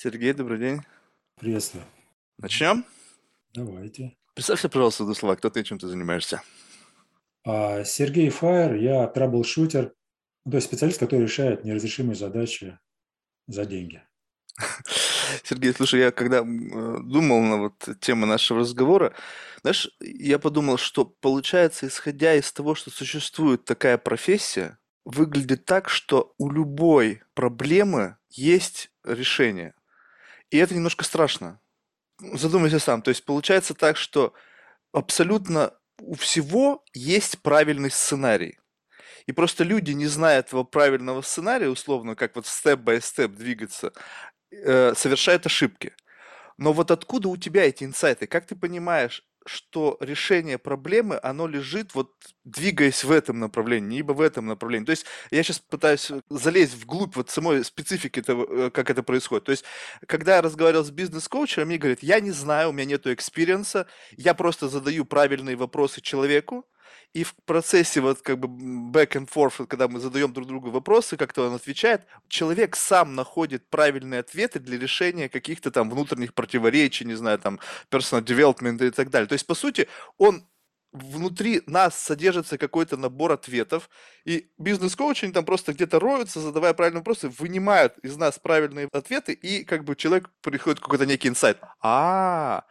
Сергей, добрый день. Приветствую. Начнем? Давайте. Представься, пожалуйста, в двух словах, кто ты и чем ты занимаешься. А, Сергей Фаер, я трабл-шутер, то есть специалист, который решает неразрешимые задачи за деньги. Сергей, слушай, я когда э, думал на вот тему нашего разговора, знаешь, я подумал, что получается, исходя из того, что существует такая профессия, выглядит так, что у любой проблемы есть решение. И это немножко страшно. Задумайся сам. То есть получается так, что абсолютно у всего есть правильный сценарий. И просто люди, не зная этого правильного сценария, условно, как вот степ-бай-степ двигаться, э, совершают ошибки. Но вот откуда у тебя эти инсайты? Как ты понимаешь, что решение проблемы, оно лежит вот двигаясь в этом направлении, либо в этом направлении. То есть я сейчас пытаюсь э, залезть вглубь вот самой специфики того, э, как это происходит. То есть когда я разговаривал с бизнес-коучером, мне говорят, я не знаю, у меня нету experience а, я просто задаю правильные вопросы человеку, и в процессе вот как бы back and forth, когда мы задаем друг другу вопросы, как-то он отвечает, человек сам находит правильные ответы для решения каких-то там внутренних противоречий, не знаю, там personal development и так далее. То есть, по сути, он внутри нас содержится какой-то набор ответов, и бизнес-коучинг там просто где-то роются, задавая правильные вопросы, вынимают из нас правильные ответы, и как бы человек приходит какой-то некий инсайт. А,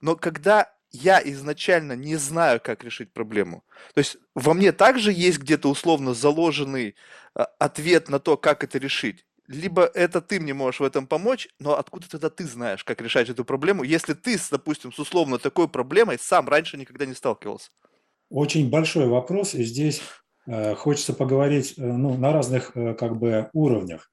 но когда я изначально не знаю, как решить проблему. То есть во мне также есть где-то условно заложенный а, ответ на то, как это решить. Либо это ты мне можешь в этом помочь, но откуда тогда ты знаешь, как решать эту проблему, если ты, допустим, с условно такой проблемой сам раньше никогда не сталкивался? Очень большой вопрос, и здесь э, хочется поговорить э, ну, на разных э, как бы уровнях.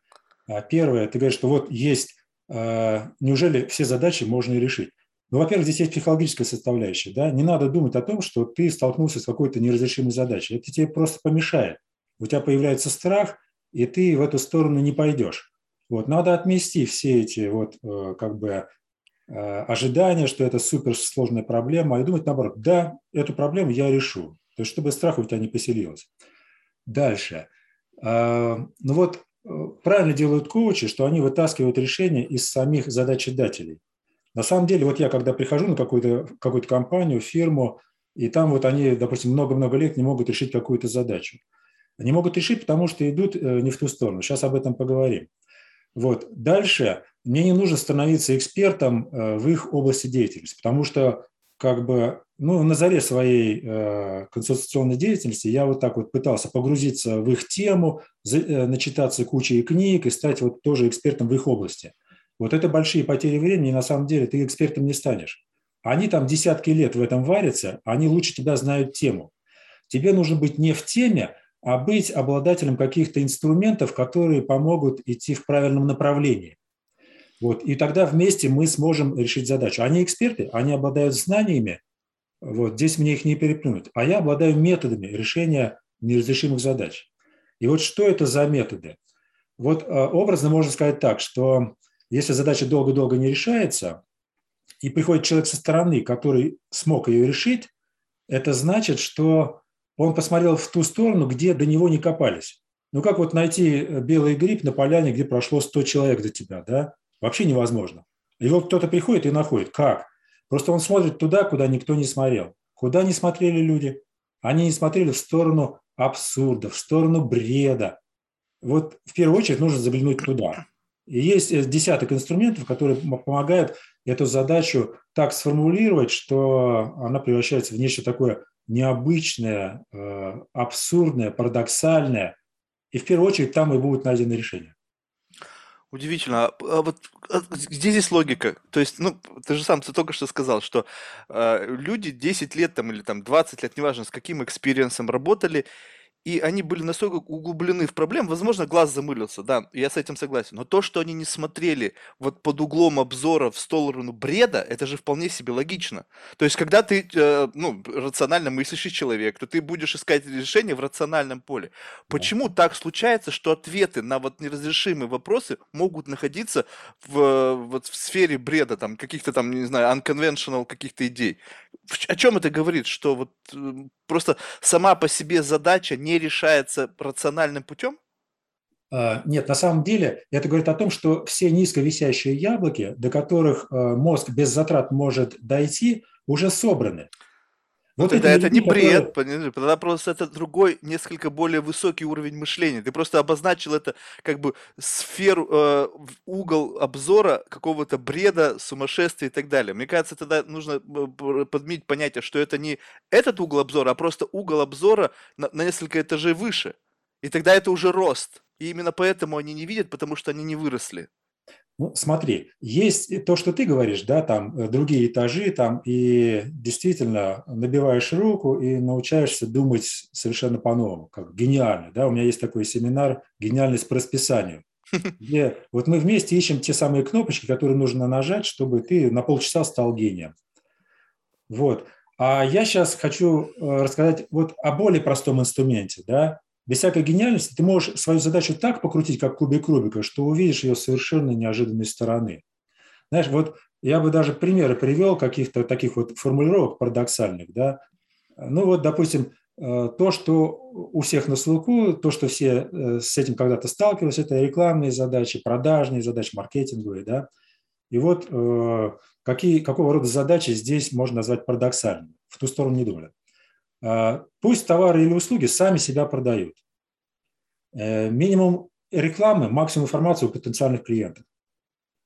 А первое, ты говоришь, что вот есть, неужели все задачи можно решить? Ну, во-первых, здесь есть психологическая составляющая. Да? Не надо думать о том, что ты столкнулся с какой-то неразрешимой задачей. Это тебе просто помешает. У тебя появляется страх, и ты в эту сторону не пойдешь. Вот, надо отмести все эти вот э, как бы э, ожидания, что это суперсложная проблема, и думать наоборот, да, эту проблему я решу. То есть, чтобы страх у тебя не поселилось. Дальше. Э, ну вот, правильно делают коучи, что они вытаскивают решения из самих задачедателей. На самом деле, вот я когда прихожу на какую-то какую компанию, фирму, и там вот они, допустим, много-много лет не могут решить какую-то задачу. Не могут решить, потому что идут э, не в ту сторону. Сейчас об этом поговорим. Вот. Дальше мне не нужно становиться экспертом э, в их области деятельности, потому что как бы, ну, на заре своей э, консультационной деятельности я вот так вот пытался погрузиться в их тему, за, начитаться кучей книг и стать вот тоже экспертом в их области – вот это большие потери времени, и на самом деле ты экспертом не станешь. Они там десятки лет в этом варятся, они лучше тебя знают тему. Тебе нужно быть не в теме, а быть обладателем каких-то инструментов, которые помогут идти в правильном направлении. Вот. И тогда вместе мы сможем решить задачу. Они эксперты, они обладают знаниями, вот, здесь мне их не переплюнуть. А я обладаю методами решения неразрешимых задач. И вот что это за методы? Вот э, образно можно сказать так, что если задача долго-долго не решается, и приходит человек со стороны, который смог ее решить, это значит, что он посмотрел в ту сторону, где до него не копались. Ну, как вот найти белый гриб на поляне, где прошло 100 человек до тебя, да? Вообще невозможно. Вот кто-то приходит и находит. Как? Просто он смотрит туда, куда никто не смотрел. Куда не смотрели люди? Они не смотрели в сторону абсурда, в сторону бреда. Вот в первую очередь нужно заглянуть туда. И есть э, десяток инструментов, которые помогают эту задачу так сформулировать, что она превращается в нечто такое необычное, э, абсурдное, парадоксальное. И в первую очередь там и будут найдены решения. Удивительно. А, а вот а, где здесь логика? То есть, ну, ты же сам ты только что сказал, что э, люди 10 лет там, или там 20 лет, неважно, с каким experience ом работали, и они были настолько углублены в проблему, возможно, глаз замылился, да, я с этим согласен. Но то, что они не смотрели вот под углом обзора в сторону бреда, это же вполне себе логично. То есть, когда ты, э, ну, рационально мыслящий человек, то ты будешь искать решение в рациональном поле. Почему так случается, что ответы на вот неразрешимые вопросы могут находиться в, вот в сфере бреда, там, каких-то там, не знаю, unconventional каких-то идей? О чем это говорит? Что вот просто сама по себе задача не решается рациональным путем? А, нет, на самом деле это говорит о том, что все низковисящие яблоки, до которых э, мозг без затрат может дойти, уже собраны. Ну, тогда это, это не бред, понимаешь? Тогда просто это другой, несколько более высокий уровень мышления. Ты просто обозначил это как бы сферу, э, угол обзора какого-то бреда, сумасшествия и так далее. Мне кажется, тогда нужно э, подменить понятие, что это не этот угол обзора, а просто угол обзора на, на несколько этажей выше. И тогда это уже рост. И именно поэтому они не видят, потому что они не выросли. Ну, смотри, есть то, что ты говоришь, да, там э, другие этажи, там, и действительно набиваешь руку и научаешься думать совершенно по-новому, как гениально, да, у меня есть такой семинар «Гениальность по расписанию», где вот мы вместе ищем те самые кнопочки, которые нужно нажать, чтобы ты на полчаса стал гением. Вот. А я сейчас хочу э, рассказать вот о более простом инструменте, да, без всякой гениальности ты можешь свою задачу так покрутить, как кубик Рубика, что увидишь ее совершенно неожиданной стороны. Знаешь, вот я бы даже примеры привел каких-то таких вот формулировок парадоксальных, да. Ну вот, допустим, э, то, что у всех на слуху, то, что все э, с этим когда-то сталкивались, это рекламные задачи, продажные задачи, маркетинговые, да. И вот э, какие, какого рода задачи здесь можно назвать парадоксальными. В ту сторону не думали. Пусть товары или услуги сами себя продают. Э, минимум рекламы, максимум информации у потенциальных клиентов.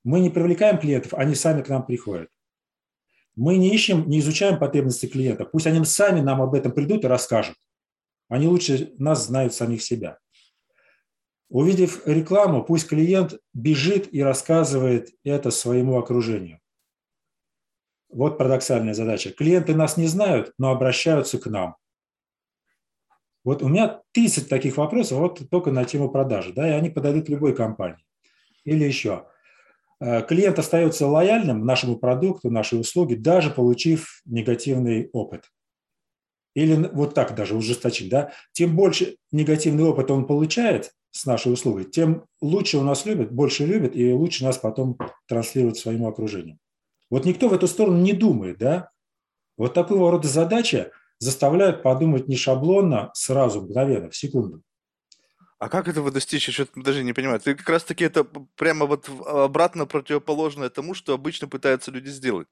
Мы не привлекаем клиентов, они сами к нам приходят. Мы не ищем, не изучаем потребности клиента. Пусть они сами нам об этом придут и расскажут. Они лучше нас знают самих себя. Увидев рекламу, пусть клиент бежит и рассказывает это своему окружению. Вот парадоксальная задача. Клиенты нас не знают, но обращаются к нам. Вот у меня тысяч таких вопросов вот только на тему продажи, да, и они подойдут любой компании. Или еще. Э, клиент остается лояльным нашему продукту, нашей услуге, даже получив негативный опыт. Или вот так даже ужесточить, да. Тем больше негативный опыт он получает с нашей услугой, тем лучше у нас любит, больше любит и лучше нас потом транслирует своему окружению. Вот никто в эту сторону не думает, да? Вот такого рода задача заставляют подумать не шаблонно, сразу, мгновенно, в секунду. А как этого достичь? Я что-то даже не понимаю. Ты как раз-таки это прямо вот обратно противоположное тому, что обычно пытаются люди сделать.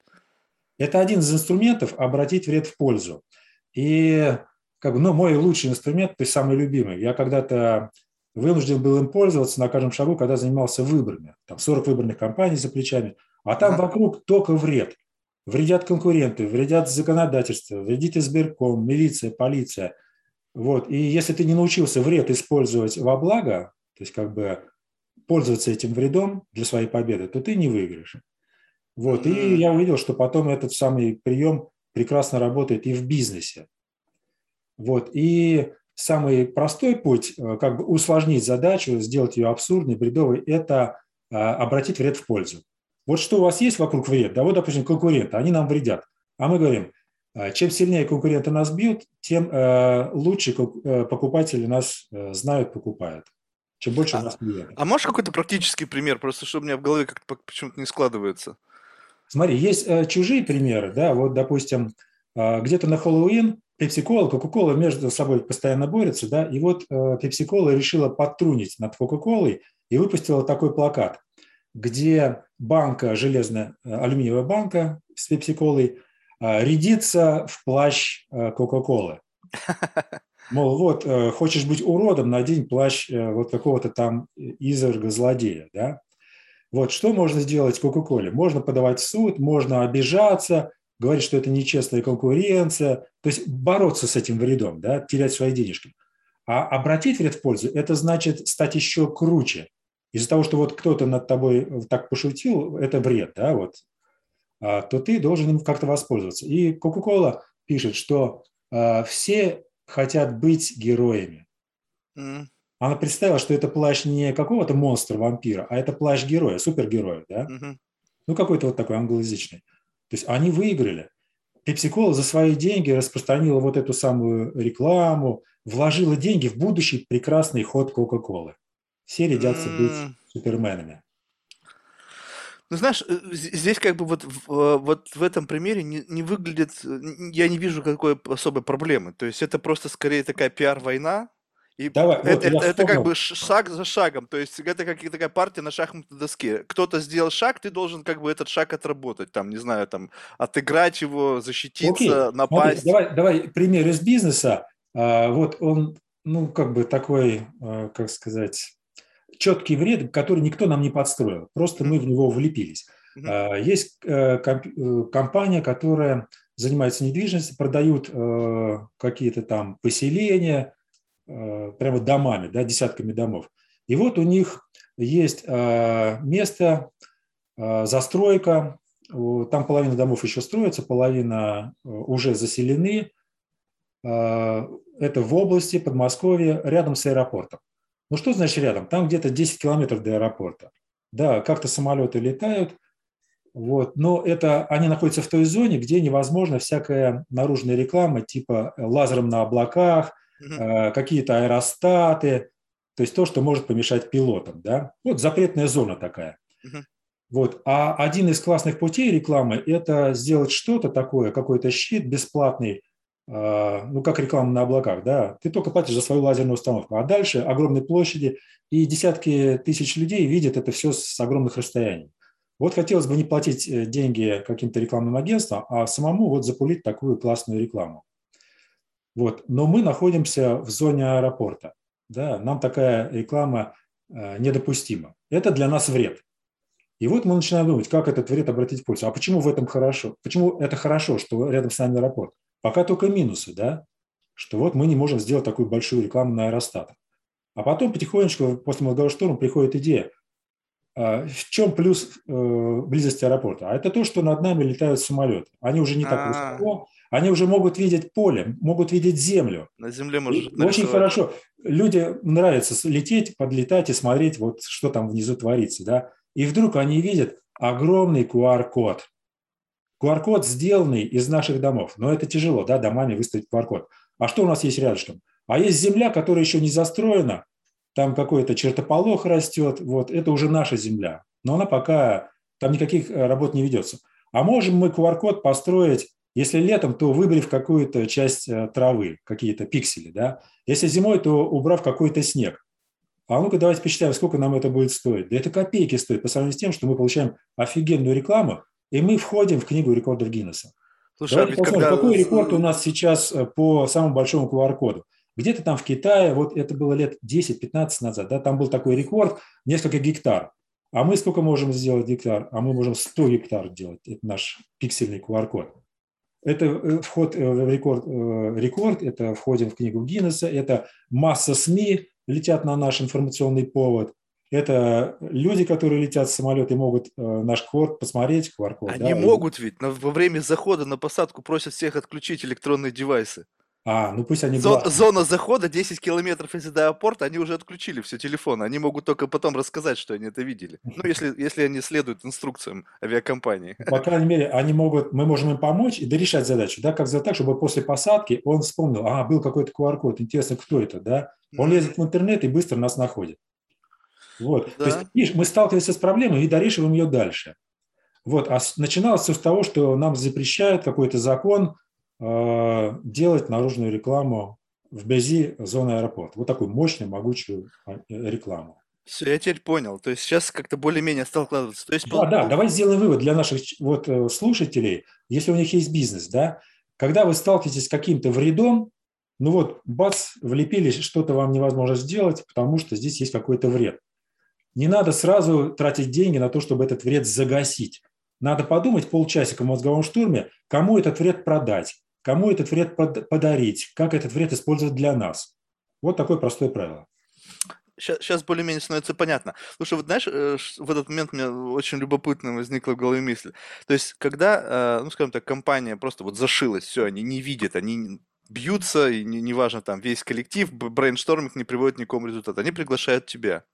Это один из инструментов обратить вред в пользу. И как бы, ну, мой лучший инструмент, то есть самый любимый. Я когда-то вынужден был им пользоваться на каждом шагу, когда занимался выборами. Там 40 выборных кампаний за плечами – а там вокруг только вред. Вредят конкуренты, вредят законодательство, вредит избирком, милиция, полиция. Вот. И если ты не научился вред использовать во благо, то есть как бы пользоваться этим вредом для своей победы, то ты не выиграешь. Вот. И я увидел, что потом этот самый прием прекрасно работает и в бизнесе. Вот. И самый простой путь, э, как бы усложнить задачу, сделать ее абсурдной, бредовой, это а, обратить вред в пользу. Вот что у вас есть вокруг вред, да, вот, допустим, конкуренты, они нам вредят. А мы говорим, «А, чем сильнее конкуренты нас бьют, тем э, лучше э, покупатели нас э, знают, покупают. Чем больше у нас клиентов. А можешь какой-то практический пример, просто чтобы у меня в голове как-то почему-то не складывается? Смотри, есть чужие примеры, да, вот, допустим, где-то на Хэллоуин Pepsi-Cola, Coca-Cola между собой постоянно борются, да, и вот Pepsi-Cola решила подтрунить над Coca-Cola и выпустила такой плакат – где банка, железная э, алюминиевая банка с пепси-колой э, рядится в плащ э, Кока-Колы. Мол, вот, хочешь быть уродом, надень плащ вот какого-то там изверга злодея, да? Вот, что можно сделать Кока-Коле? Можно подавать в суд, можно обижаться, говорить, что это нечестная конкуренция, то есть бороться с этим вредом, да, терять свои денежки. А обратить вред в пользу – это значит стать еще круче – из-за того, что вот кто-то над тобой так пошутил, это бред, да, вот, а, то ты должен им как-то воспользоваться. И Coca-Cola пишет, что а, все хотят быть героями. Mm. Она представила, что это плащ не какого-то монстра-вампира, а это плащ героя, супергероя, да? Mm-hmm. Ну, какой-то вот такой англоязычный. То есть они выиграли. Пепси-кола за свои деньги распространила вот эту самую рекламу, вложила деньги в будущий прекрасный ход Кока-Колы. Все рядятся быть суперменами. Ну, знаешь, э, здесь как бы вот, э, вот в этом примере не, не выглядит, я не вижу какой особой проблемы. То есть это просто скорее такая пиар-война, И Давай, вот это, я это, это как бы шаг за шагом, то есть это как такая партия на шахматной доске. Кто-то сделал шаг, ты должен как бы этот шаг отработать, там, не знаю, там, отыграть его, Окей, защититься, смотри, напасть. давай, давай пример из бизнеса. А, Вот он, ну, как бы такой, как сказать, четкий вред, который никто нам не подстроил. Просто мы в него влепились. А, Есть э, э, компания, которая занимается недвижимостью, продают э, какие-то там поселения, прямо домами, да, десятками домов. И вот у них есть место, застройка, там половина домов еще строится, половина уже заселены. Это в области Подмосковья, рядом с аэропортом. Ну что значит рядом? Там где-то 10 километров до аэропорта. Да, как-то самолеты летают, вот. Но это они находятся в той зоне, где невозможна всякая наружная реклама, типа лазером на облаках, э, какие-то аэростаты, то есть то, что может помешать пилотам. Да? Вот запретная зона такая. Вот. А один из классных путей рекламы – это сделать что-то такое, какой-то щит бесплатный, э, ну, как реклама на облаках, да, ты только платишь за свою лазерную установку, а дальше огромные площади, и десятки тысяч людей видят это все с огромных расстояний. Вот хотелось бы не платить э, деньги каким-то рекламным агентствам, а самому вот запулить такую классную рекламу. Вот. Но мы находимся в зоне аэропорта. Да? Нам такая реклама э, недопустима. Это для нас вред. И вот мы начинаем думать, как этот вред обратить в пользу. А почему в этом хорошо? Почему это хорошо, что рядом с нами аэропорт? Пока только минусы, да? Что вот мы не можем сделать такую большую рекламу на аэростатах. А потом потихонечку после мозгового приходит идея. А В чем плюс э, близости аэропорта? А это то, что над нами летают самолеты. Они уже не так А. высоко, они уже могут видеть поле, могут видеть землю. На земле И может Очень хорошо. Людям нравится лететь, подлетать и смотреть, вот что там внизу творится. Да? И вдруг они видят огромный QR-код. QR-код, сделанный из наших домов. Но это тяжело, да, домами выставить QR-код. А что у нас есть рядышком? А есть земля, которая еще не застроена, там какой-то чертополох растет, вот, это уже наша земля. Но она пока, там никаких э, работ не ведется. А можем мы QR-код построить, если летом, то выбрав какую-то часть э, травы, какие-то пиксели, да. Если зимой, то убрав какой-то снег. А ну-ка давайте посчитаем, сколько нам это будет стоить. Да это копейки стоит по сравнению с тем, что мы получаем офигенную рекламу, и мы входим в книгу рекордов Гиннесса. Слушай, а Давайте ведь посмотрим, когда... какой рекорд у нас сейчас э, по самому большому QR-коду. Где-то там в Китае, вот это было лет 10-15 назад, да, там был такой рекорд, несколько гектар. А мы сколько можем сделать гектар? А мы можем 100 гектар делать. Это наш пиксельный QR-код. Это э, вход э, в рекорд, э, рекорд, это входим в книгу Гиннесса, это масса СМИ летят на наш информационный повод, это люди, которые летят с самолета и могут э, наш QR посмотреть, QR-код. Они да, и- могут ведь на- во время захода на посадку просят всех отключить электронные девайсы. А, ну пусть они Зо- гласные. зона захода 10 километров из аэропорта, они уже отключили все телефоны. Они могут только потом рассказать, что они это видели. Ну, если, если они следуют инструкциям авиакомпании. По крайней мере, они могут, мы можем им помочь и дорешать задачу, да, как сделать так, чтобы после посадки он вспомнил, а, был какой-то QR-код, интересно, кто это, да. Он лезет в интернет и быстро нас находит. Вот. То Да. есть, видишь, мы сталкиваемся с проблемой и дорешиваем ее дальше. Вот. А начиналось все с того, что нам запрещает какой-то закон э, делать наружную рекламу вблизи зоны аэропорта. Вот такую мощную, могучую э, рекламу. Все, я теперь понял. То есть сейчас как-то более-менее стал складываться. То есть Да, да, давай сделаем вывод для наших вот, э, слушателей, если у них есть бизнес, да, когда вы сталкиваетесь с каким-то вредом, ну вот, бац, влепили, что-то вам невозможно сделать, потому что здесь есть какой-то вред. Не надо сразу тратить деньги на то, чтобы этот вред загасить. Надо подумать полчасика в мозговом штурме, кому этот вред продать, кому этот вред под- подарить, как этот вред использовать для нас. Вот такое простое правило. Сейчас более-менее становится понятно. Слушай, вот знаешь, э, в этот момент у меня очень любопытно возникла в голове мысль. То есть, когда, э, ну, скажем так, компания просто вот зашилась, все, они не видят, они бьются, и не- неважно, там, весь коллектив, brainstorming не приводит ни к какому результату, они приглашают тебя.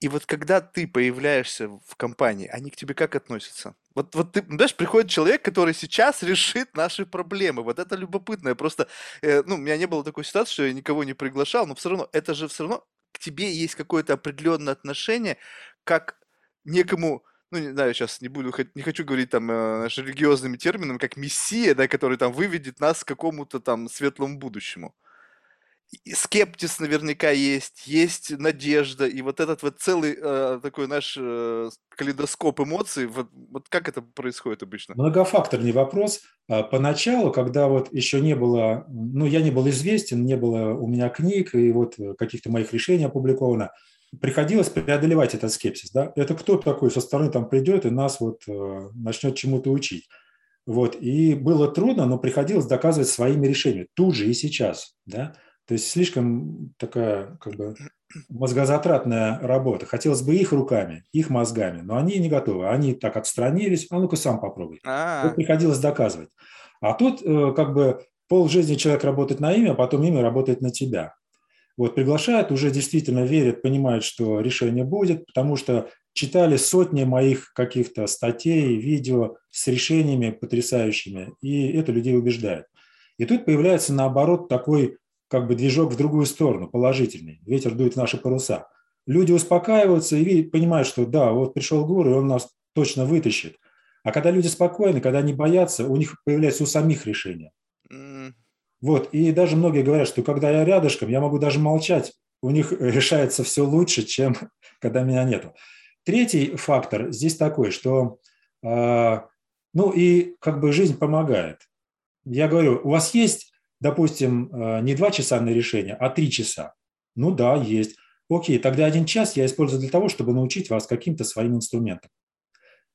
И вот когда ты появляешься в компании, они к тебе как относятся? Вот, вот ты, знаешь, приходит человек, который сейчас решит наши проблемы. Вот это любопытно. Я просто, э, ну, у меня не было такой ситуации, что я никого не приглашал, но все равно, это же все равно к тебе есть какое-то определенное отношение, как некому, ну, не знаю, сейчас не буду, не хочу говорить там э, религиозными терминами, как мессия, да, который там выведет нас к какому-то там светлому будущему. Скептиз наверняка есть, есть надежда, и вот этот вот целый э, такой наш э, калейдоскоп эмоций, вот, вот как это происходит обычно? Многофакторный вопрос. А, поначалу, когда вот еще не было, ну, я не был известен, не было у меня книг и вот каких-то моих решений опубликовано, приходилось преодолевать этот скепсис. Да? Это кто такой со стороны там придет и нас вот э, начнет чему-то учить. Вот. И было трудно, но приходилось доказывать своими решениями, тут же и сейчас. Да? То есть слишком такая как бы мозгозатратная работа. Хотелось бы их руками, их мозгами, но они не готовы. Они так отстранились, а ну-ка сам попробуй. А-а-а. Вот приходилось доказывать. А тут э, как бы пол жизни человек работает на имя, а потом имя работает на тебя. Вот приглашают, уже действительно верят, понимают, что решение будет, потому что читали сотни моих каких-то статей, видео с решениями потрясающими, и это людей убеждает. И тут появляется наоборот такой как бы движок в другую сторону, положительный. Ветер дует в наши паруса. Люди успокаиваются и понимают, что да, вот пришел гуру, и он нас точно вытащит. А когда люди спокойны, когда они боятся, у них появляется у самих решение. Вот, и даже многие говорят, что когда я рядышком, я могу даже молчать, у них решается все лучше, чем когда меня нету. Третий фактор здесь такой, что, э, ну и как бы жизнь помогает. Я говорю, у вас есть допустим, э, не два часа на решение, а три часа. Ну да, есть. Окей, тогда один час я использую для того, чтобы научить вас каким-то своим инструментам.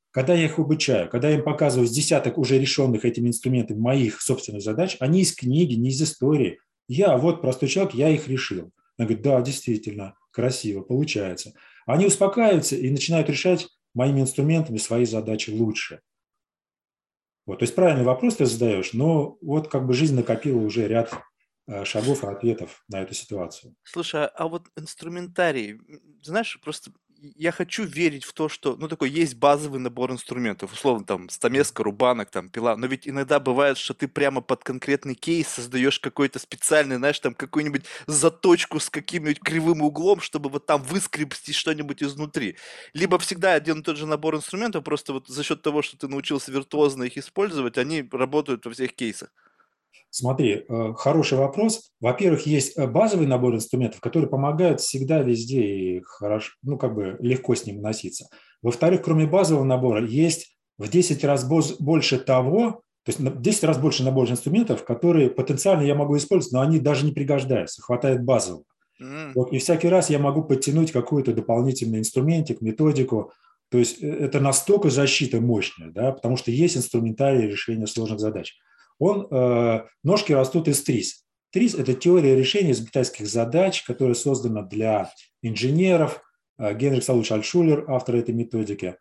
Когда я их обучаю, когда я им показываю с десяток уже решенных этими инструментами моих собственных задач, они из книги, не из истории. Я вот простой человек, я их решил. Она говорит, да, действительно, красиво, получается. Они успокаиваются и начинают решать моими инструментами свои задачи лучше. Вот, то есть правильный вопрос ты задаешь, но вот как бы жизнь накопила уже ряд э, шагов и ответов на эту ситуацию. Слушай, а вот инструментарий, знаешь, просто я хочу верить в то, что, ну, такой есть базовый набор инструментов, условно, там, стамеска, рубанок, там, пила, но ведь иногда бывает, что ты прямо под конкретный кейс создаешь какой-то специальный, знаешь, там, какую-нибудь заточку с каким-нибудь кривым углом, чтобы вот там выскребсти что-нибудь изнутри. Либо всегда один и тот же набор инструментов, просто вот за счет того, что ты научился виртуозно их использовать, они работают во всех кейсах. Смотри, э, хороший вопрос. Во-первых, есть э, базовый набор инструментов, которые помогают всегда везде и хорошо, ну, как бы легко с ним носиться. Во-вторых, кроме базового набора, есть в 10 раз больше того, то есть в 10 раз больше набор инструментов, которые потенциально я могу использовать, но они даже не пригождаются, хватает базового. Mm. Вот, и всякий раз я могу подтянуть какой-то дополнительный инструментик, методику. То есть э, это настолько защита мощная, да, потому что есть инструментарий решения сложных задач он, э, ножки растут из ТРИС. ТРИС – это теория решения изобретательских задач, которая создана для инженеров. Э, Генрих Салуч Альшулер, автор этой методики.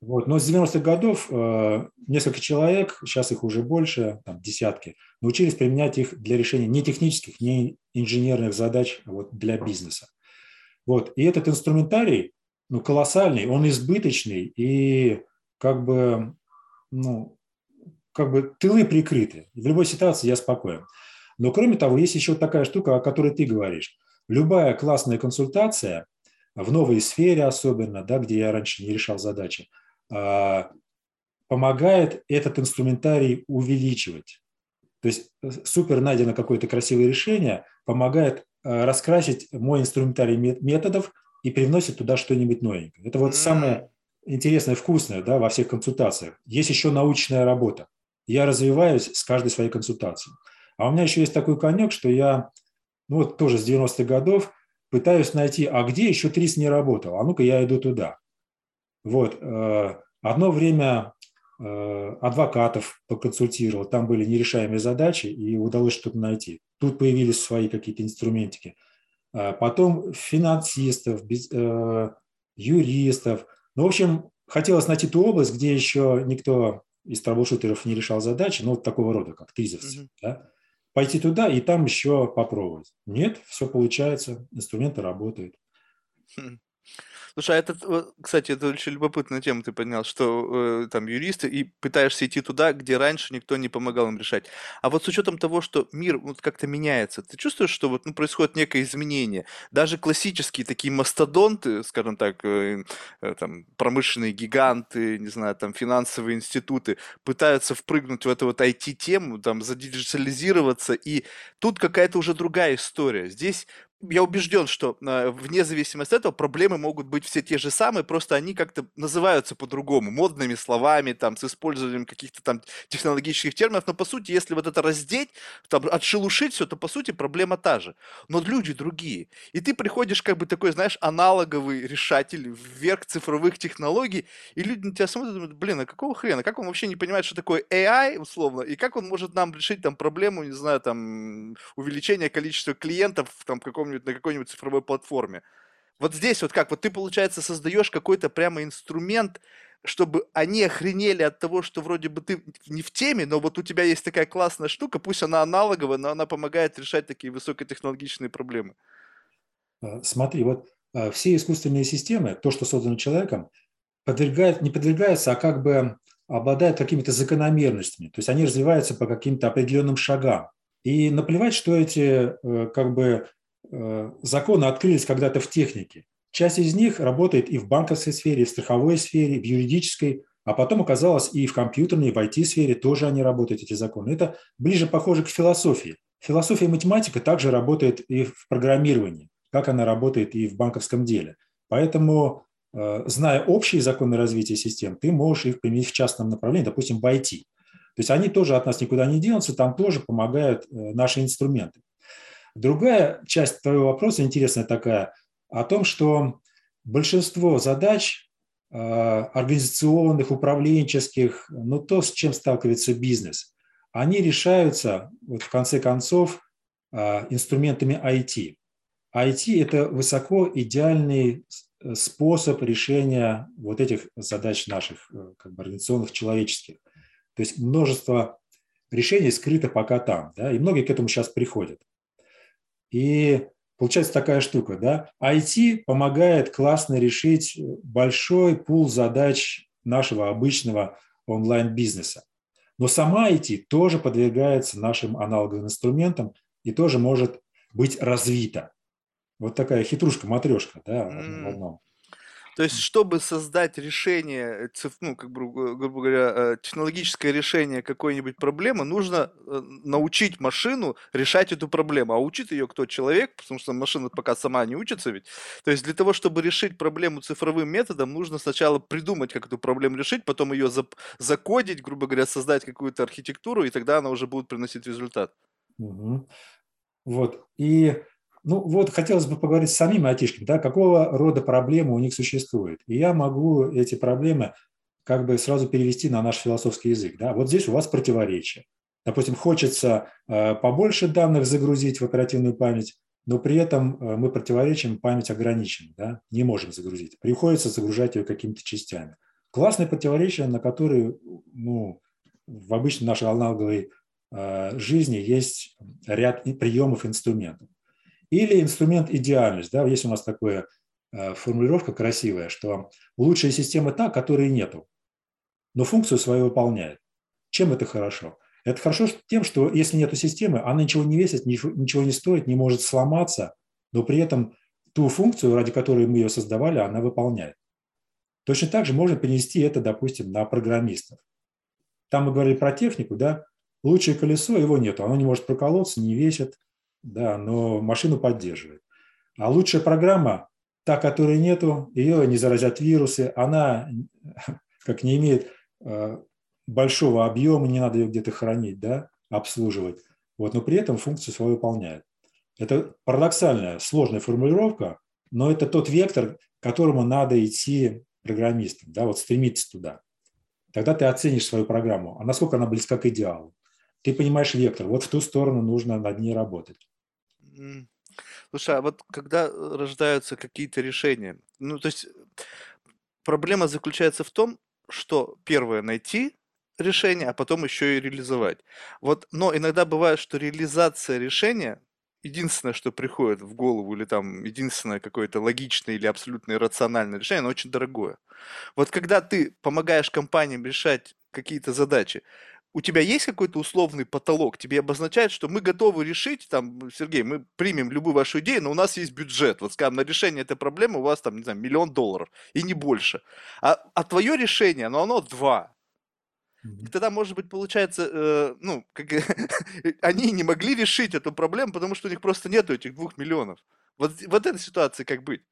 Вот. Но с 90-х годов э, несколько человек, сейчас их уже больше, там, десятки, научились применять их для решения не технических, не инженерных задач, а вот для бизнеса. Вот. И этот инструментарий ну, колоссальный, он избыточный и как бы ну, как бы тылы прикрыты. В любой ситуации я спокоен. Но кроме того, есть еще такая штука, о которой ты говоришь. Любая классная консультация, в новой сфере особенно, да, где я раньше не решал задачи, а, помогает этот инструментарий увеличивать. То есть э, супер найдено какое-то красивое решение, помогает э, раскрасить мой инструментарий методов и привносит туда что-нибудь новенькое. Это вот самое интересное, вкусное да, во всех консультациях. Есть еще научная работа я развиваюсь с каждой своей консультацией. А у меня еще есть такой конек, что я, ну вот тоже с 90-х годов, пытаюсь найти, а где еще ТРИС не работал? А ну-ка я иду туда. Вот. Э, одно время э, адвокатов поконсультировал, там были нерешаемые задачи, и удалось что-то найти. Тут появились свои какие-то инструментики. Э, потом финансистов, юристов. Ну, в общем, хотелось найти ту область, где еще никто из трэбл-шутеров не решал задачи, ну, вот такого рода, как тризовцы, mm-hmm. да, пойти туда и там еще попробовать. Нет, все получается, инструменты работают. Хм. Слушай, а это, кстати, это очень любопытная тема ты поднял, что э, там юристы, и пытаешься идти туда, где раньше никто не помогал им решать. А вот с учетом того, что мир вот как-то меняется, ты чувствуешь, что вот ну, происходит некое изменение? Даже классические такие мастодонты, скажем так, э, э, там, промышленные гиганты, не знаю, там, финансовые институты, пытаются впрыгнуть в эту вот IT-тему, там, задиджитализироваться, и тут какая-то уже другая история. Здесь я убежден, что э, вне зависимости от этого проблемы могут быть все те же самые, просто они как-то называются по-другому, модными словами, там, с использованием каких-то там технологических терминов, но по сути, если вот это раздеть, там, отшелушить все, то по сути проблема та же. Но люди другие. И ты приходишь как бы такой, знаешь, аналоговый решатель вверх цифровых технологий, и люди на тебя смотрят и думают, блин, а какого хрена, как он вообще не понимает, что такое AI, условно, и как он может нам решить там проблему, не знаю, там, увеличения количества клиентов там, каком каком-нибудь, на какой-нибудь цифровой платформе. Вот здесь вот как, вот ты, получается, создаешь какой-то прямо инструмент, чтобы они охренели от того, что вроде бы ты не в теме, но вот у тебя есть такая классная штука, пусть она аналоговая, но она помогает решать такие высокотехнологичные проблемы. А, смотри, вот а, все искусственные системы, то, что создано человеком, подвергает, не подвергаются, а как бы обладают какими-то закономерностями. То есть они развиваются по каким-то определенным шагам. И наплевать, что эти э, как бы Э, законы открылись когда-то в технике. Часть из них работает и в банковской сфере, и в страховой сфере, в юридической, а потом оказалось и в компьютерной, и в IT-сфере тоже они работают, эти законы. Это ближе похоже к философии. Философия и математика также работает и в программировании, как она работает и в банковском деле. Поэтому, э, зная общие законы развития систем, ты можешь их применить в частном направлении, допустим, в IT. То есть они тоже от нас никуда не денутся, там тоже помогают э, наши инструменты. Другая часть твоего вопроса интересная такая, о том, что большинство задач э, организационных, управленческих, ну то, с чем сталкивается бизнес, они решаются, вот в конце концов, э, инструментами IT. IT – это высоко идеальный способ решения вот этих задач наших э, как бы, организационных, человеческих. То есть множество решений скрыто пока там, да, и многие к этому сейчас приходят. И получается такая штука, да, IT помогает классно решить большой пул задач нашего обычного онлайн-бизнеса. Но сама IT тоже подвергается нашим аналоговым инструментам и тоже может быть развита. Вот такая хитрушка-матрешка, да, в одном. То есть, чтобы создать решение, ну, как бы, грубо говоря, э, технологическое решение какой-нибудь проблемы, нужно э, научить машину решать эту проблему. А учит ее кто? Человек, потому что машина пока сама не учится ведь. То есть, для того, чтобы решить проблему цифровым методом, нужно сначала придумать, как эту проблему решить, потом ее закодить, грубо говоря, создать какую-то архитектуру, и тогда она уже будет приносить результат. Угу. Вот. И ну вот хотелось бы поговорить с самими айтишками, да, какого рода проблемы у них существуют. И я могу эти проблемы как бы сразу перевести на наш философский язык. Да. Вот здесь у вас противоречие. Допустим, хочется э, побольше данных загрузить в оперативную память, но при этом э, мы противоречим, память ограничена, да, не можем загрузить. Приходится загружать ее какими-то частями. Классное противоречие, на которые ну, в обычной нашей аналоговой э, жизни есть ряд приемов, инструментов. Или инструмент идеальность. Да, есть у нас такая э, формулировка красивая, что лучшая система та, которой нету, но функцию свою выполняет. Чем это хорошо? Это хорошо тем, что если нет системы, она ничего не весит, ничего не стоит, не может сломаться, но при этом ту функцию, ради которой мы ее создавали, она выполняет. Точно так же можно перенести это, допустим, на программистов. Там мы говорили про технику, да, лучшее колесо, его нету, оно не может проколоться, не весит, да, но машину поддерживает. А лучшая программа, та, которой нету, ее не заразят вирусы, она как не имеет э, большого объема, не надо ее где-то хранить, да, обслуживать, вот, но при этом функцию свою выполняет. Это парадоксальная, сложная формулировка, но это тот вектор, к которому надо идти программистам, да, вот стремиться туда. Тогда ты оценишь свою программу, а насколько она близка к идеалу. Ты понимаешь вектор, вот в ту сторону нужно над ней работать. Слушай, а вот когда э, рождаются какие-то решения, ну, то есть проблема заключается в том, что первое найти решение, а потом еще и реализовать. Вот, но иногда бывает, что реализация решения единственное, что приходит в голову, или там единственное какое-то логичное или абсолютно иррациональное решение, оно очень дорогое. Вот когда ты помогаешь компаниям решать какие-то задачи, у тебя есть какой-то условный потолок? Тебе обозначает, что мы готовы решить, там, Сергей, мы примем любую вашу идею, но у нас есть бюджет. Вот, скажем, на решение этой проблемы у вас там, не знаю, миллион долларов и не больше. А, а твое решение, но оно два. И тогда, может быть, получается, э, ну, как, они не могли решить эту проблему, потому что у них просто нету этих двух миллионов. Вот в этой ситуации как быть?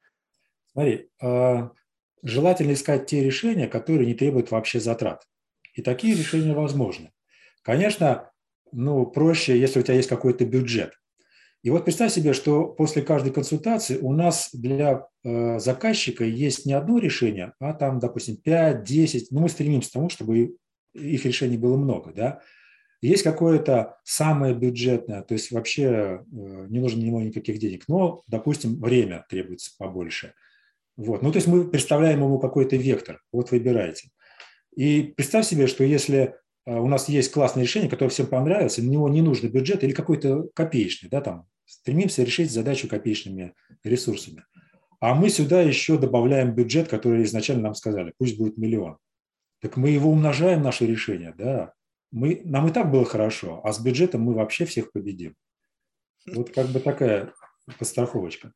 Смотри, э, желательно искать те решения, которые не требуют вообще затрат. И такие решения возможны. Конечно, ну, проще, если у тебя есть какой-то бюджет. И вот представь себе, что после каждой консультации у нас для э, заказчика есть не одно решение, а там, допустим, 5, 10. Ну, мы стремимся к тому, чтобы их решений было много, да. Есть какое-то самое бюджетное, то есть вообще э, не нужно ему никаких денег, но, допустим, время требуется побольше. Вот. Ну, то есть мы представляем ему какой-то вектор, вот выбирайте. И представь себе, что если э, у нас есть классное решение, которое всем понравится, на него не нужно бюджет или какой-то копеечный, да, там, стремимся решить задачу копеечными ресурсами. А мы сюда еще добавляем бюджет, который изначально нам сказали, пусть будет миллион. Так мы его умножаем, наше решение, да. Мы, нам и так было хорошо, а с бюджетом мы вообще всех победим. Вот как бы такая подстраховочка.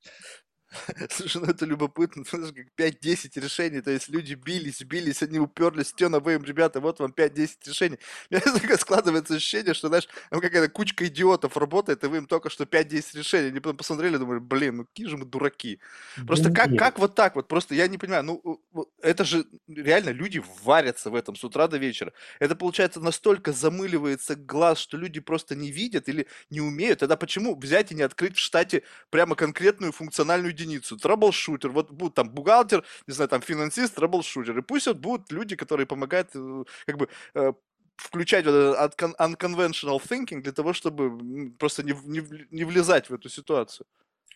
Слушай, ну это любопытно, знаешь, как 5-10 решений, то есть люди бились, бились, они уперлись, стена, вы им, ребята, вот вам 5-10 решений. У меня складывается ощущение, что, знаешь, там какая-то кучка идиотов работает, и вы им только что 5-10 решений. Они потом посмотрели, думали, блин, ну какие же мы дураки. Просто да как, как вот так вот, просто я не понимаю, ну это же реально люди варятся в этом с утра до вечера. Это, получается, настолько замыливается глаз, что люди просто не видят или не умеют. Тогда почему взять и не открыть в штате прямо конкретную функциональную единицу, troubleshooter, вот будет там бухгалтер, не знаю, там финансист, troubleshooter, и пусть вот будут люди, которые помогают э, как бы э, включать вот этот unconventional thinking для того, чтобы просто не, не, не влезать в эту ситуацию.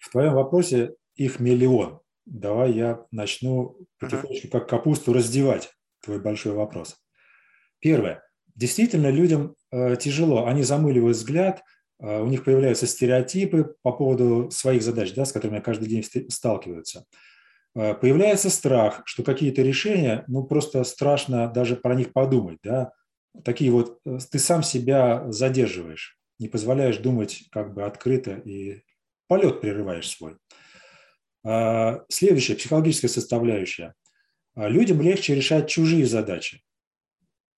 В твоем вопросе их миллион. Давай я начну потихонечку как капусту раздевать твой большой вопрос. Первое. Действительно, людям э, тяжело. Они замыливают взгляд, у них появляются стереотипы по поводу своих задач, да, с которыми каждый день сталкиваются. А, появляется страх, что какие-то решения, ну просто страшно даже про них подумать, да. Такие вот, э, ты сам себя задерживаешь, не позволяешь думать как бы открыто и полет прерываешь свой. А, следующая, психологическая составляющая. Людям легче решать чужие задачи.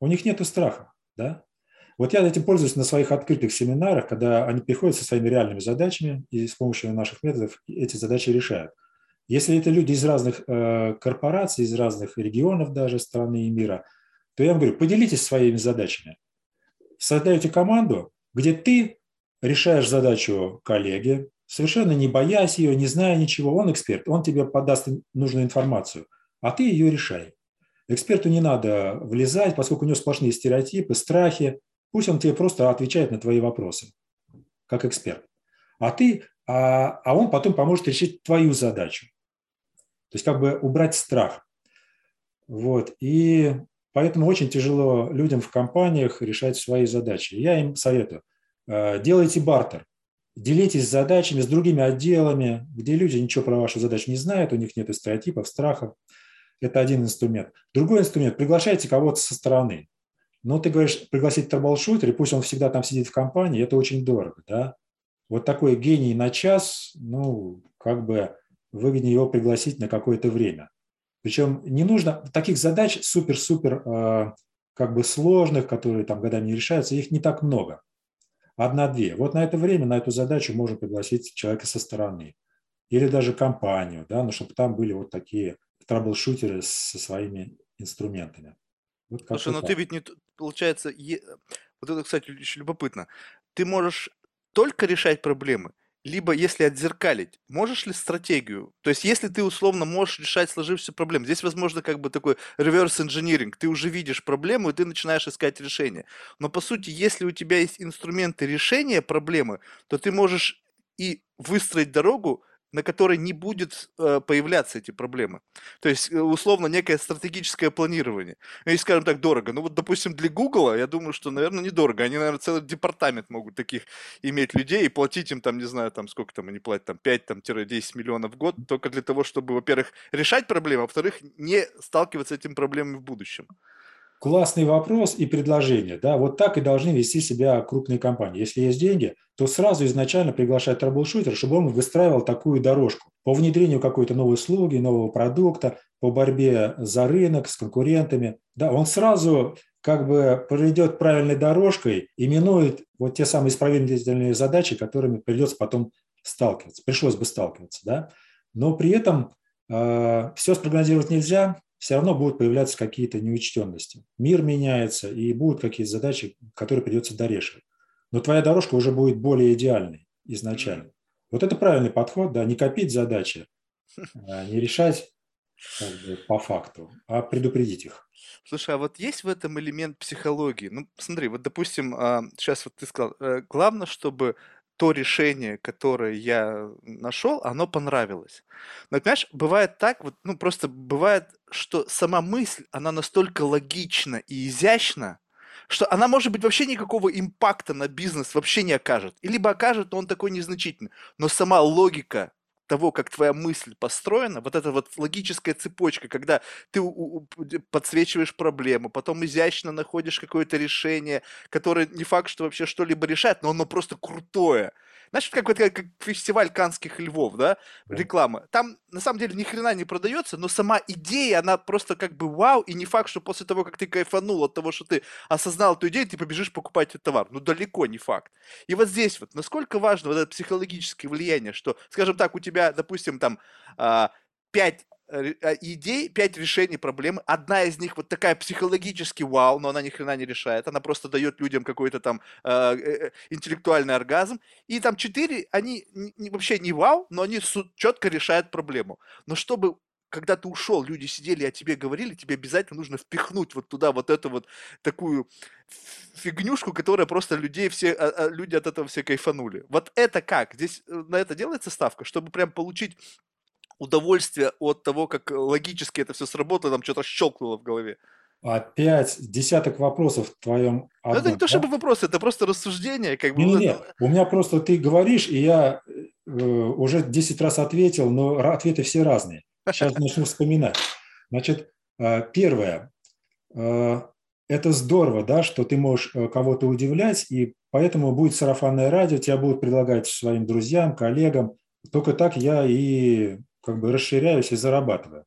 У них нет страха, да, вот я этим пользуюсь на своих открытых семинарах, когда они приходят со своими реальными задачами и с помощью наших методов эти задачи решают. Если это люди из разных э, корпораций, из разных регионов даже страны и мира, то я им говорю, поделитесь своими задачами. Создаете команду, где ты решаешь задачу коллеги, совершенно не боясь ее, не зная ничего, он эксперт, он тебе подаст нужную информацию, а ты ее решай. Эксперту не надо влезать, поскольку у него сплошные стереотипы, страхи, Пусть он тебе просто отвечает на твои вопросы, как эксперт. А ты, а, а он потом поможет решить твою задачу. То есть как бы убрать страх. Вот. И поэтому очень тяжело людям в компаниях решать свои задачи. Я им советую, э, делайте бартер, делитесь задачами с другими отделами, где люди ничего про вашу задачу не знают, у них нет стереотипов, страхов. Это один инструмент. Другой инструмент – приглашайте кого-то со стороны. Но ты говоришь, пригласить troubleshooter, и пусть он всегда там сидит в компании, это очень дорого, да? Вот такой гений на час, ну, как бы выгоднее его пригласить на какое-то время. Причем не нужно, таких задач супер-супер э, как бы сложных, которые там годами не решаются, их не так много. Одна-две. Вот на это время, на эту задачу можно пригласить человека со стороны. Или даже компанию, да, ну, чтобы там были вот такие траблшутеры со своими инструментами. Вот Слушай, но ну ты ведь не, получается, е... вот это, кстати, еще любопытно. Ты можешь только решать проблемы, либо если отзеркалить, можешь ли стратегию? То есть, если ты условно можешь решать сложившиеся проблемы, здесь возможно как бы такой reverse engineering, ты уже видишь проблему, и ты начинаешь искать решение. Но по сути, если у тебя есть инструменты решения проблемы, то ты можешь и выстроить дорогу на которой не будет э, появляться эти проблемы. То есть, э, условно, некое стратегическое планирование. Ну, если, скажем так, дорого. Ну, вот, допустим, для Google, я думаю, что, наверное, недорого. Они, наверное, целый департамент могут таких иметь людей и платить им, там, не знаю, там, сколько там они платят, там, 5-10 миллионов в год, только для того, чтобы, во-первых, решать проблемы, а во-вторых, не сталкиваться с этими проблемами в будущем. Классный вопрос и предложение. Да? Вот так и должны вести себя крупные компании. Если есть деньги, то сразу изначально приглашать troubleshooter а, чтобы он выстраивал такую дорожку по внедрению какой-то новой услуги, нового продукта, по борьбе за рынок с конкурентами. Да, он сразу как бы проведет правильной дорожкой и минует вот те самые исправительные задачи, которыми придется потом сталкиваться, пришлось бы сталкиваться. Да? Но при этом э, все спрогнозировать нельзя, все равно будут появляться какие-то неучтенности. Мир меняется, и будут какие-то задачи, которые придется дорешивать. Но твоя дорожка уже будет более идеальной изначально. Вот это правильный подход, да, не копить задачи, а не решать как бы, по факту, а предупредить их. Слушай, а вот есть в этом элемент психологии? Ну, смотри, вот, допустим, сейчас а, вот ты сказал, э, главное, чтобы то решение, которое я нашел, оно понравилось. Но, понимаешь, бывает так, вот, ну, просто бывает, что сама мысль, она настолько логична и изящна, что она, может быть, вообще никакого импакта на бизнес вообще не окажет. И либо окажет, но он такой незначительный. Но сама логика того, как твоя мысль построена, вот эта вот логическая цепочка, когда ты подсвечиваешь проблему, потом изящно находишь какое-то решение, которое не факт, что вообще что-либо решает, но оно просто крутое. Знаешь, как, как, как фестиваль канских львов, да, реклама. Там на самом деле ни хрена не продается, но сама идея, она просто как бы вау, и не факт, что после того, как ты кайфанул от того, что ты осознал эту идею, ты побежишь покупать этот товар. Ну, далеко не факт. И вот здесь вот, насколько важно вот это психологическое влияние, что, скажем так, у тебя, допустим, там, а, пять Э, идей, пять решений проблемы. Одна из них вот такая психологически вау, но она ни хрена не решает. Она просто дает людям какой-то там э, э, интеллектуальный оргазм. И там четыре, они не, вообще не вау, но они четко решают проблему. Но чтобы когда ты ушел, люди сидели, о тебе говорили, тебе обязательно нужно впихнуть вот туда вот эту вот такую фигнюшку, которая просто людей все, а, а, люди от этого все кайфанули. Вот это как? Здесь э, на это делается ставка, чтобы прям получить удовольствие от того, как логически это все сработало, там что-то щелкнуло в голове. Опять десяток вопросов в твоем одном, Это не то чтобы вопросы, это просто рассуждение. Как бы, не, не, не. У меня просто ты говоришь, и я э, уже 10 раз ответил, но ответы все разные. Сейчас начну вспоминать. Значит, э, первое. Э, это здорово, да, что ты можешь э, кого-то удивлять, и поэтому будет сарафанное радио, тебя будут предлагать своим друзьям, коллегам. Только так я и как бы расширяюсь и зарабатываю.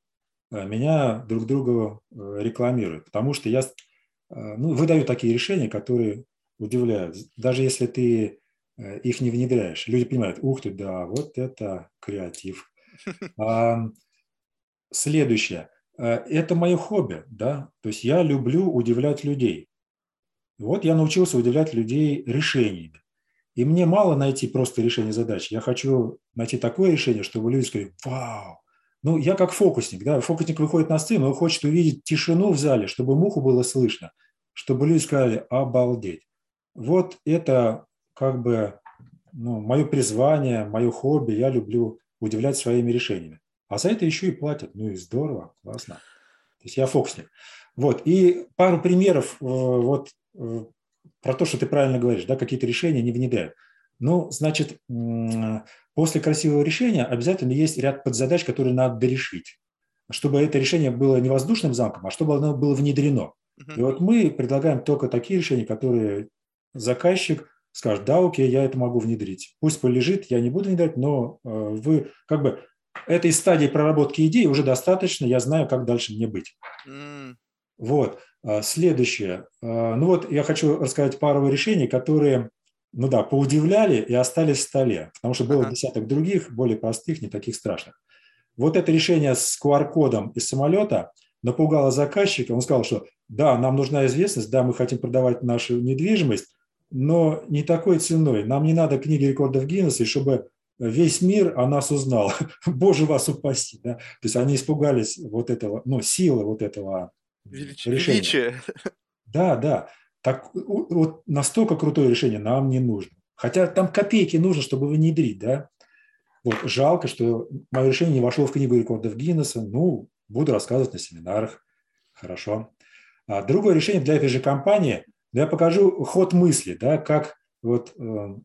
А меня друг другу э, рекламируют, потому что я э, ну, выдаю такие решения, которые удивляют. Даже если ты э, их не внедряешь, люди понимают, ух ты, да, вот это креатив. А, следующее. Это мое хобби, да, то есть я люблю удивлять людей. Вот я научился удивлять людей решениями. И мне мало найти просто решение задачи. Я хочу найти такое решение, чтобы люди сказали, вау. Ну, я как фокусник, да, фокусник выходит на сцену, он хочет увидеть тишину в зале, чтобы муху было слышно, чтобы люди сказали, обалдеть. Вот это как бы ну, мое призвание, мое хобби, я люблю удивлять своими решениями. А за это еще и платят. Ну и здорово, классно. То есть я фокусник. Вот. И пару примеров э, вот э, про то, что ты правильно говоришь, да, какие-то решения не внедряют. Ну, значит, после красивого решения обязательно есть ряд подзадач, которые надо дорешить, чтобы это решение было не воздушным замком, а чтобы оно было внедрено. И вот мы предлагаем только такие решения, которые заказчик скажет, да, окей, я это могу внедрить. Пусть полежит, я не буду внедрять, но э, вы как бы этой стадии проработки идеи уже достаточно, я знаю, как дальше мне быть. Mm. Вот. А, следующее. А, ну вот я хочу рассказать пару решений, которые, ну да, поудивляли и остались в столе, потому что было ага. десяток других, более простых, не таких страшных. Вот это решение с QR-кодом из самолета напугало заказчика. Он сказал, что да, нам нужна известность, да, мы хотим продавать нашу недвижимость, но не такой ценой. Нам не надо книги рекордов Гиннесса, чтобы весь мир о нас узнал. Боже вас упаси. Да? То есть они испугались вот этого, ну, силы вот этого Велич... Величие. Да, да. Так, вот настолько крутое решение нам не нужно. Хотя там копейки нужно, чтобы внедрить, да. Вот, жалко, что мое решение не вошло в книгу рекордов Гиннесса. Ну, буду рассказывать на семинарах. Хорошо. А другое решение для этой же компании, я покажу ход мысли, да, как вот, э,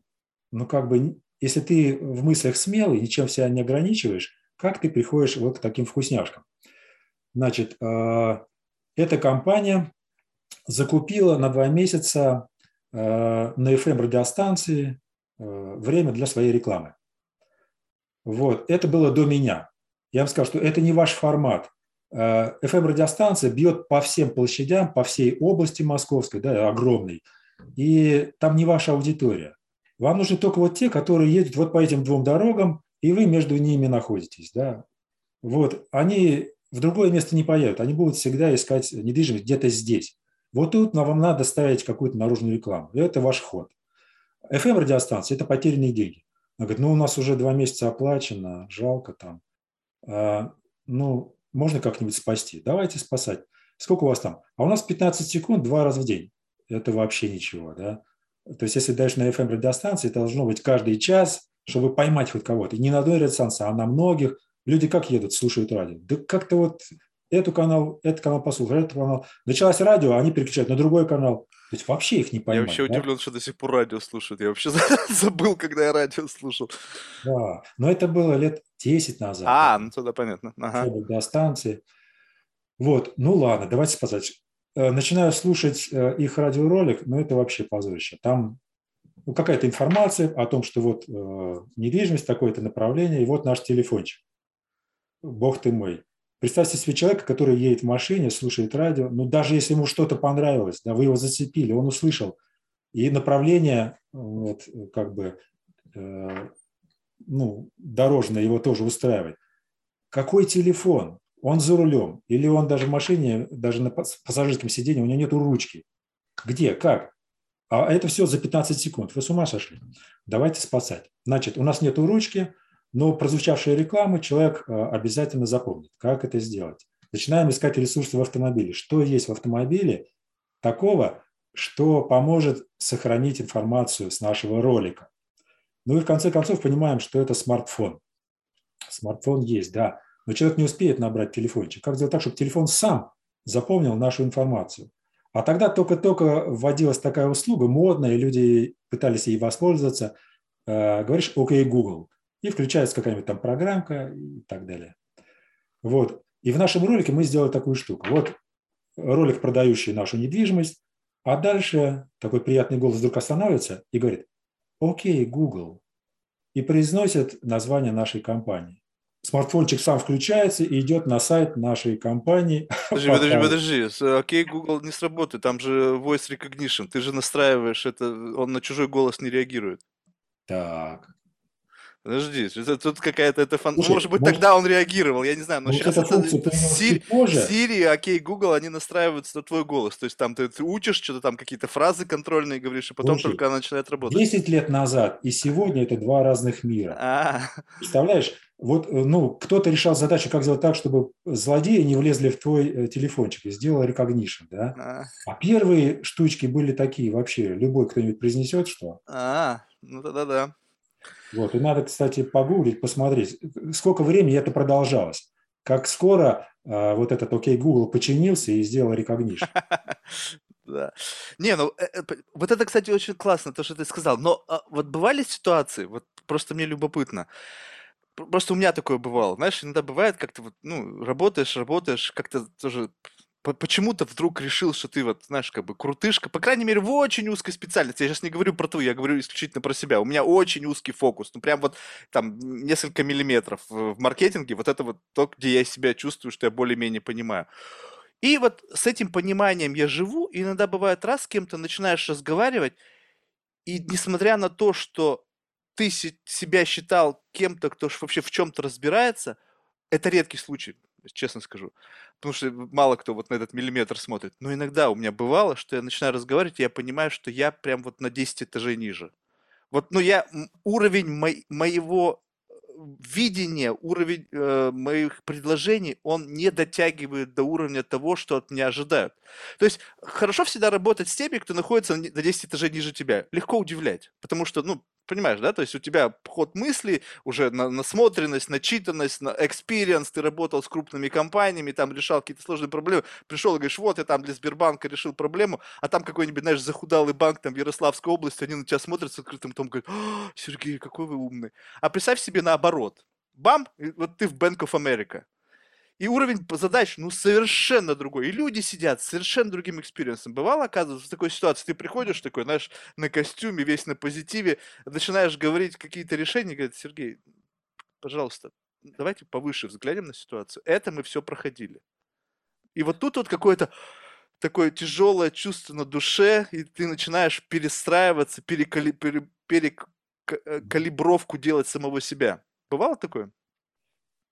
ну, как бы, если ты в мыслях смелый, ничем себя не ограничиваешь, как ты приходишь вот к таким вкусняшкам? Значит, э, эта компания закупила на два месяца э, на FM радиостанции время для своей рекламы. Вот, это было до меня. Я вам сказал, что это не ваш формат. FM-радиостанция бьет по всем площадям, по всей области московской, да, огромной, и там не ваша аудитория. Вам нужны только вот те, которые едут вот по этим двум дорогам, и вы между ними находитесь. Да. Вот, они в другое место не поедут, они будут всегда искать недвижимость где-то здесь. Вот тут вам надо ставить какую-то наружную рекламу. Это ваш ход. FM-радиостанция – это потерянные деньги. Она говорит, ну, у нас уже два месяца оплачено, жалко там. А, ну, можно как-нибудь спасти. Давайте спасать. Сколько у вас там? А у нас 15 секунд два раза в день. Это вообще ничего, да? То есть, если дальше на FM радиостанции, это должно быть каждый час, чтобы поймать хоть кого-то. И не на одной радиостанции, а на многих. Люди как едут, слушают радио? Да как-то вот эту канал, этот канал послушал, этот канал. Началось радио, они переключают на другой канал. То есть вообще их не поймать. Я вообще да? удивлен, что до сих пор радио слушают. Я вообще забыл, когда я радио слушал. Да, но это было лет 10 назад. А, ну тогда понятно. Ага. До станции. Вот, ну ладно, давайте сказать. Э, начинаю слушать э, их радиоролик, но это вообще позорище. Там ну, какая-то информация о том, что вот э, недвижимость, такое-то направление, и вот наш телефончик. Бог ты мой. Представьте себе человека, который едет в машине, слушает радио, ну даже если ему что-то понравилось, да, вы его зацепили, он услышал, и направление, вот, как бы, э, ну, дорожное его тоже устраивает. Какой телефон? Он за рулем, или он даже в машине, даже на пассажирском сиденье, у него нет ручки. Где? Как? А это все за 15 секунд. Вы с ума сошли? Давайте спасать. Значит, у нас нет ручки – но прозвучавшая реклама человек э, обязательно запомнит. Как это сделать? Начинаем искать ресурсы в автомобиле. Что есть в автомобиле такого, что поможет сохранить информацию с нашего ролика? Ну и в конце концов понимаем, что это смартфон. Смартфон есть, да, но человек не успеет набрать телефончик. Как сделать так, чтобы телефон сам запомнил нашу информацию? А тогда только-только вводилась такая услуга, модная, и люди пытались ей воспользоваться. Э, говоришь «Окей, Google», и включается какая-нибудь там программка и так далее. Вот. И в нашем ролике мы сделали такую штуку. Вот ролик, продающий нашу недвижимость, а дальше такой приятный голос вдруг останавливается и говорит «Окей, Google», и произносит название нашей компании. Смартфончик сам включается и идет на сайт нашей компании. Подожди, подожди, подожди. Окей, Google не сработает. Там же voice recognition. Ты же настраиваешь это, он на чужой голос не реагирует. Так, Подожди, это, тут какая-то это фан... Слушай, может быть, может... тогда он реагировал, я не знаю, но сейчас это Siri, Siri, окей, Google, они настраиваются на твой голос. То есть там ты, ты учишь что-то там, какие-то фразы контрольные говоришь, и потом Слушай, только она начинает работать. 10 лет назад и сегодня это два разных мира. А. Представляешь, вот, э, ну, кто-то решал задачу, как сделать так, чтобы злодеи не влезли в твой э, телефончик и сделал recognition, да? А, а первые штучки были такие вообще, любой кто-нибудь произнесет, что? А, ну тогда да. Вот. И надо, кстати, погуглить, посмотреть, сколько времени это продолжалось. Как скоро э, вот этот окей Google починился и сделал recognition. Да. Не, ну, э, э, вот это, кстати, очень классно, то, что ты сказал. Но а, вот бывали ситуации, вот просто мне любопытно. Просто у меня такое бывало. Знаешь, иногда бывает, как-то вот, ну, работаешь, работаешь, как-то тоже почему-то вдруг решил, что ты вот, знаешь, как бы крутышка, по крайней мере, в очень узкой специальности. Я сейчас не говорю про твою, я говорю исключительно про себя. У меня очень узкий фокус, ну прям вот там несколько миллиметров в маркетинге. Вот это вот то, где я себя чувствую, что я более-менее понимаю. И вот с этим пониманием я живу, и иногда бывает раз с кем-то начинаешь разговаривать, и несмотря на то, что ты себя считал кем-то, кто вообще в чем-то разбирается, это редкий случай честно скажу. Потому что мало кто вот на этот миллиметр смотрит. Но иногда у меня бывало, что я начинаю разговаривать, и я понимаю, что я прям вот на 10 этажей ниже. Вот, ну, я уровень мо- моего э, видения, уровень э, моих предложений, он не дотягивает до уровня того, что от меня ожидают. То есть хорошо всегда работать с теми, кто находится на 10 этажей ниже тебя. Легко удивлять, потому что, ну, Понимаешь, да? То есть у тебя ход мысли, уже на, насмотренность, начитанность, на experience, ты работал с крупными компаниями, там решал какие-то сложные проблемы, пришел и говоришь, вот я там для Сбербанка решил проблему, а там какой-нибудь, знаешь, захудалый банк там в Ярославской области, они на тебя смотрят с открытым том, говорят, Сергей, какой вы умный. А представь себе наоборот. Бам, вот ты в Bank of America. И уровень задач, ну, совершенно другой. И люди сидят с совершенно другим experience ом. Бывало, оказывается, в такой ситуации ты приходишь такой, знаешь, на костюме, весь на позитиве, начинаешь говорить какие-то решения, говорит, Сергей, пожалуйста, давайте повыше взглянем на ситуацию. Это мы все проходили. И вот тут вот какое-то такое тяжелое чувство на душе, и ты начинаешь перестраиваться, перекали, пере, перекалибровку делать самого себя. Бывало такое?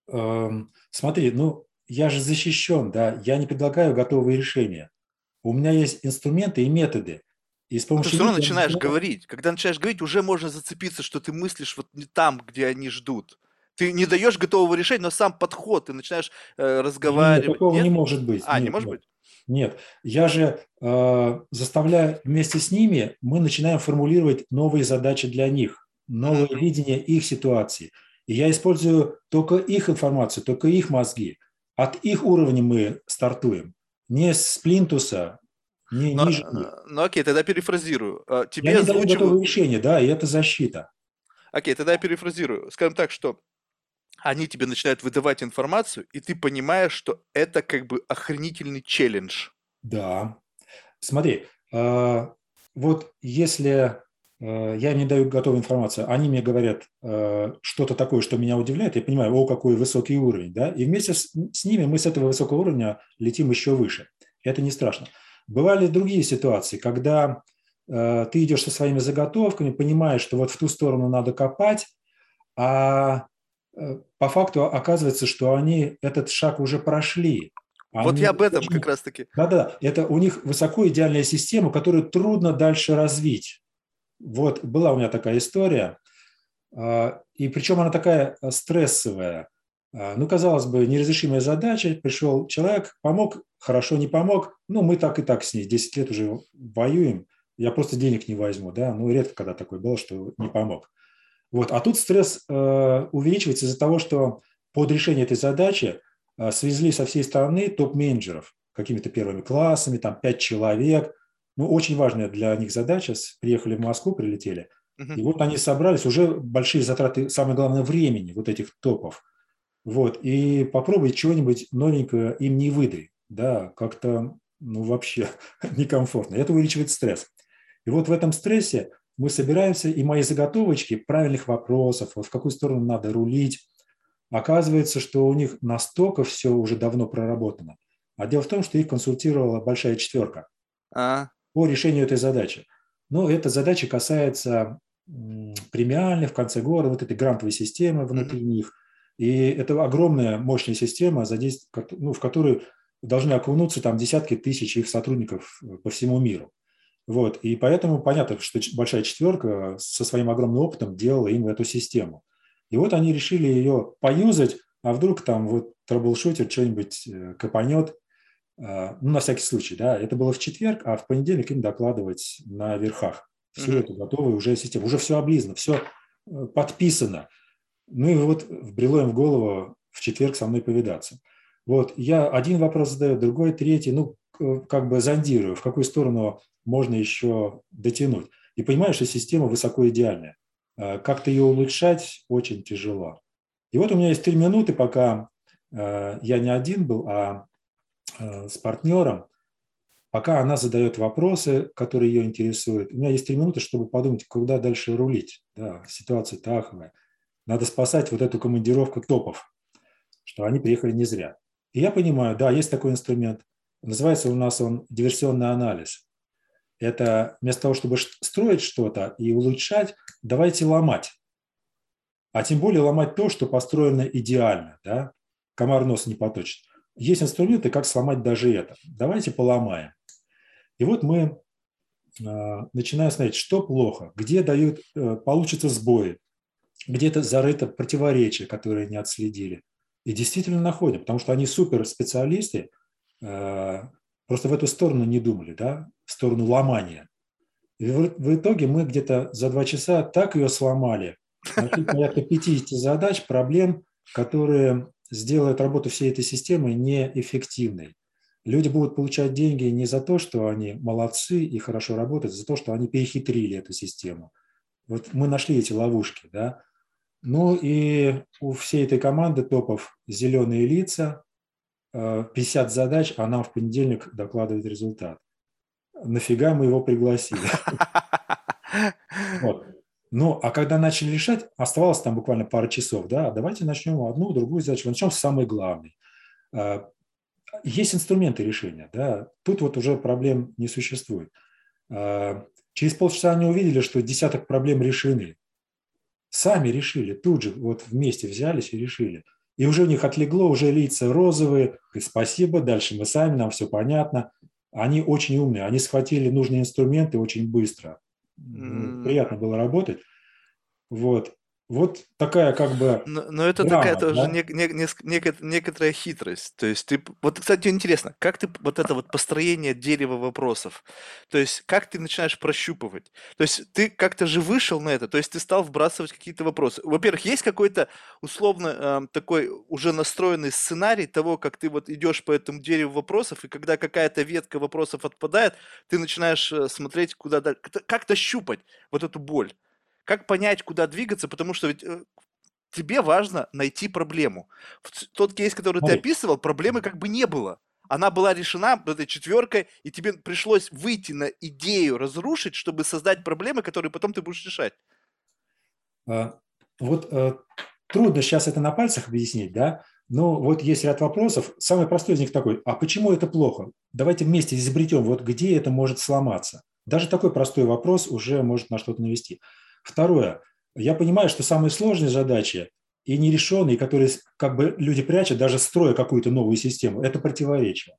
Эм, смотри, ну, я же защищен, да, я не предлагаю готовые решения. У меня есть инструменты и методы. И с помощью ты все равно начинаешь начинаю... говорить. Когда начинаешь говорить, уже можно зацепиться, что ты мыслишь вот не там, где они ждут. Ты не даешь готового решения, но сам подход, ты начинаешь э, разговаривать. Нет, такого Нет? не может быть. А, Нет, не может нет. быть? Нет, я же э, заставляю вместе с ними, мы начинаем формулировать новые задачи для них, новое mm-hmm. видение их ситуации. И я использую только их информацию, только их мозги. От их уровня мы стартуем. Не с плинтуса, не но, ниже. Ну окей, тогда перефразирую. А, тебе я не озвучиваю... даю готовое решение, да, и это защита. Окей, тогда я перефразирую. Скажем так, что они тебе начинают выдавать информацию, и ты понимаешь, что это как бы охренительный челлендж. Да. Смотри, а, вот если Э, я не даю готовую информацию, они мне говорят э, что-то такое, что меня удивляет, я понимаю, о, какой высокий уровень, да, и вместе с, с ними мы с этого высокого уровня летим еще выше. Это не страшно. Бывали другие ситуации, когда э, ты идешь со своими заготовками, понимаешь, что вот в ту сторону надо копать, а по факту оказывается, что они этот шаг уже прошли. Они вот я об этом как раз таки. Да-да, это у них высоко идеальная система, которую трудно дальше развить. Вот была у меня такая история, а, и причем она такая а, стрессовая. А, ну, казалось бы, неразрешимая задача. Пришел человек, помог, хорошо, не помог. Ну, мы так и так с ней 10 лет уже воюем. Я просто денег не возьму, да. Ну, редко когда такое было, что не помог. Вот. А тут стресс увеличивается из-за того, что под решение этой задачи свезли со всей страны топ-менеджеров какими-то первыми классами, там пять человек – ну, очень важная для них задача. Приехали в Москву, прилетели. И вот они собрались, уже большие затраты, самое главное, времени вот этих топов. Вот, и попробуй чего-нибудь новенького им не выдай. Да, как-то, ну, вообще некомфортно. Это увеличивает стресс. И вот в этом стрессе мы собираемся, и мои заготовочки правильных вопросов, вот в какую сторону надо рулить, оказывается, что у них настолько все уже давно проработано. А дело в том, что их консультировала большая четверка. А по решению этой задачи. Но эта задача касается премиальных в конце года, вот этой грантовой системы внутри mm-hmm. них. И это огромная мощная система, ну, в которую должны окунуться там десятки тысяч их сотрудников э, по всему миру. Вот. И поэтому понятно, что большая четверка со своим огромным опытом делала им эту систему. И вот они решили ее поюзать, а вдруг там вот troubleshooter что-нибудь э, копанет, ну, на всякий случай, да, это было в четверг, а в понедельник им докладывать на верхах. Все mm-hmm. это готово, уже система, уже все облизано, все э, подписано. Ну и вот вбрело им в голову в четверг со мной повидаться. Вот, я один вопрос задаю, другой, третий, ну, как бы зондирую, в какую сторону можно еще дотянуть. И понимаю, что система высоко идеальная. А, как-то ее улучшать очень тяжело. И вот у меня есть три минуты, пока э, я не один был, а Э, с партнером, пока она задает вопросы, которые ее интересуют. У меня есть три минуты, чтобы подумать, куда дальше рулить. Да, ситуация таховая. Надо спасать вот эту командировку топов, что они приехали не зря. И я понимаю, да, есть такой инструмент. Называется у нас он диверсионный анализ. Это вместо того, чтобы строить что-то и улучшать, давайте ломать. А тем более ломать то, что построено идеально. Да? Комар нос не поточит есть инструменты, как сломать даже это. Давайте поломаем. И вот мы а, начинаем смотреть, что плохо, где дают, э, получится сбои, где-то зарыто противоречие, которое не отследили. И действительно находим, потому что они суперспециалисты, э, просто в эту сторону не думали, да, в сторону ломания. И в, итоге мы где-то за два часа так ее сломали. Порядка 50 задач, проблем, которые сделают работу всей этой системы неэффективной. Люди будут получать деньги не за то, что они молодцы и хорошо работают, а за то, что они перехитрили эту систему. Вот мы нашли эти ловушки, да. Ну и у всей этой команды топов зеленые лица, 50 э, задач, а нам в понедельник докладывает результат. Нафига мы его пригласили? Вот. Ну, а когда начали решать, оставалось там буквально пару часов, да, давайте начнем одну, другую задачу, начнем с самой главной. А, есть инструменты решения, да, тут вот уже проблем не существует. А, через полчаса они увидели, что десяток проблем решены. Сами решили, тут же вот вместе взялись и решили. И уже у них отлегло, уже лица розовые, и спасибо, дальше мы сами, нам все понятно. Они очень умные, они схватили нужные инструменты очень быстро. Приятно было работать. Вот. Вот такая как бы... Но, но это драма, такая тоже да? не, не, не, нек, некоторая хитрость. То есть ты... Вот, кстати, интересно, как ты вот это вот построение дерева вопросов, то есть как ты начинаешь прощупывать? То есть ты как-то же вышел на это, то есть ты стал вбрасывать какие-то вопросы. Во-первых, есть какой-то условно э, такой уже настроенный сценарий того, как ты вот идешь по этому дереву вопросов, и когда какая-то ветка вопросов отпадает, ты начинаешь э, смотреть куда... Как-то щупать вот эту боль. Как понять, куда двигаться, потому что ведь э, тебе важно найти проблему. В тот кейс, который ты описывал, проблемы как бы не было. Она была решена этой четверкой, и тебе пришлось выйти на идею разрушить, чтобы создать проблемы, которые потом ты будешь решать. А, вот э, трудно сейчас это на пальцах объяснить, да? Но вот есть ряд вопросов. Самый простой из них такой, а почему это плохо? Давайте вместе изобретем, вот где это может сломаться. Даже такой простой вопрос уже может на что-то навести. Второе. Я понимаю, что самые сложные задачи и нерешенные, которые как бы люди прячут, даже строя какую-то новую систему, это противоречие.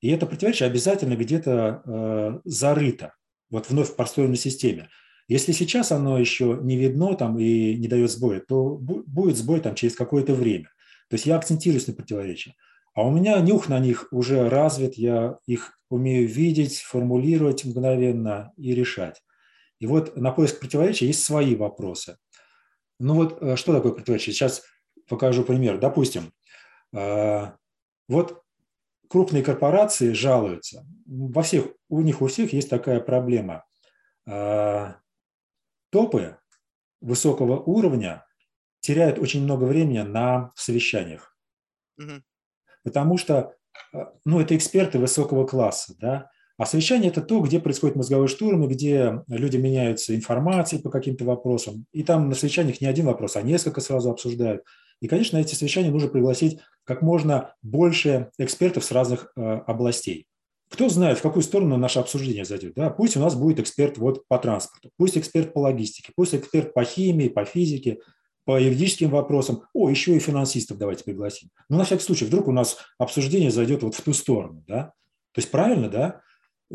И это противоречие обязательно где-то э, зарыто, вот вновь построенной системе. Если сейчас оно еще не видно там и не дает сбоя, то будет сбой там через какое-то время. То есть я акцентируюсь на противоречии. А у меня нюх на них уже развит, я их умею видеть, формулировать мгновенно и решать. И вот на поиск противоречия есть свои вопросы. Ну вот э, что такое противоречие? Сейчас покажу пример. Допустим, э, вот крупные корпорации жалуются. Во всех, у них у всех есть такая проблема. Э, топы высокого уровня теряют очень много времени на совещаниях. Угу. Потому что ну, это эксперты высокого класса, да, а совещание – это то, где происходит мозговой штурм, и где люди меняются информацией по каким-то вопросам. И там на совещаниях не один вопрос, а несколько сразу обсуждают. И, конечно, эти совещания нужно пригласить как можно больше экспертов с разных э, областей. Кто знает, в какую сторону наше обсуждение зайдет. Да? Пусть у нас будет эксперт вот по транспорту, пусть эксперт по логистике, пусть эксперт по химии, по физике, по юридическим вопросам. О, еще и финансистов давайте пригласим. Ну, на всякий случай, вдруг у нас обсуждение зайдет вот в ту сторону. Да? То есть правильно, да?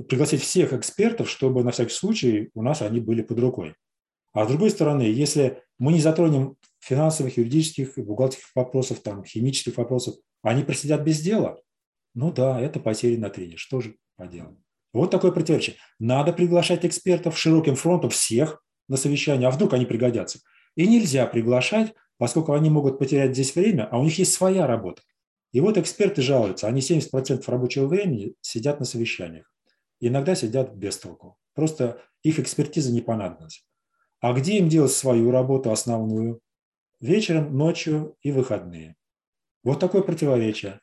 Пригласить всех экспертов, чтобы на всякий случай у нас они были под рукой. А с другой стороны, если мы не затронем финансовых, юридических, бухгалтерских вопросов, там, химических вопросов, они просидят без дела, ну да, это потери на тренинг. Что же поделать? Вот такое противоречие. Надо приглашать экспертов широким фронтом всех на совещание, а вдруг они пригодятся. И нельзя приглашать, поскольку они могут потерять здесь время, а у них есть своя работа. И вот эксперты жалуются, они 70% рабочего времени сидят на совещаниях иногда сидят без толку. Просто их экспертиза не понадобилась. А где им делать свою работу основную? Вечером, ночью и выходные. Вот такое противоречие.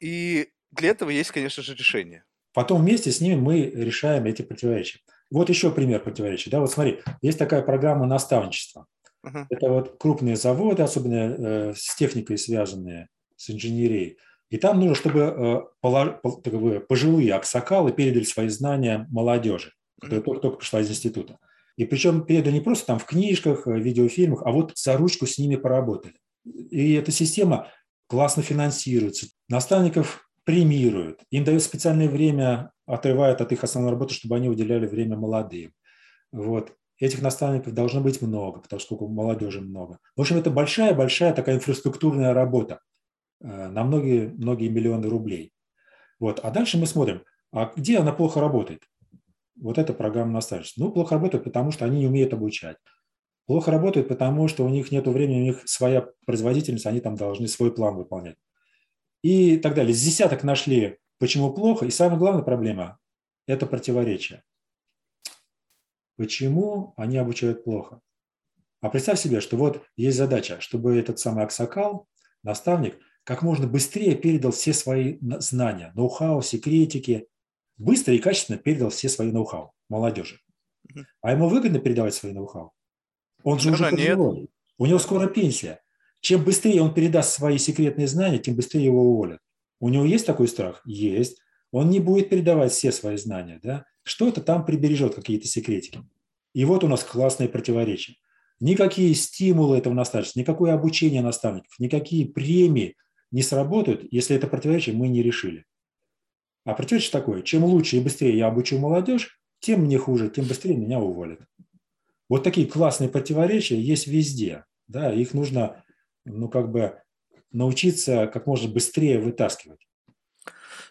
И для этого есть, конечно же, решение. Потом вместе с ними мы решаем эти противоречия. Вот еще пример противоречия. Да, вот смотри, есть такая программа наставничества. Uh-huh. Это вот крупные заводы, особенно э, с техникой связанные, с инженерией. И там нужно, чтобы э, пожилые аксакалы передали свои знания молодежи, которая только-только пришла из института. И причем передали не просто там в книжках, э, видеофильмах, а вот за ручку с ними поработали. И эта система классно финансируется, наставников премируют, им дают специальное время, отрывают от их основной работы, чтобы они уделяли время молодым. Вот. Этих наставников должно быть много, потому что сколько молодежи много. В общем, это большая-большая такая инфраструктурная работа. Э, на многие, многие миллионы рублей. Вот. А дальше мы смотрим, а где она плохо работает? вот это программа наставничества. Ну, плохо работают, потому что они не умеют обучать. Плохо работают, потому что у них нет времени, у них своя производительность, они там должны свой план выполнять. И так далее. С десяток нашли, почему плохо. И самая главная проблема – это противоречие. Почему они обучают плохо? А представь себе, что вот есть задача, чтобы этот самый Аксакал, наставник, как можно быстрее передал все свои знания, ноу-хау, секретики, быстро и качественно передал все свои ноу-хау молодежи. А ему выгодно передавать свои ноу-хау? Он же уже пожилой. У него скоро пенсия. Чем быстрее он передаст свои секретные знания, тем быстрее его уволят. У него есть такой страх? Есть. Он не будет передавать все свои знания. Да? Что-то там прибережет, какие-то секретики. И вот у нас классное противоречие. Никакие стимулы этого наставничества, никакое обучение наставников, никакие премии не сработают, если это противоречие мы не решили. А противоречие такое, чем лучше и быстрее я обучу молодежь, тем мне хуже, тем быстрее меня уволят. Вот такие классные противоречия есть везде. Да, их нужно ну, как бы научиться как можно быстрее вытаскивать.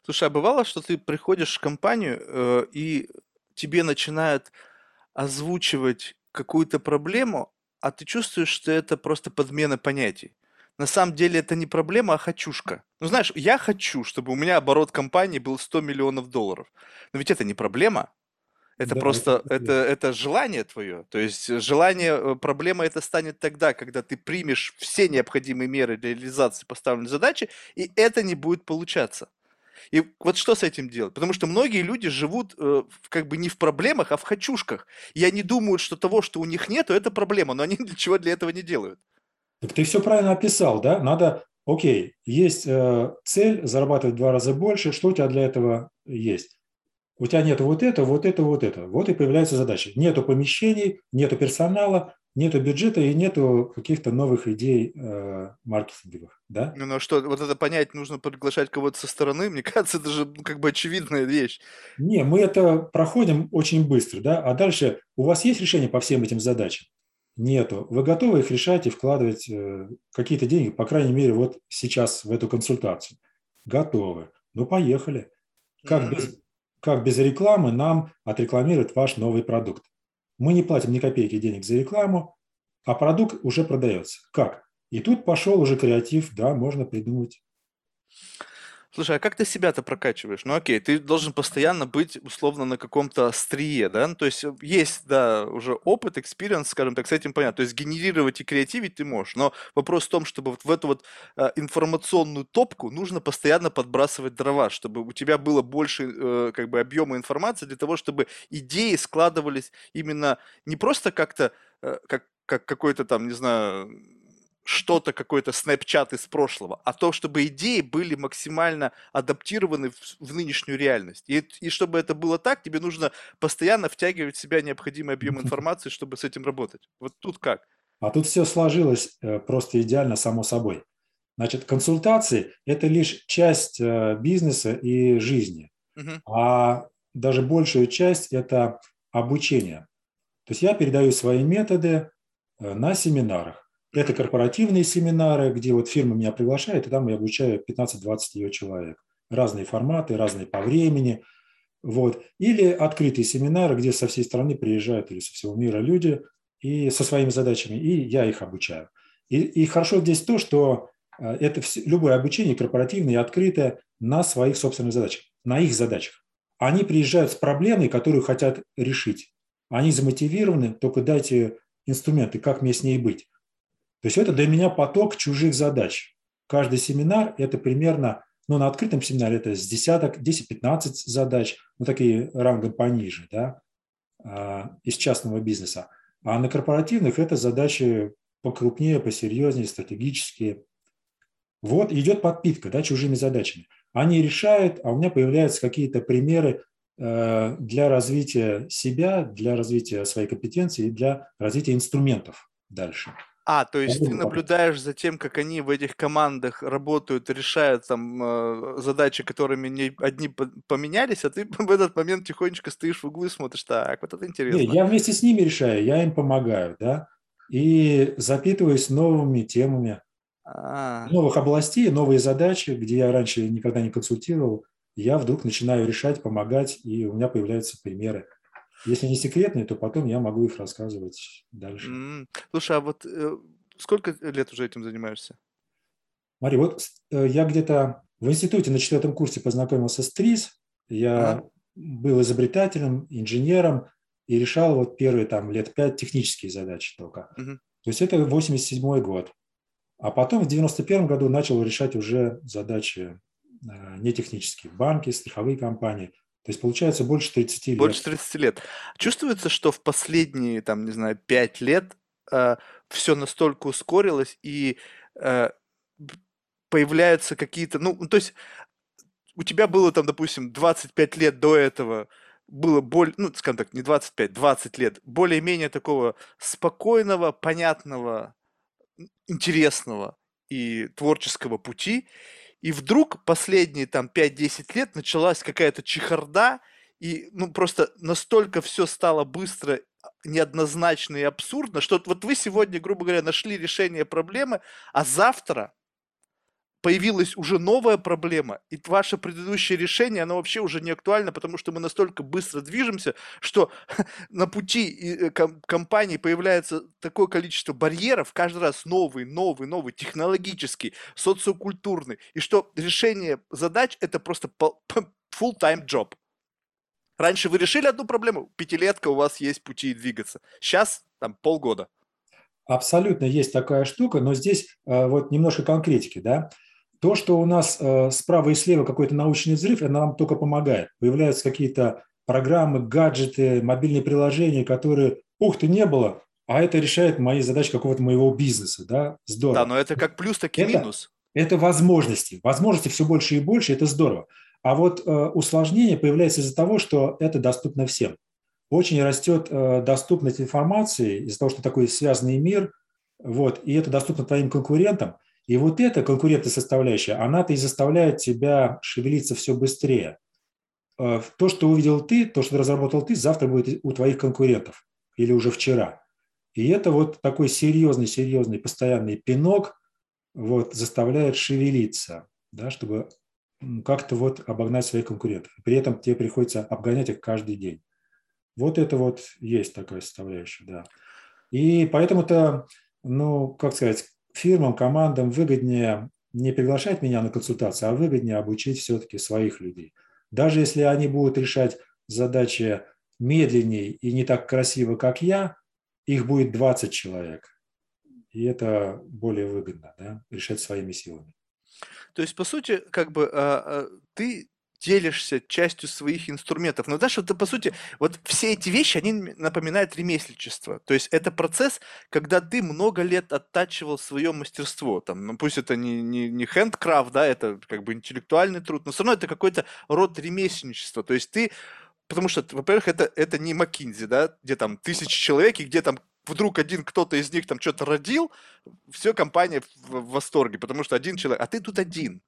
Слушай, а бывало, что ты приходишь в компанию, э, и тебе начинают озвучивать какую-то проблему, а ты чувствуешь, что это просто подмена понятий. На самом деле это не проблема, а хочушка. Ну, знаешь, я хочу, чтобы у меня оборот компании был 100 миллионов долларов. Но ведь это не проблема. Это да, просто, это, это, это желание твое. То есть желание, э, проблема это станет тогда, когда ты примешь все необходимые меры для реализации поставленной задачи, и это не будет получаться. И вот что с этим делать? Потому что многие люди живут э, как бы не в проблемах, а в хочушках. И они думают, что того, что у них нету, это проблема, но они ничего для этого не делают. Так ты все правильно описал, да? Надо, окей, есть э, цель зарабатывать в два раза больше, что у тебя для этого есть? У тебя нет вот это, вот это, вот это. Вот и появляется задача. Нету помещений, нету персонала, нету бюджета и нету каких-то новых идей э, маркетинговых, да? Ну, ну что, вот это понять, нужно приглашать кого-то со стороны, мне кажется, это же ну, как бы очевидная вещь. Не, мы это проходим очень быстро, да, а дальше у вас есть решение по всем этим задачам? Нету. Вы готовы их решать и вкладывать э, какие-то деньги, по крайней мере, вот сейчас в эту консультацию? Готовы. Ну, поехали. Как, без, как без рекламы нам отрекламировать ваш новый продукт? Мы не платим ни копейки денег за рекламу, а продукт уже продается. Как? И тут пошел уже креатив, да, можно придумать. Слушай, а как ты себя-то прокачиваешь? Ну окей, ты должен постоянно быть условно на каком-то острие, да? Ну, то есть э, есть, да, уже опыт, experience, скажем так, с этим понятно. То есть генерировать и креативить ты можешь, но вопрос в том, чтобы вот в эту вот э, информационную топку нужно постоянно подбрасывать дрова, чтобы у тебя было больше э, как бы объема информации для того, чтобы идеи складывались именно не просто как-то э, как как какой-то там, не знаю, что-то, какой-то снэпчат из прошлого, а то, чтобы идеи были максимально адаптированы в, в нынешнюю реальность. И, и чтобы это было так, тебе нужно постоянно втягивать в себя необходимый объем информации, чтобы с этим работать. Вот тут как? А тут все сложилось э, просто идеально само собой. Значит, консультации – это лишь часть э, бизнеса и жизни, угу. а даже большую часть – это обучение. То есть я передаю свои методы э, на семинарах. Это корпоративные семинары, где вот фирма меня приглашает, и там я обучаю 15-20 ее человек. Разные форматы, разные по времени. Вот. Или открытые семинары, где со всей страны приезжают или со всего мира люди и со своими задачами, и я их обучаю. И, и хорошо здесь то, что э, это все, любое обучение корпоративное и открытое на своих собственных задачах, на их задачах. Они приезжают с проблемой, которую хотят решить. Они замотивированы, только дайте инструменты, как мне с ней быть. То есть это для меня поток чужих задач. Каждый семинар – это примерно, ну, на открытом семинаре это с десяток, 10-15 задач, ну, такие рангом пониже, да, а, из частного бизнеса. А на корпоративных это задачи покрупнее, посерьезнее, стратегические. Вот идет подпитка да, чужими задачами. Они решают, а у меня появляются какие-то примеры э, для развития себя, для развития своей компетенции и для развития инструментов дальше. А, то есть ты наблюдаешь за тем, как они в этих командах работают, решают там э, задачи, которыми не одни поменялись, а ты в этот момент тихонечко стоишь в углу и смотришь, так, вот это интересно. Не, я вместе с ними решаю, я им помогаю, да, и запитываюсь новыми темами, А, новых областей, новые задачи, где я раньше никогда не консультировал, я вдруг начинаю решать, помогать, и у меня появляются примеры. Если не секретные, то потом я могу их рассказывать дальше. М. Слушай, а вот э, сколько лет уже этим занимаешься? Смотри, вот э, я где-то в институте на четвертом курсе познакомился с ТРИС. Я Ага. был изобретателем, инженером и решал вот первые там лет пять технические задачи только. Мгм. То есть это 87 год. А потом в 91 году начал решать уже задачи э, не технические. Банки, страховые компании. То есть получается больше 30 лет. Больше 30 лет. Чувствуется, что в последние, там, не знаю, 5 лет все настолько ускорилось и э, появляются какие-то, ну, то есть у тебя было там, допустим, 25 лет до этого, было более, ну, скажем так, не 25, 20 лет, более-менее такого спокойного, понятного, интересного и творческого пути, и вдруг последние там 5-10 лет началась какая-то чехарда, и ну просто настолько все стало быстро, а, неоднозначно и абсурдно, что вот вы сегодня, грубо говоря, нашли решение проблемы, а завтра появилась уже новая проблема, и ваше предыдущее решение, оно вообще уже не актуально, потому что мы настолько быстро движемся, что на пути э, ком- компании появляется такое количество барьеров, каждый раз новый, новый, новый, технологический, социокультурный, и что решение задач это просто full-time job. Раньше вы решили одну проблему, пятилетка у вас есть пути двигаться. Сейчас там полгода. Абсолютно есть такая штука, но здесь э, вот немножко конкретики, да. То, что у нас э, справа и слева какой-то научный взрыв, это нам только помогает. Появляются какие-то программы, гаджеты, мобильные приложения, которые, ух ты, не было, а это решает мои задачи какого-то моего бизнеса, да, здорово. Да, но это как плюс, так и Это- минус. Это возможности. Возможности все больше и больше, это здорово. А вот э, усложнение появляется из-за того, что это доступно всем. Очень растет э, доступность информации из-за того, что такой связанный мир, вот, и это доступно твоим конкурентам. И вот эта конкурентная составляющая, она-то и заставляет тебя шевелиться все быстрее. Э, То, что увидел ты, то, что разработал ты, завтра будет у твоих конкурентов или уже вчера. И это вот такой серьезный, серьезный постоянный пинок, вот, заставляет шевелиться, да, чтобы как-то вот обогнать своих конкурентов. При этом тебе приходится обгонять их каждый день. Вот это вот есть такая составляющая, да. И поэтому-то, ну, как сказать, фирмам, командам выгоднее не приглашать меня на консультацию, а выгоднее обучить все-таки своих людей. Даже если они будут решать задачи медленнее и не так красиво, как я, их будет 20 человек. И это более выгодно, да, решать своими силами. То есть, по сути, как бы а, а, ты делишься частью своих инструментов. Но знаешь, вот, по сути, вот все эти вещи, они напоминают ремесленничество. То есть это процесс, когда ты много лет оттачивал свое мастерство. Там, ну, пусть это не, не, не handcraft, да, это как бы интеллектуальный труд, но все равно это какой-то род ремесленничества. То есть ты Потому что, во-первых, это, это не Маккинзи, да, где там тысячи человек, и где там вдруг один кто-то из них там что-то родил, все, компания в, в восторге, потому что один человек, а ты тут один.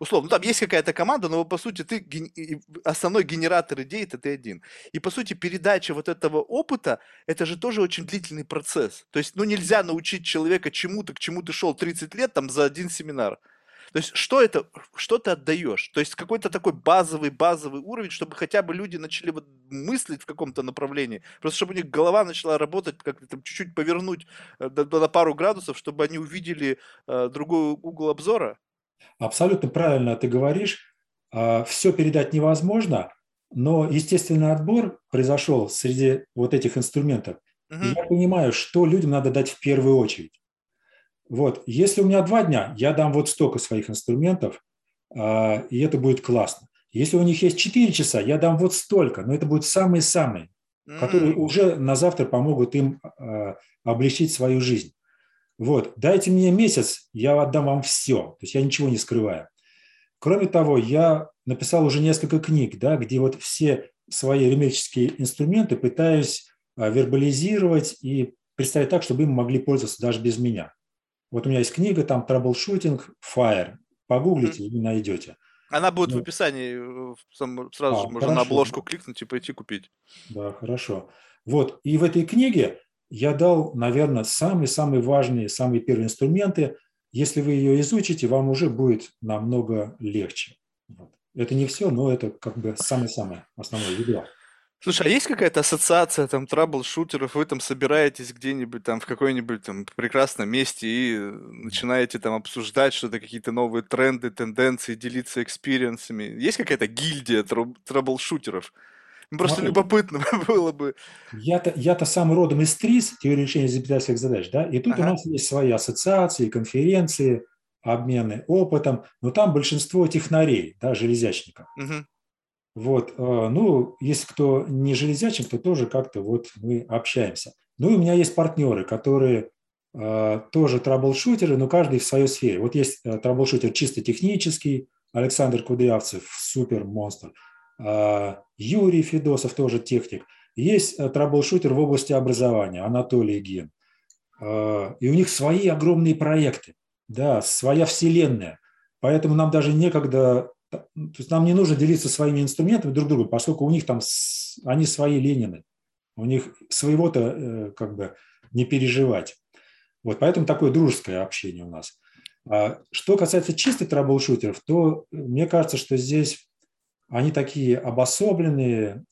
Условно, ну, там есть какая-то команда, но по сути ты ген- основной генератор идей это ты один. И по сути передача вот этого опыта, это же тоже очень длительный процесс. То есть, ну нельзя научить человека чему-то, к чему ты шел 30 лет там за один семинар. То есть, что это, что ты отдаешь? То есть, какой-то такой базовый, базовый уровень, чтобы хотя бы люди начали вот мыслить в каком-то направлении. Просто чтобы у них голова начала работать, как-то там чуть-чуть повернуть э, на пару градусов, чтобы они увидели э, другой угол обзора. Абсолютно правильно ты говоришь. Все передать невозможно, но естественный отбор произошел среди вот этих инструментов. И Мгм. я понимаю, что людям надо дать в первую очередь. Вот, если у меня два дня, я дам вот столько своих инструментов, а, и это будет классно. Если у них есть четыре часа, я дам вот столько, но это будет самые-самые, которые М. уже на завтра помогут им а, облегчить свою жизнь. Вот, дайте мне месяц, я отдам вам все, то есть я ничего не скрываю. Кроме того, я написал уже несколько книг, да, где вот все свои ремесленнические инструменты пытаюсь а, вербализировать и представить так, чтобы им могли пользоваться даже без меня. Вот у меня есть книга, там «Траблшутинг Fire». Погуглите и найдете. Она будет в Ну. описании, э, в сам- сразу А, же можно на хорошо. обложку кликнуть и пойти купить. Да, хорошо. Вот, и в этой книге я дал, наверное, самые-самые важные, самые первые инструменты. Если вы ее изучите, вам уже будет намного легче. Вот. Это не все, но это как бы самое-самое основное ядро. Слушай, а есть какая-то ассоциация там трабл-шутеров? Вы там собираетесь где-нибудь там в какой-нибудь там прекрасном месте и начинаете там обсуждать что-то, какие-то новые тренды, тенденции, делиться experience ами? Есть какая-то гильдия трабл- трабл-шутеров? Просто Смотри, любопытно было бы. я-то, я-то сам родом из ТРИС, теории решения изобретательских задач, да, и тут у Ага. нас есть свои ассоциации, конференции, обмены опытом, но там большинство технарей, да, железячников. Мгм. Вот, э, ну, если кто не железячник, то тоже как-то вот мы общаемся. Ну, и у меня есть партнеры, которые э, тоже траблшутеры, но каждый в своей сфере. Вот есть э, траблшутер чисто технический, Александр Кудрявцев, супер монстр. Э, Юрий Федосов, тоже техник. Есть э, траблшутер в области образования, Анатолий Ген. Э, И у них свои огромные проекты, да, своя вселенная. Поэтому нам даже некогда то есть нам не нужно делиться своими инструментами друг другу, поскольку у них там они свои Ленины, у них своего-то э, как бы не переживать. Вот поэтому такое дружеское общение у нас. А Что касается чистых траблшутеров, то э, мне кажется, что здесь они такие обособленные,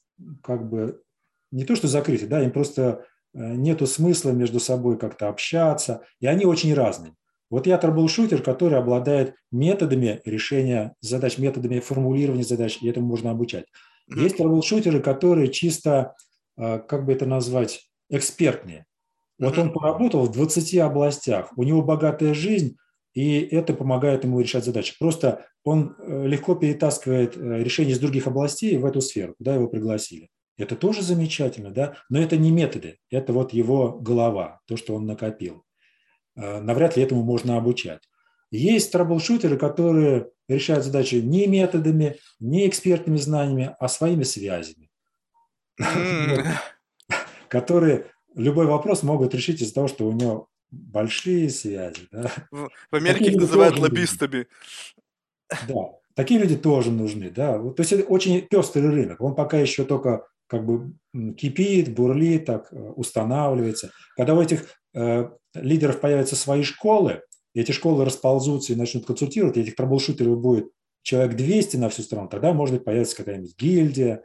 как бы не то что закрытые, да, им просто э, нету смысла между собой как-то общаться, и они очень разные. Вот я трэблшутер, который обладает методами решения задач, методами формулирования задач, и этому можно обучать. Есть трэблшутеры, которые чисто, э, как бы это назвать, экспертные. Вот он поработал в 20 областях, у него богатая жизнь, и это помогает ему решать задачи. Просто он э, легко перетаскивает э, решения из других областей в эту сферу, куда его пригласили. Это тоже замечательно, да, но это не методы, это вот его голова, то, что он накопил. Э, Навряд ли этому можно обучать. Есть трэблшутеры, которые решают задачи не методами, не экспертными знаниями, а своими связями, которые любой вопрос могут решить из-за того, что у него большие связи. да. В в Такие Америке их люди называют нужны. лоббистами. Да, такие люди тоже нужны, да. Вот, то есть это очень пестрый рынок. Он пока еще только как бы кипит, бурлит, так э, устанавливается. Когда у этих э, лидеров появятся свои школы, эти школы расползутся и начнут консультировать, и этих трэблшутеров будет человек 200 на всю страну, тогда, может быть, появится какая-нибудь гильдия.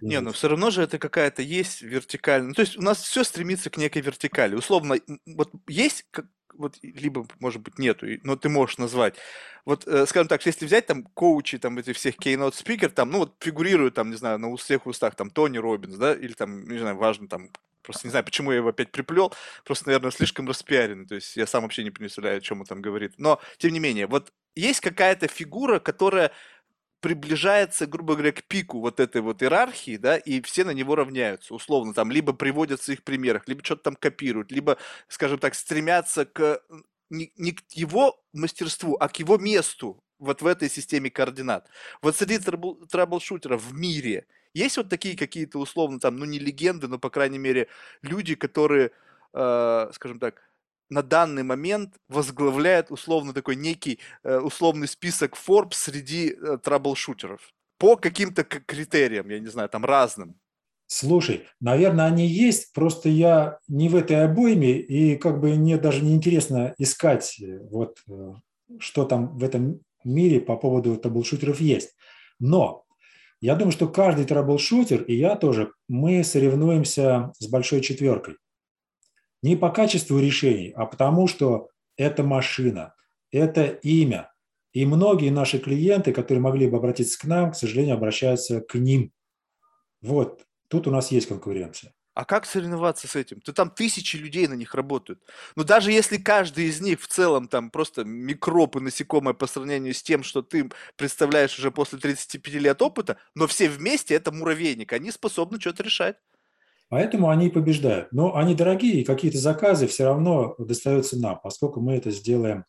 Не, ну все равно же это какая-то есть вертикаль. Ну, то есть у нас все стремится к некой вертикали. Условно, вот есть, вот, либо, может быть, нету, но ты можешь назвать. Вот, э, скажем так, если взять там коучи, там, этих всех keynote спикер, там, ну, вот фигурируют, там, не знаю, на всех устах, там, Тони Робинс, да, или там, не знаю, важно, там, просто не знаю, почему я его опять приплел, просто, наверное, слишком распиаренный, то есть я сам вообще не представляю, о чем он там говорит. Но, тем не менее, вот есть какая-то фигура, которая приближается, грубо говоря, к пику вот этой вот иерархии, да, и все на него равняются, условно, там, либо приводят в своих примерах, либо что-то там копируют, либо, скажем так, стремятся к не, не к его мастерству, а к его месту вот в этой системе координат. Вот среди трабл- траблшутеров в мире есть вот такие какие-то условно там, ну не легенды, но по крайней мере люди, которые, э, скажем так, на данный момент возглавляют условно такой некий э, условный список Forbes среди э, траблшутеров по каким-то критериям, я не знаю, там разным. Слушай, наверное, они есть, просто я не в этой обойме, и как бы мне даже не интересно искать, э, вот, что там в этом мире по поводу трэблшутеров есть. Но я думаю, что каждый трэблшутер, и я тоже, мы соревнуемся с большой четверкой. Не по качеству решений, а потому что это машина, это имя. И многие наши клиенты, которые могли бы обратиться к нам, к сожалению, обращаются к ним. Вот, тут у нас есть конкуренция. А как соревноваться с этим? Ты там тысячи людей на них работают. Но даже если каждый из них в целом там просто микроб и насекомое по сравнению с тем, что ты представляешь уже после 35 лет опыта, но все вместе это муравейник, они способны что-то решать. Поэтому они и побеждают. Но они дорогие, и какие-то заказы все равно достаются нам, поскольку мы это сделаем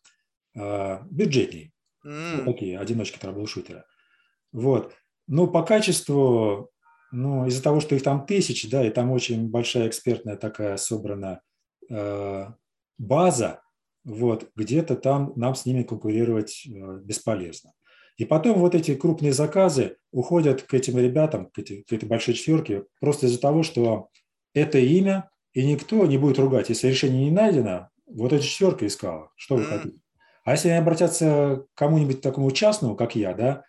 э, бюджетнее. М, Вот такие одиночки трэблшутера. Вот. Ну, по качеству, ну, из-за того, что их там тысячи, да, и там очень большая экспертная такая собрана э, база, вот, где-то там нам с ними конкурировать э, бесполезно. И потом вот эти крупные заказы уходят к этим ребятам, к, эти- к этой большой четверке, просто из-за того, что это имя, и никто не будет ругать. Если решение не найдено, вот эта четверка искала, что вы хотите. А если они обратятся к кому-нибудь такому частному, как я, да,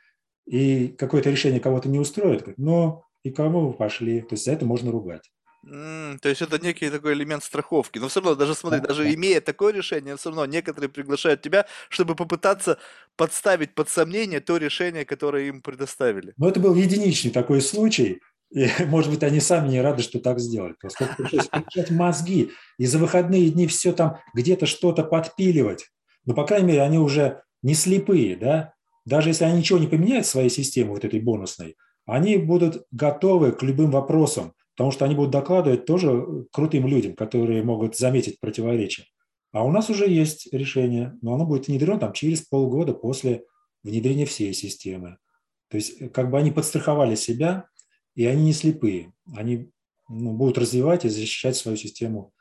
и какое-то решение кого-то не устроит, ну, и кому вы пошли. То есть за это можно ругать. М, то есть это некий такой элемент страховки. Но все равно, даже смотри, Да, даже да. имея такое решение, все равно некоторые приглашают тебя, чтобы попытаться подставить под сомнение то решение, которое им предоставили. Но это был единичный такой случай, и, может быть, они сами не рады, что так сделали. Поскольку пришлось включать мозги и за выходные дни все там где-то что-то подпиливать. Но, по крайней мере, они уже не слепые, да? Даже если они ничего не поменяют в своей системе вот этой бонусной, они будут готовы к любым вопросам, потому что они будут докладывать тоже крутым людям, которые могут заметить противоречия. А у нас уже есть решение, но оно будет внедрено там через полгода после внедрения всей системы. То есть э, как бы они подстраховали себя, и они не слепые. Они ну, будут развивать и защищать свою систему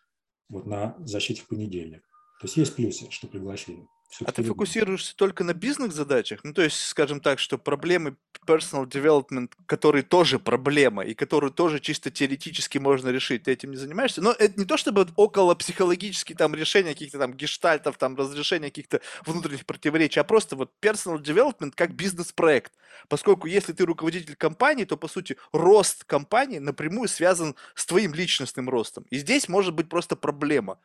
вот на защите в понедельник. То есть есть плюсы, что пригласили. А ты фокусируешься только на бизнес-задачах? Ну, то есть, скажем так, что проблемы personal development, которые тоже проблема, и которые тоже чисто теоретически можно решить, ты этим не занимаешься? Но это не то, чтобы около психологические там решения каких-то там гештальтов, там разрешения каких-то внутренних противоречий, а просто вот personal development как бизнес-проект. Поскольку если ты руководитель компании, то, по сути, рост компании напрямую связан с твоим личностным ростом. И здесь может быть просто проблема.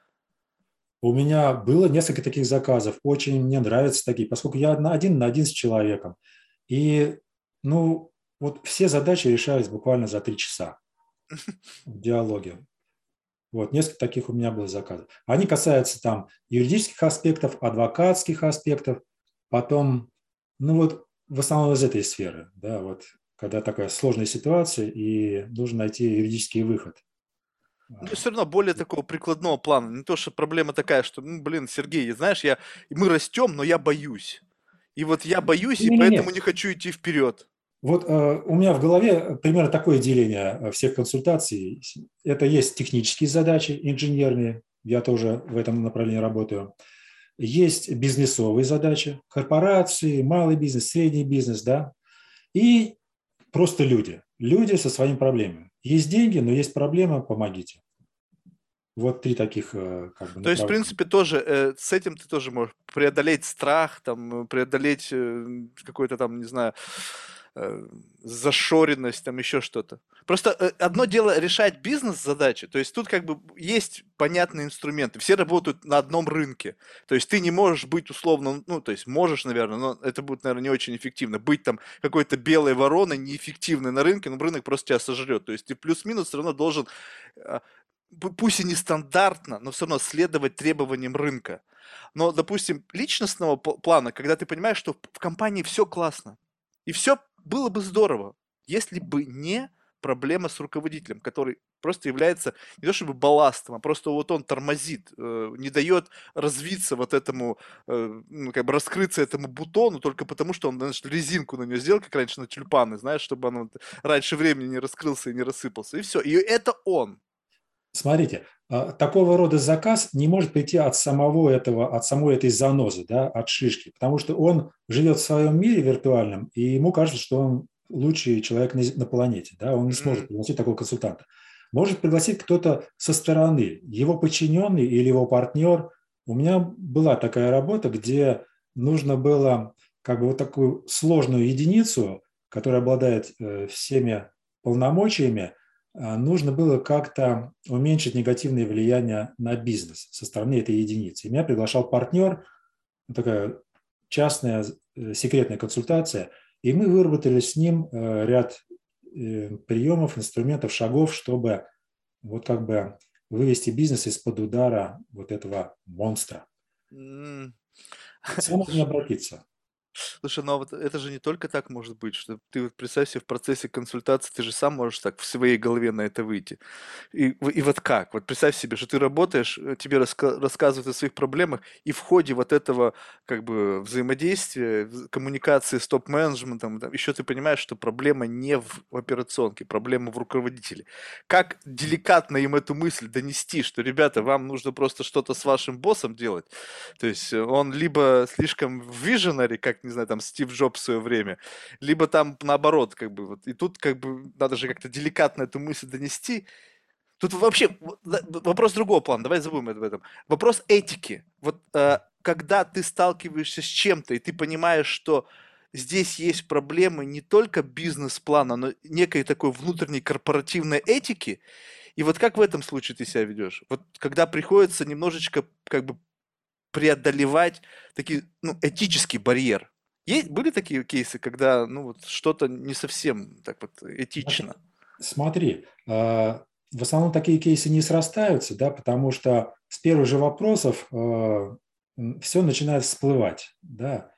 У меня было несколько таких заказов. Очень мне нравятся такие, поскольку я один на один с человеком. И, ну, вот все задачи решались буквально за три часа в диалоге. Вот, несколько таких у меня было заказов. Они касаются там юридических аспектов, адвокатских аспектов, потом, ну вот, в основном из этой сферы, да, вот, когда такая сложная ситуация и нужно найти юридический выход. Ну, все равно более такого прикладного плана. Не то, что проблема такая, что, ну, блин, Сергей, знаешь, я, мы растем, но я боюсь. И вот я боюсь, и Не-не-не. поэтому не хочу идти вперед. Вот э, у меня в голове примерно такое деление э, всех консультаций. Это есть технические задачи, инженерные, я тоже в этом направлении работаю. Есть бизнесовые задачи, корпорации, малый бизнес, средний бизнес, да, и просто люди, люди со своими проблемами. Есть деньги, но есть проблема, помогите. Вот три таких э, как бы То есть, в принципе, тоже э, с этим ты тоже можешь преодолеть страх, там, э, преодолеть э, какой-то там, не знаю, э, зашоренность, там еще что-то. Просто э, одно дело решать бизнес-задачи, то есть тут как бы есть понятные инструменты, все работают на одном рынке, то есть ты не можешь быть условно, ну, то есть можешь, наверное, но это будет, наверное, не очень эффективно, быть там какой-то белой вороной, неэффективной на рынке, но рынок просто тебя сожрет, то есть ты плюс-минус все равно должен э, пу- пусть и нестандартно, но все равно следовать требованиям рынка. Но, допустим, личностного пл- плана, когда ты понимаешь, что в компании все классно, и все было бы здорово, если бы не проблема с руководителем, который просто является не то чтобы балластом, а просто вот он тормозит, э, не дает развиться вот этому, э, ну, как бы раскрыться этому бутону только потому, что он, знаешь, резинку на нее сделал, как раньше на тюльпаны, знаешь, чтобы он раньше времени не раскрылся и не рассыпался, и все. И это он. Смотрите, а, такого рода заказ не может прийти от самого этого, от самой этой занозы, да, от шишки, потому что он живет в своем мире виртуальном, и ему кажется, что он лучший человек на, планете, да, он не сможет пригласить такого консультанта. Может пригласить кто-то со стороны, его подчиненный или его партнер. У меня была такая работа, где нужно было как бы вот такую сложную единицу, которая обладает э, всеми полномочиями, нужно было как-то уменьшить негативное влияние на бизнес со стороны этой единицы. И меня приглашал партнер, такая частная э, секретная консультация, и мы выработали с ним э, ряд э, приемов, инструментов, шагов, чтобы вот как бы вывести бизнес из-под удара вот этого монстра. Сам не обратиться. Слушай, ну а вот это же не только так может быть, что ты вот представь себе в процессе консультации, ты же сам можешь так в своей голове на это выйти. И, и вот как? Вот представь себе, что ты работаешь, э, тебе раска- рассказывают о своих проблемах, и в ходе вот этого как бы взаимодействия, вз- коммуникации с топ-менеджментом, там, еще ты понимаешь, что проблема не в операционке, проблема в руководителе. Как деликатно им эту мысль донести, что, ребята, вам нужно просто что-то с вашим боссом делать, то есть э, он либо слишком visionary, как, не знаю, там Стив Джобс в свое время, либо там наоборот, как бы вот. И тут как бы надо же как-то деликатно эту мысль донести. Тут вообще вопрос другого плана, давай забудем об этом. Вопрос этики. Вот э, когда ты сталкиваешься с чем-то, и ты понимаешь, что здесь есть проблемы не только бизнес-плана, но некой такой внутренней корпоративной этики. И вот как в этом случае ты себя ведешь? Вот когда приходится немножечко как бы преодолевать такие, ну, этический барьер. Есть, были такие кейсы, когда ну, вот что-то не совсем так вот этично? Смотри, а, в основном такие кейсы не срастаются, да, потому что с первых же вопросов а, все начинает всплывать, да,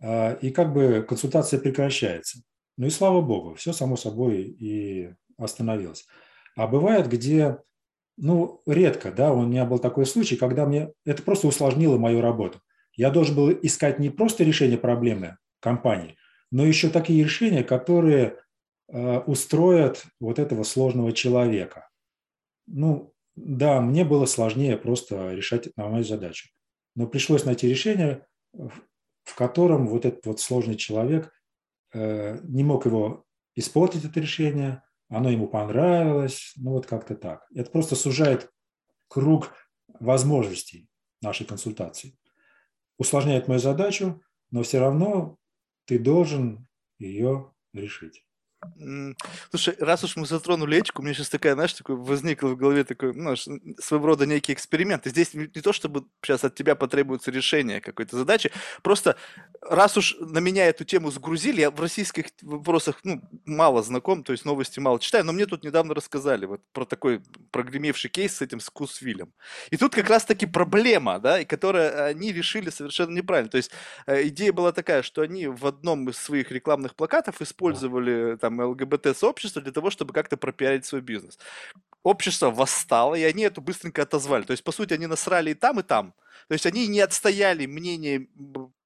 а, и как бы консультация прекращается. Ну и слава богу, все само собой и остановилось. А бывает, где, ну, редко, да, у меня был такой случай, когда мне это просто усложнило мою работу. Я должен был искать не просто решение проблемы компании, но еще такие решения, которые э, устроят вот этого сложного человека. Ну, да, мне было сложнее просто решать мою задачу. Но пришлось найти решение, в котором вот этот вот сложный человек э, не мог его испортить, это решение, оно ему понравилось, ну вот как-то так. Это просто сужает круг возможностей нашей консультации усложняет мою задачу, но все равно ты должен ее решить. Слушай, раз уж мы затронули этику, у меня сейчас такая, знаешь, такой возникла в голове такой, ну, своего рода некий эксперимент. И здесь не то, чтобы сейчас от тебя потребуется решение какой-то задачи, просто раз уж на меня эту тему сгрузили, я в российских вопросах, ну, мало знаком, то есть новости мало читаю, но мне тут недавно рассказали вот про такой прогремевший кейс с этим с Кусвилем. И тут как раз-таки проблема, да, и которую они решили совершенно неправильно. То есть э, идея была такая, что они в одном из своих рекламных плакатов использовали там там ЛГБТ-сообщество для того, чтобы как-то пропиарить свой бизнес. Общество восстало, и они это быстренько отозвали. То есть, по сути, они насрали и там, и там. То есть они не отстояли мнение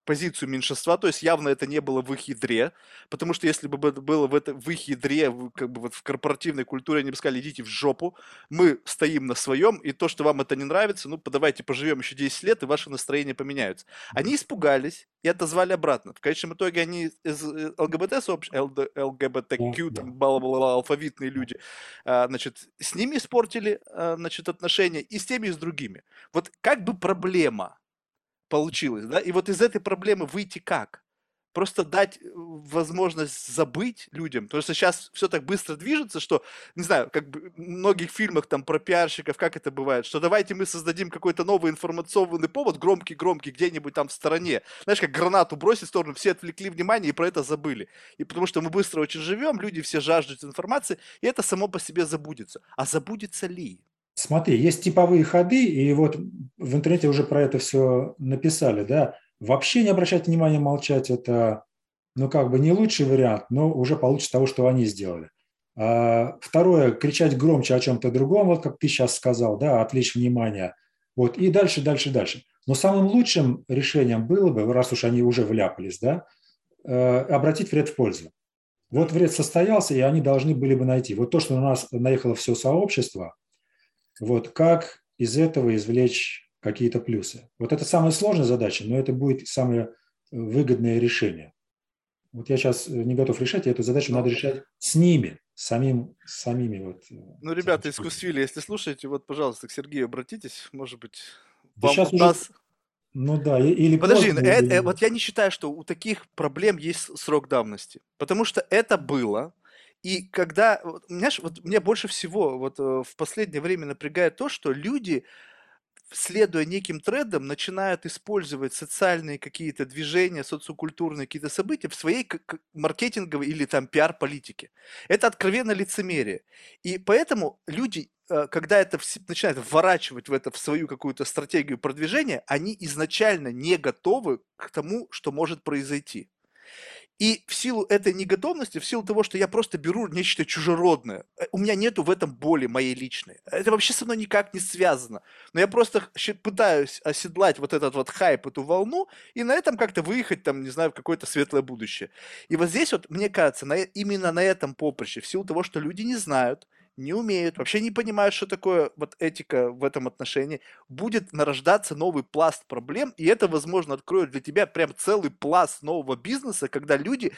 позицию меньшинства, то есть явно это не было в их ядре, потому что если бы это было в, это, в их ядре, как бы вот в корпоративной культуре, они бы сказали, идите в жопу, мы стоим на своем, и то, что вам это не нравится, ну, давайте поживем еще 10 лет, и ваши настроения поменяются. Они испугались и отозвали обратно. В конечном итоге они из э, ЛГБТ сообщества, ЛГБТQ, там, бла алфавитные люди, а, значит, с ними испортили, а, значит, отношения, и с теми, и с другими. Вот как бы проблема получилось, да? И вот из этой проблемы выйти как? Просто дать э, возможность забыть людям, потому что сейчас все так быстро движется, что, не знаю, как бы в многих фильмах там про пиарщиков, как это бывает, что давайте мы создадим какой-то новый информационный повод, громкий-громкий, где-нибудь там в стороне. Знаешь, как гранату бросить в сторону, все отвлекли внимание и про это забыли. И потому что мы быстро очень живем, люди все жаждут информации, и это само по себе забудется. А забудется ли? Смотри, есть типовые ходы, и вот в интернете уже про это все написали, да. Вообще не обращать внимания, молчать – это, ну, как бы не лучший вариант, но уже получится того, что они сделали. А второе – кричать громче о чем-то другом, вот как ты сейчас сказал, да, отвлечь внимание. Вот, и дальше, дальше, дальше. Но самым лучшим решением было бы, раз уж они уже вляпались, да, э, обратить вред в пользу. Вот вред состоялся, и они должны были бы найти. Вот то, что у нас наехало все сообщество – вот как из этого извлечь какие-то плюсы? Вот это самая сложная задача, но это будет самое выгодное решение. Вот я сейчас не готов решать, и эту задачу надо решать с ними, самим, самими. Вот, э, ну, ребята из Кусвили, если слушаете, вот, пожалуйста, к Сергею обратитесь, может быть, да вам сейчас Уже... Ну да, или Подожди, поздно, э, э, вот я не считаю, что у таких проблем есть срок давности, потому что это было, и когда, вот, знаешь, вот меня больше всего вот э, в последнее время напрягает то, что люди, следуя неким трендам, начинают использовать социальные какие-то движения, социокультурные какие-то события в своей маркетинговой или там пиар-политике. Это откровенно лицемерие. И поэтому люди, э, когда это начинают вворачивать в это в свою какую-то стратегию продвижения, они изначально не готовы к тому, что может произойти. И в силу этой неготовности, в силу того, что я просто беру нечто чужеродное, э, у меня нету в этом боли моей личной. Это вообще со мной никак не связано. Но я просто пытаюсь оседлать вот этот вот хайп, эту волну, и на этом как-то выехать, там, не знаю, в какое-то светлое будущее. И вот здесь вот, мне кажется, на, именно на этом поприще, в силу того, что люди не знают, не умеют, вообще не понимают, что такое вот этика в этом отношении, будет нарождаться новый пласт проблем, и это, возможно, откроет для тебя прям целый пласт нового бизнеса, когда люди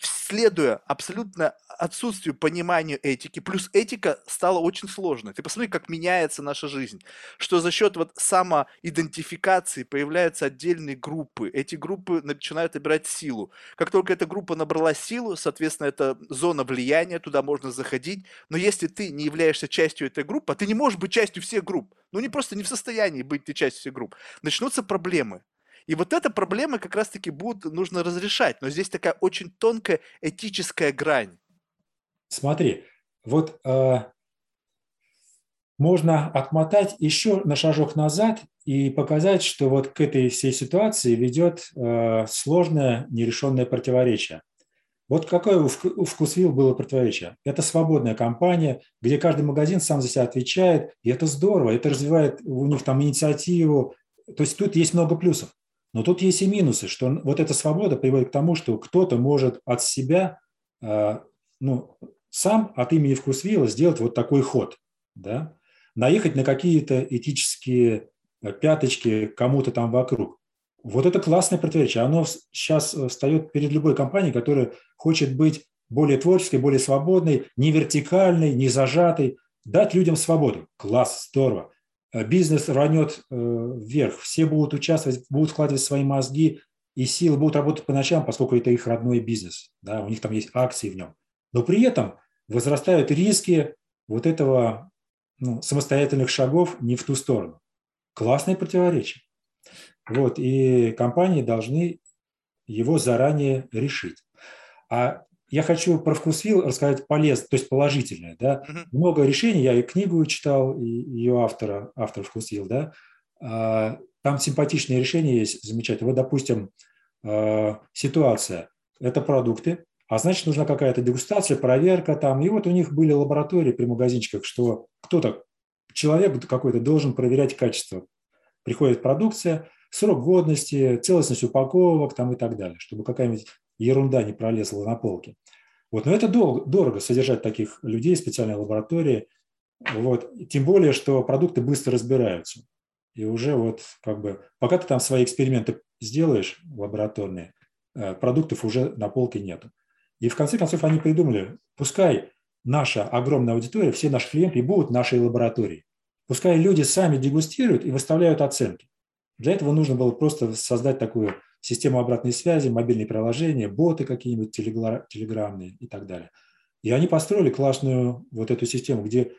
следуя абсолютно отсутствию понимания этики, плюс этика стала очень сложной. Ты посмотри, как меняется наша жизнь, что за счет вот самоидентификации появляются отдельные группы, эти группы начинают набирать силу. Как только эта группа набрала силу, соответственно, это зона влияния, туда можно заходить, но если ты не являешься частью этой группы, а ты не можешь быть частью всех групп, ну не просто не в состоянии быть ты частью всех групп, начнутся проблемы. И вот эта проблема как раз-таки будет нужно разрешать. Но здесь такая очень тонкая этическая грань. Смотри, вот э, можно отмотать еще на шажок назад и показать, что вот к этой всей ситуации ведет э, сложное нерешенное противоречие. Вот какое у Вкусвилл было противоречие? Это свободная компания, где каждый магазин сам за себя отвечает, и это здорово, это развивает у них там инициативу. То есть тут есть много плюсов. Но тут есть и минусы, что вот эта свобода приводит к тому, что кто-то может от себя, а, ну, сам от имени Вкусвилла сделать вот такой ход, да, наехать на какие-то этические э, пяточки кому-то там вокруг. Вот это классное противоречие. Оно сейчас э, встает перед любой компанией, которая хочет быть более творческой, более свободной, не вертикальной, не зажатой, дать людям свободу. Класс, здорово. Э, бизнес рванет э, вверх, все будут участвовать, будут вкладывать свои мозги и силы, будут работать по ночам, поскольку это их родной бизнес, да, у них там есть акции в нем. Но при этом возрастают риски вот этого ну, самостоятельных шагов не в ту сторону. Классное противоречие. Вот, и компании должны его заранее решить. А я хочу про вкусвилл рассказать полезно, то есть положительное. Да? Uh-huh. Много решений, я и книгу читал, и ее автора, автор вкусвилл, да. А, там симпатичные решения есть, замечательно. Вот, допустим, а, ситуация – это продукты, а значит, нужна какая-то дегустация, проверка там. И вот у них были лаборатории при магазинчиках, что кто-то, человек какой-то должен проверять качество. Приходит продукция, срок годности, целостность упаковок там и так далее, чтобы какая-нибудь ерунда не пролезла на полке. Вот, но это дорого, дорого содержать таких людей, специальной лаборатории. Вот. Тем более, что продукты быстро разбираются. И уже вот как бы, пока ты там свои эксперименты сделаешь лабораторные, э, продуктов уже на полке нету. И в конце концов они придумали, пускай наша огромная аудитория, все наши клиенты будут в нашей лаборатории. Пускай люди сами дегустируют и выставляют оценки. Для этого нужно было просто создать такую систему обратной связи, мобильные приложения, боты какие-нибудь телеграммные и так далее. И они построили классную вот эту систему, где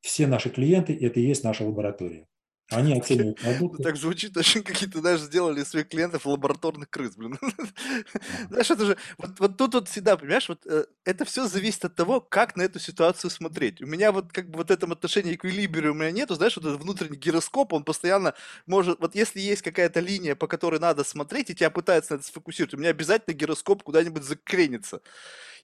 все наши клиенты – это и есть наша лаборатория. Они оценивают продукты. Так звучит очень какие-то, знаешь, сделали своих клиентов лабораторных крыс, блин. Знаешь, это же, вот, вот тут вот всегда, понимаешь, вот э, это все зависит от того, как на эту ситуацию смотреть. У меня вот как бы вот этом отношении эквилибрия у меня нету, знаешь, вот этот внутренний гироскоп, он постоянно может, вот если есть какая-то линия, по которой надо смотреть, и тебя пытаются на это сфокусировать, у меня обязательно гироскоп куда-нибудь закренится.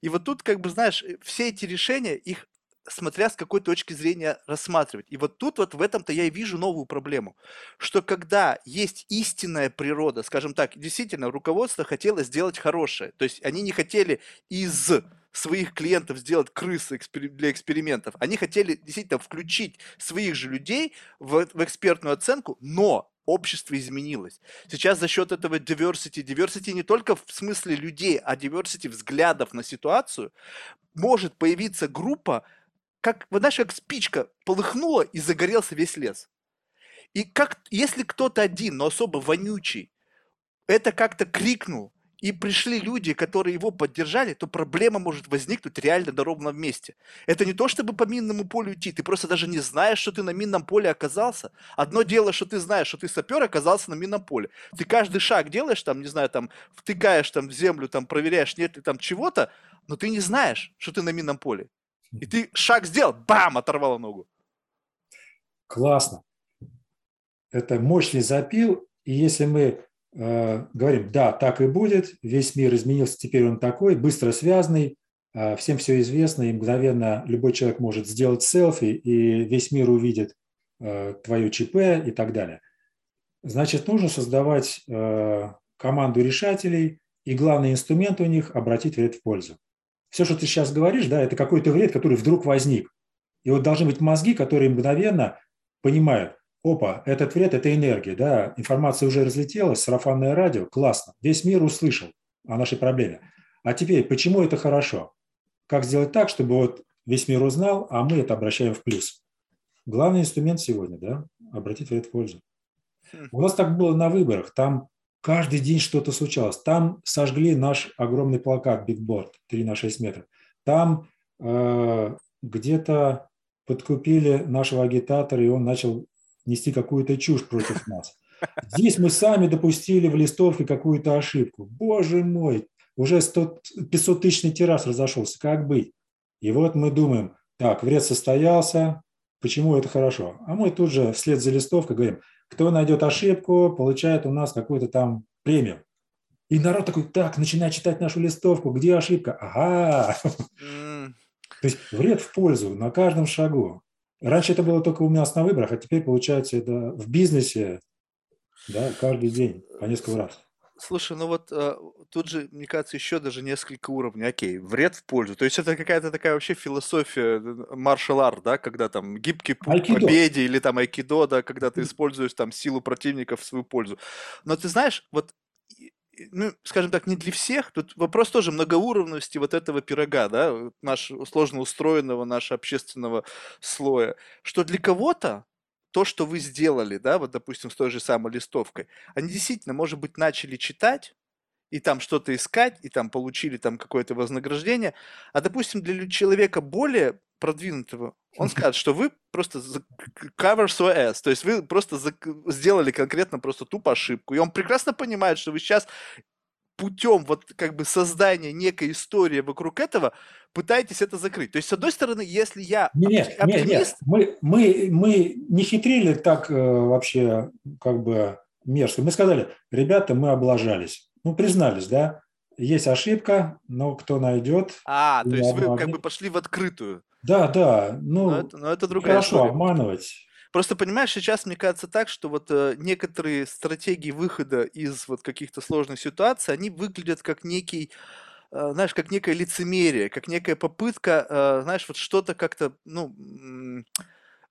И вот тут, как бы, знаешь, э, все эти решения, их смотря с какой точки зрения рассматривать. И вот тут вот в этом-то я и вижу новую проблему, что когда есть истинная природа, скажем так, действительно руководство хотело сделать хорошее, то есть они не хотели из своих клиентов сделать крысы для экспериментов. Они хотели действительно включить своих же людей в, в экспертную оценку, но общество изменилось. Сейчас за счет этого diversity, diversity не только в смысле людей, а diversity взглядов на ситуацию, может появиться группа, как, вот знаешь, как спичка полыхнула и загорелся весь лес. И как, если кто-то один, но особо вонючий, это как-то крикнул, и пришли люди, которые его поддержали, то проблема может возникнуть реально на ровном месте. Это не то, чтобы по минному полю идти, ты просто даже не знаешь, что ты на минном поле оказался. Одно дело, что ты знаешь, что ты сапер оказался на минном поле. Ты каждый шаг делаешь, там, не знаю, там, втыкаешь там в землю, там, проверяешь, нет ли там чего-то, но ты не знаешь, что ты на минном поле. И ты шаг сделал, бам, оторвала ногу. Классно. Это мощный запил, и если мы э, говорим, да, так и будет, весь мир изменился, теперь он такой, быстро связанный, э, всем все известно, и мгновенно любой человек может сделать селфи, и весь мир увидит э, твое ЧП и так далее. Значит, нужно создавать э, команду решателей, и главный инструмент у них – обратить вред в пользу все, что ты сейчас говоришь, да, это какой-то вред, который вдруг возник. И вот должны быть мозги, которые мгновенно понимают, опа, этот вред – это энергия, да, информация уже разлетелась, сарафанное радио, классно, весь мир услышал о нашей проблеме. А теперь, почему это хорошо? Как сделать так, чтобы вот весь мир узнал, а мы это обращаем в плюс? Главный инструмент сегодня, да, обратить в это пользу. Хм. У нас так было на выборах. Там каждый день что-то случалось. Там сожгли наш огромный плакат «Бигборд» 3 на 6 метров. Там э, где-то подкупили нашего агитатора, и он начал нести какую-то чушь против нас. Здесь мы сами допустили в листовке какую-то ошибку. Боже мой, уже 100, 500 тысячный тираж разошелся, как быть? И вот мы думаем, так, вред состоялся, почему это хорошо? А мы тут же вслед за листовкой говорим, кто найдет ошибку, получает у нас какую-то там премию. И народ такой, так, начинает читать нашу листовку, где ошибка? Ага. То есть вред в пользу на каждом шагу. Раньше это было только у нас на выборах, а теперь, получается, это в бизнесе да, каждый день, по несколько раз. Слушай, ну вот э, тут же, мне кажется, еще даже несколько уровней. Окей, вред в пользу. То есть это какая-то такая вообще философия маршал арт, да, когда там гибкий путь к победе или там айкидо, да, когда ты используешь там силу противника в свою пользу. Но ты знаешь, вот ну, скажем так, не для всех. Тут вопрос тоже многоуровневости вот этого пирога, да, наш сложно устроенного, нашего общественного слоя, что для кого-то то, что вы сделали, да, вот, допустим, с той же самой листовкой, они действительно, может быть, начали читать, и там что-то искать, и там получили там какое-то вознаграждение, а, допустим, для человека более продвинутого, он скажет, что вы просто cover свой ass, то есть вы просто сделали конкретно просто тупо ошибку, и он прекрасно понимает, что вы сейчас путем вот как бы создания некой истории вокруг этого пытаетесь это закрыть. То есть, с одной стороны, если я нет, оптимист... Нет, нет, мы, мы, мы не хитрили так э, вообще как бы мерзко. Мы сказали, ребята, мы облажались. Ну, признались, да, есть ошибка, но кто найдет... А, то есть вы как бы пошли в открытую. Да, да. Ну, но это, но это другая хорошо история. обманывать. Просто понимаешь, сейчас мне кажется так, что вот э, некоторые стратегии выхода из вот каких-то сложных ситуаций, они выглядят как некий, э, знаешь, как некое лицемерие, как некая попытка, э, знаешь, вот что-то как-то, ну,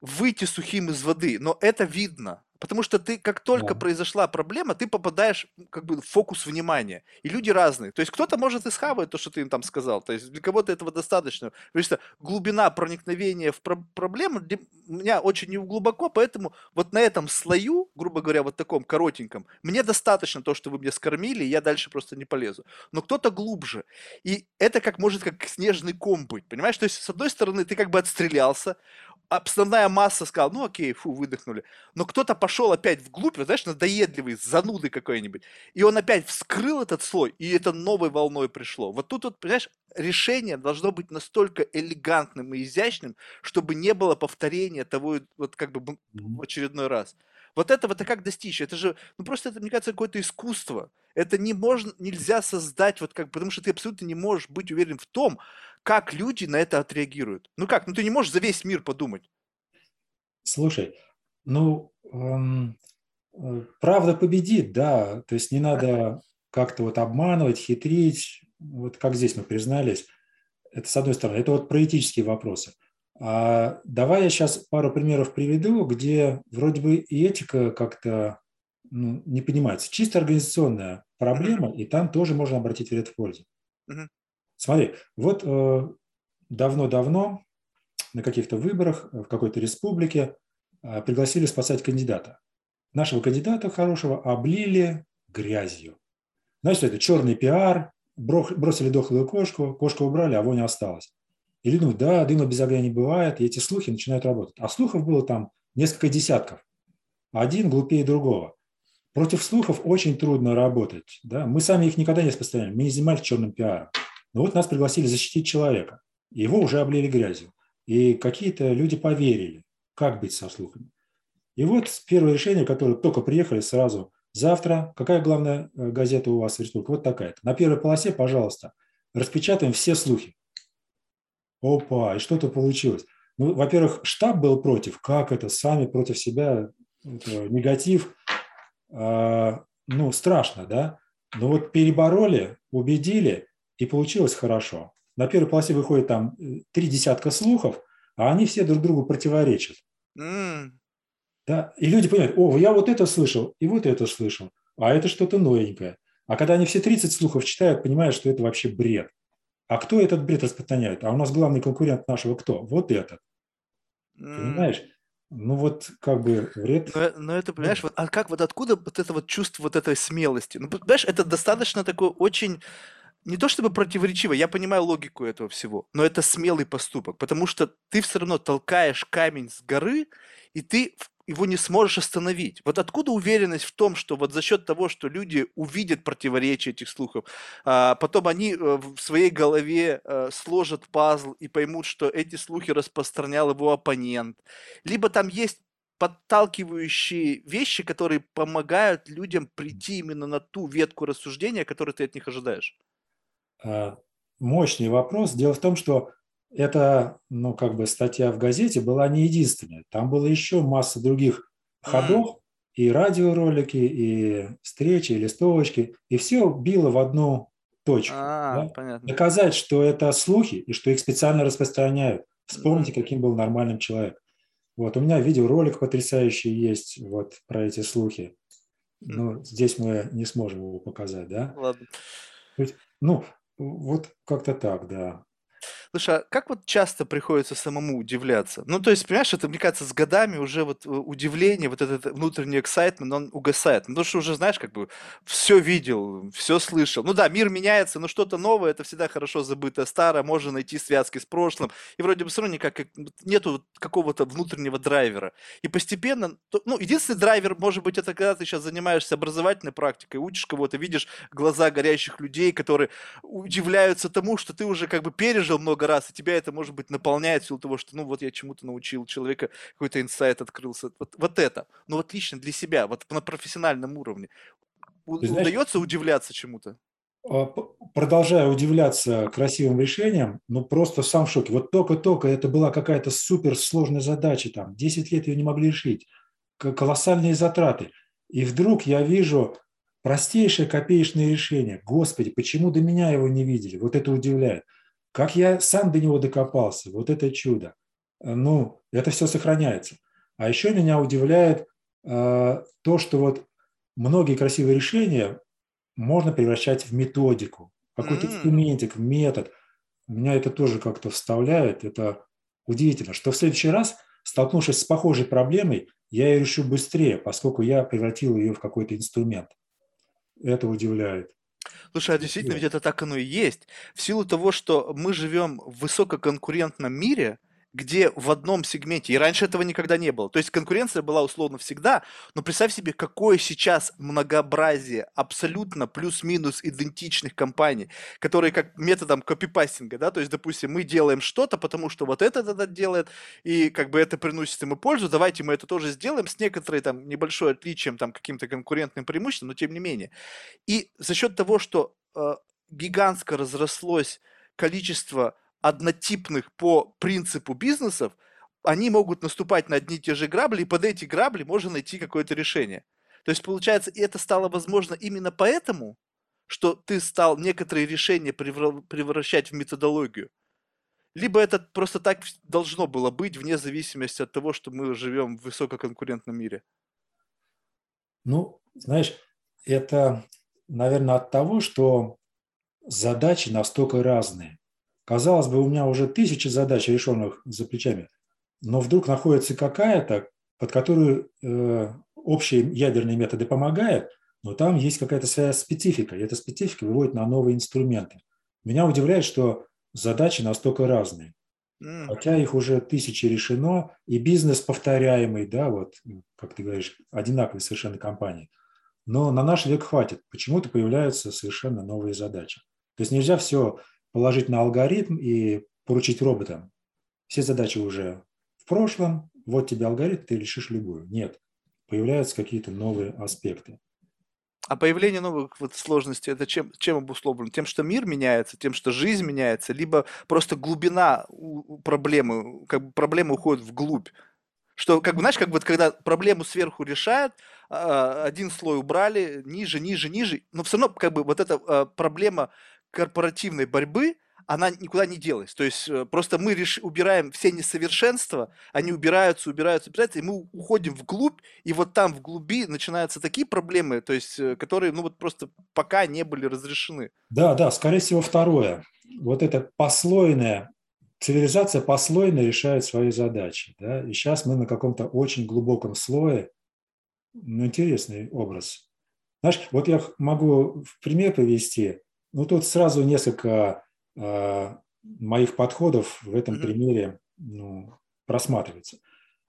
выйти сухим из воды. Но это видно. Потому что ты, как только да. произошла проблема, ты попадаешь как бы в фокус внимания. И люди разные. То есть кто-то может и схавать то, что ты им там сказал. То есть для кого-то этого достаточно. Потому что глубина проникновения в про- проблему для меня очень глубоко, поэтому вот на этом слою, грубо говоря, вот таком коротеньком, мне достаточно то, что вы мне скормили, и я дальше просто не полезу. Но кто-то глубже. И это как может как снежный ком быть. Понимаешь? То есть, с одной стороны, ты как бы отстрелялся, основная масса сказала, ну окей, фу, выдохнули. Но кто-то пошел опять вглубь, знаешь, надоедливый, зануды какой-нибудь. И он опять вскрыл этот слой, и это новой волной пришло. Вот тут, вот, понимаешь, решение должно быть настолько элегантным и изящным, чтобы не было повторения того, вот как бы в очередной раз. Вот этого-то как достичь? Это же, ну просто это, мне кажется, какое-то искусство. Это не можно, нельзя создать, вот как, потому что ты абсолютно не можешь быть уверен в том, как люди на это отреагируют. Ну как, ну ты не можешь за весь мир подумать. Слушай, ну, эм, э, правда победит, да, то есть не надо как-то вот обманывать, хитрить, вот как здесь мы признались. Это с одной стороны, это вот про этические вопросы. А давай я сейчас пару примеров приведу, где вроде бы и этика как-то ну, не понимается. Чисто организационная проблема, и там тоже можно обратить вред в пользу. Смотри, вот э, давно-давно на каких-то выборах в какой-то республике э, пригласили спасать кандидата. Нашего кандидата хорошего облили грязью. Значит, это черный пиар, бросили дохлую кошку, кошку убрали, а вонь осталась. Или ну да, дыма без огня не бывает, и эти слухи начинают работать. А слухов было там несколько десятков. Один глупее другого. Против слухов очень трудно работать. Да? Мы сами их никогда не распространяем. Мы не занимались черным пиаром. Но вот нас пригласили защитить человека. Его уже облили грязью. И какие-то люди поверили, как быть со слухами. И вот первое решение, которое только приехали сразу. Завтра, какая главная э, газета у вас в республике? Вот такая-то. На первой полосе, пожалуйста, распечатаем все слухи. Опа, и что-то получилось. Ну, во-первых, штаб был против. Как это? Сами против себя. Это негатив. А, ну, страшно, да? Но вот перебороли, убедили, и получилось хорошо. На первой полосе выходит там э, три десятка слухов, а они все друг другу противоречат. Mm. Да? И люди понимают, о, я вот это слышал, и вот это слышал, а это что-то новенькое. А когда они все 30 слухов читают, понимают, что это вообще бред. А кто этот бред распространяет? А у нас главный конкурент нашего кто? Вот этот. Понимаешь? Ну вот как бы вред. Но, но это, понимаешь, вот, а как вот откуда вот это вот чувство вот этой смелости? Ну, понимаешь, это достаточно такой очень не то чтобы противоречиво, я понимаю логику этого всего, но это смелый поступок, потому что ты все равно толкаешь камень с горы, и ты его не сможешь остановить. Вот откуда уверенность в том, что вот за счет того, что люди увидят противоречие этих слухов, а потом они э, в своей голове э, сложат пазл и поймут, что эти слухи распространял его оппонент, либо там есть подталкивающие вещи, которые помогают людям прийти именно на ту ветку рассуждения, которую ты от них ожидаешь. А, мощный вопрос. Дело в том, что эта, ну, как бы статья в газете была не единственная. Там было еще масса других ходов, и радиоролики, и встречи, и листовочки, и все било в одну точку. А, да? понятно. Доказать, что это слухи, и что их специально распространяют. Вспомните, каким был нормальным человек. Вот, у меня видеоролик потрясающий есть вот про эти слухи. Но здесь мы не сможем его показать, да? Ладно. Ну, вот как-то так, да. Слушай, а как вот часто приходится самому удивляться? Ну, то есть, понимаешь, это, мне кажется, с годами уже вот э, удивление, вот этот внутренний эксайтмент, он угасает. Ну, потому что уже, знаешь, как бы все видел, все слышал. Ну да, мир меняется, но что-то новое, это всегда хорошо забытое старое, можно найти связки с прошлым. И вроде бы все равно никак, нету какого-то внутреннего драйвера. И постепенно, ну, единственный драйвер, может быть, это когда ты сейчас занимаешься образовательной практикой, учишь кого-то, видишь глаза горящих людей, которые удивляются тому, что ты уже как бы пережил много много раз, и тебя это, может быть, наполняет в силу того, что, ну, вот я чему-то научил человека, какой-то инсайт открылся. Вот, вот это. Но вот лично для себя, вот на профессиональном уровне. У, знаешь, удается удивляться чему-то? А, продолжаю удивляться красивым решениям, но просто сам в шоке. Вот только-только это была какая-то суперсложная задача, там, 10 лет ее не могли решить, колоссальные затраты. И вдруг я вижу простейшее копеечное решение. Господи, почему до меня его не видели? Вот это удивляет. Как я сам до него докопался, вот это чудо. Э, ну, это все сохраняется. А еще меня удивляет э, то, что вот многие красивые решения можно превращать в методику, какой-то инструментик, в метод. Меня это тоже как-то вставляет. Это удивительно, что в следующий раз, столкнувшись с похожей проблемой, я ее решу быстрее, поскольку я превратил ее в какой-то инструмент. Это удивляет. Слушай, а действительно, ведь это так оно и есть. В силу того, что мы живем в высококонкурентном мире, где в одном сегменте, и раньше этого никогда не было, то есть конкуренция была условно всегда, но представь себе, какое сейчас многообразие абсолютно плюс-минус идентичных компаний, которые как методом копипастинга, да, то есть, допустим, мы делаем что-то, потому что вот этот этот делает, и как бы это приносит ему пользу, давайте мы это тоже сделаем с некоторой там небольшой отличием, там каким-то конкурентным преимуществом, но тем не менее. И за счет того, что э, гигантско разрослось количество однотипных по принципу бизнесов, они могут наступать на одни и те же грабли, и под эти грабли можно найти какое-то решение. То есть, получается, и это стало возможно именно поэтому, что ты стал некоторые решения превращать в методологию. Либо это просто так должно было быть, вне зависимости от того, что мы живем в высококонкурентном мире. Ну, знаешь, это, наверное, от того, что задачи настолько разные. Казалось бы, у меня уже тысячи задач, решенных за плечами, но вдруг находится какая-то, под которую э, общие ядерные методы помогают, но там есть какая-то своя специфика, и эта специфика выводит на новые инструменты. Меня удивляет, что задачи настолько разные. Хотя их уже тысячи решено, и бизнес повторяемый, да, вот, как ты говоришь, одинаковые совершенно компании. Но на наш век хватит. Почему-то появляются совершенно новые задачи. То есть нельзя все положить на алгоритм и поручить роботам. Все задачи уже в прошлом, вот тебе алгоритм, ты решишь любую. Нет, появляются какие-то новые аспекты. А появление новых вот сложностей это чем, чем обусловлено? Тем, что мир меняется, тем, что жизнь меняется, либо просто глубина проблемы, как бы проблема уходит вглубь. Что, как бы, знаешь, как вот когда проблему сверху решают, а, один слой убрали, ниже, ниже, ниже, но все равно как бы вот эта а, проблема корпоративной борьбы, она никуда не делась. То есть э, просто мы реш... убираем все несовершенства, они убираются, убираются, убираются, и мы уходим вглубь, и вот там в глуби начинаются такие проблемы, то есть э, которые, ну вот просто пока не были разрешены. Да, да, скорее всего второе. Вот это послойное, цивилизация послойно решает свои задачи. Да? И сейчас мы на каком-то очень глубоком слое. Ну, интересный образ. Знаешь, вот я могу в пример привести. Ну, тут сразу несколько Э, моих подходов в этом mm-hmm. примере ну, просматривается.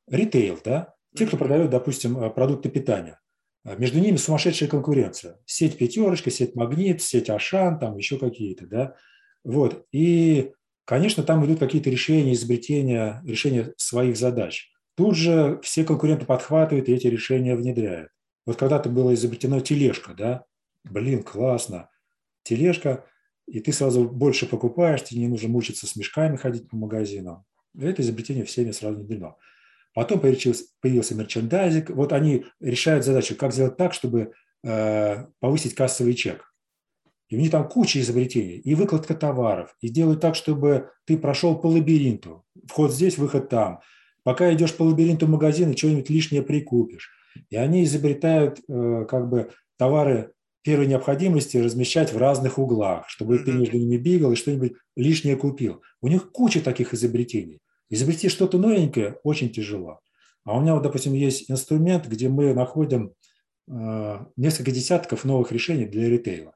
Ритейл, да, те, кто продает, допустим, э, продукты питания. Э, между ними сумасшедшая конкуренция. Сеть «Пятерочка», сеть «Магнит», сеть «Ашан», там еще какие-то, да. Вот. И, конечно, там идут какие-то решения, изобретения, решения своих задач. Тут же все конкуренты подхватывают и эти решения внедряют. Вот когда-то было изобретено тележка, да, блин, классно. Тележка, и ты сразу больше покупаешь, тебе не нужно мучиться с мешками ходить по магазинам. Это изобретение всеми сразу внедрено. Потом появился, появился мерчендайзинг. Вот они решают задачу, как сделать так, чтобы э, повысить кассовый чек. И у них там куча изобретений. И выкладка товаров. И делают так, чтобы ты прошел по лабиринту. Вход здесь, выход там. Пока идешь по лабиринту магазина, что-нибудь лишнее прикупишь. И они изобретают э, как бы товары первой необходимости размещать в разных углах, чтобы ты между ними бегал и что-нибудь лишнее купил. У них куча таких изобретений. Изобрести что-то новенькое очень тяжело. А у меня, вот, допустим, есть инструмент, где мы находим э, несколько десятков новых решений для ритейла.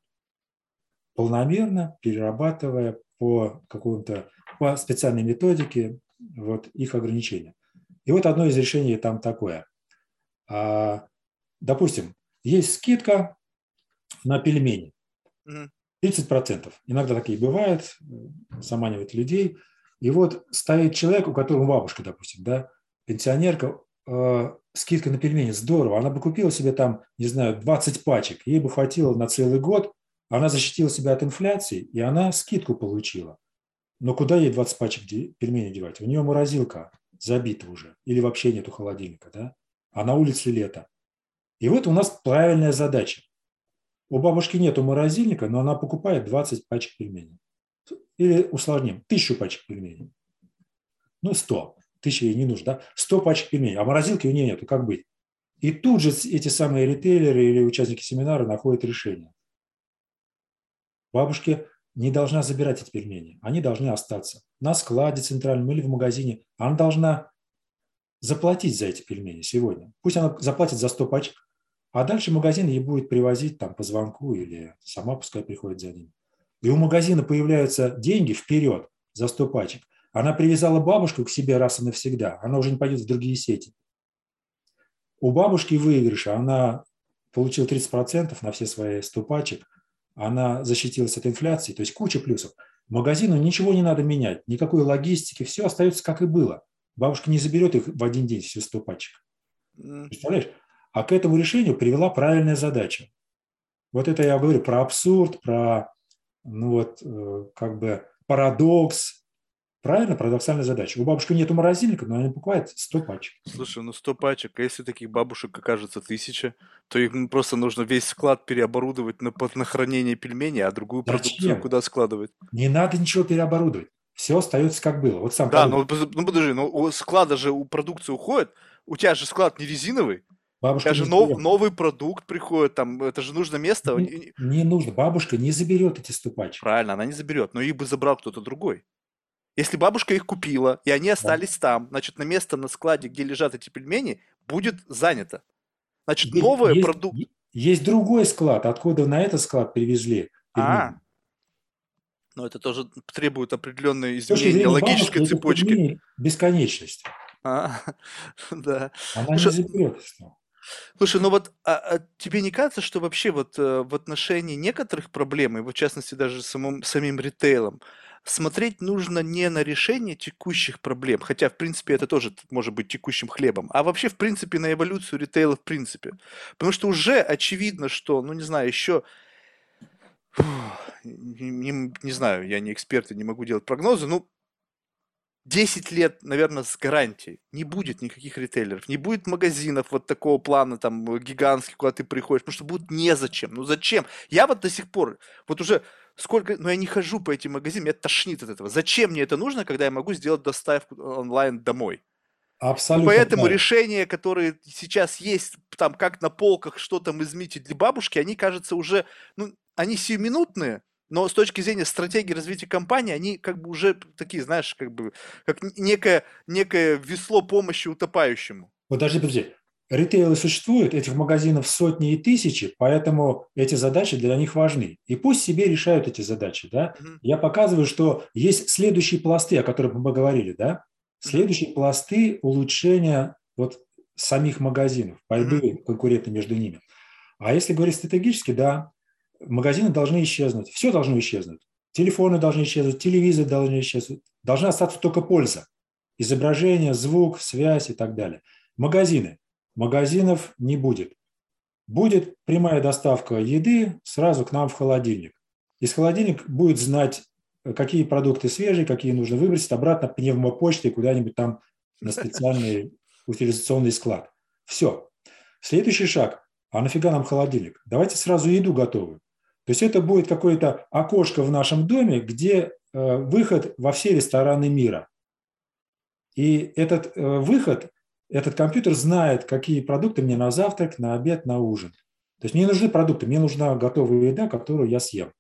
Полномерно перерабатывая по какому-то по специальной методике вот их ограничения. И вот одно из решений там такое. А, допустим, есть скидка на пельмени. 30%. Иногда такие бывают, заманивают людей. И вот стоит человек, у которого бабушка, допустим, да, пенсионерка, э, скидка на пельмени, здорово. Она бы купила себе там, не знаю, 20 пачек, ей бы хватило на целый год, она защитила себя от инфляции, и она скидку получила. Но куда ей 20 пачек пельменей девать? У нее морозилка забита уже, или вообще нету холодильника, да? а на улице лето. И вот у нас правильная задача. У бабушки нету морозильника, но она покупает 20 пачек пельменей. Или усложним, тысячу пачек пельменей. Ну, 100. Тысяча ей не нужно, да? 100 пачек пельменей. А морозилки у нее нету, как быть? И тут же эти самые ритейлеры или участники семинара находят решение. Бабушке не должна забирать эти пельмени. Они должны остаться на складе центральном или в магазине. Она должна заплатить за эти пельмени сегодня. Пусть она заплатит за 100 пачек, а дальше магазин ей будет привозить там по звонку или сама пускай приходит за ним. И у магазина появляются деньги вперед за 100 пачек. Она привязала бабушку к себе раз и навсегда. Она уже не пойдет в другие сети. У бабушки выигрыша. Она получила 30% на все свои 100 пачек. Она защитилась от инфляции. То есть куча плюсов. Магазину ничего не надо менять. Никакой логистики. Все остается как и было. Бабушка не заберет их в один день, все 100 пачек. Представляешь? А к этому решению привела правильная задача. Вот это я говорю про абсурд, про ну вот, э, как бы парадокс. Правильно, парадоксальная задача. У бабушки нету морозильника, но она покупает 100 пачек. Слушай, ну 100 пачек, а если таких бабушек окажется тысяча, то их просто нужно весь склад переоборудовать на, на хранение пельменей, а другую Зачем? продукцию куда складывать? Не надо ничего переоборудовать. Все остается как было. Вот сам да, ну, ну подожди, ну у склада же у продукции уходит, у тебя же склад не резиновый, Бабушка Даже нов, новый продукт приходит, там, это же нужно место. Не, не нужно, бабушка не заберет эти ступачки. Правильно, она не заберет, но их бы забрал кто-то другой. Если бабушка их купила, и они остались да. там, значит, на место на складе, где лежат эти пельмени, будет занято. Значит, есть, новый продукт... Есть другой склад, откуда на этот склад привезли пельмени. А, но это тоже требует определенной изменения логической цепочки. Бесконечность. А, да. Она Слушай, не заберет. Слушай, ну вот а, а тебе не кажется, что вообще вот э, в отношении некоторых проблем, и в частности даже самым, самим ритейлом, смотреть нужно не на решение текущих проблем, хотя, в принципе, это тоже может быть текущим хлебом, а вообще, в принципе, на эволюцию ритейла в принципе. Потому что уже очевидно, что, ну, не знаю, еще не, не знаю, я не эксперт и не могу делать прогнозы, ну, 10 лет, наверное, с гарантией. Не будет никаких ритейлеров, не будет магазинов вот такого плана, там, гигантских, куда ты приходишь, потому что будет незачем. Ну зачем? Я вот до сих пор, вот уже сколько, но я не хожу по этим магазинам, меня тошнит от этого. Зачем мне это нужно, когда я могу сделать доставку онлайн домой? Абсолютно Поэтому правильно. решения, которые сейчас есть, там, как на полках, что там изменить для бабушки, они, кажется, уже, ну, они сиюминутные, но с точки зрения стратегии развития компании, они как бы уже такие, знаешь, как бы, как некое, некое весло помощи утопающему. Подожди, подожди. Ритейлы существуют, этих магазинов сотни и тысячи, поэтому эти задачи для них важны. И пусть себе решают эти задачи. Да? Мгм. Я показываю, что есть следующие пласты, о которых мы говорили. Да? Следующие пласты улучшения вот самих магазинов, борьбы конкурентной между ними. А если говорить стратегически, да, магазины должны исчезнуть, все должно исчезнуть. Телефоны должны исчезнуть, телевизоры должны исчезнуть. Должна остаться только польза. Изображение, звук, связь и так далее. Магазины. Магазинов не будет. Будет прямая доставка еды сразу к нам в холодильник. Из холодильник будет знать, какие продукты свежие, какие нужно выбросить обратно пневмопочтой куда-нибудь там на специальный утилизационный склад. Все. Следующий шаг. А нафига нам холодильник? Давайте сразу еду готовую. То есть это будет какое-то окошко в нашем доме, где э, выход во все рестораны мира. И этот э, выход, этот компьютер знает, какие продукты мне на завтрак, на обед, на ужин. То есть мне не нужны продукты, мне нужна готовая еда, которую я съем.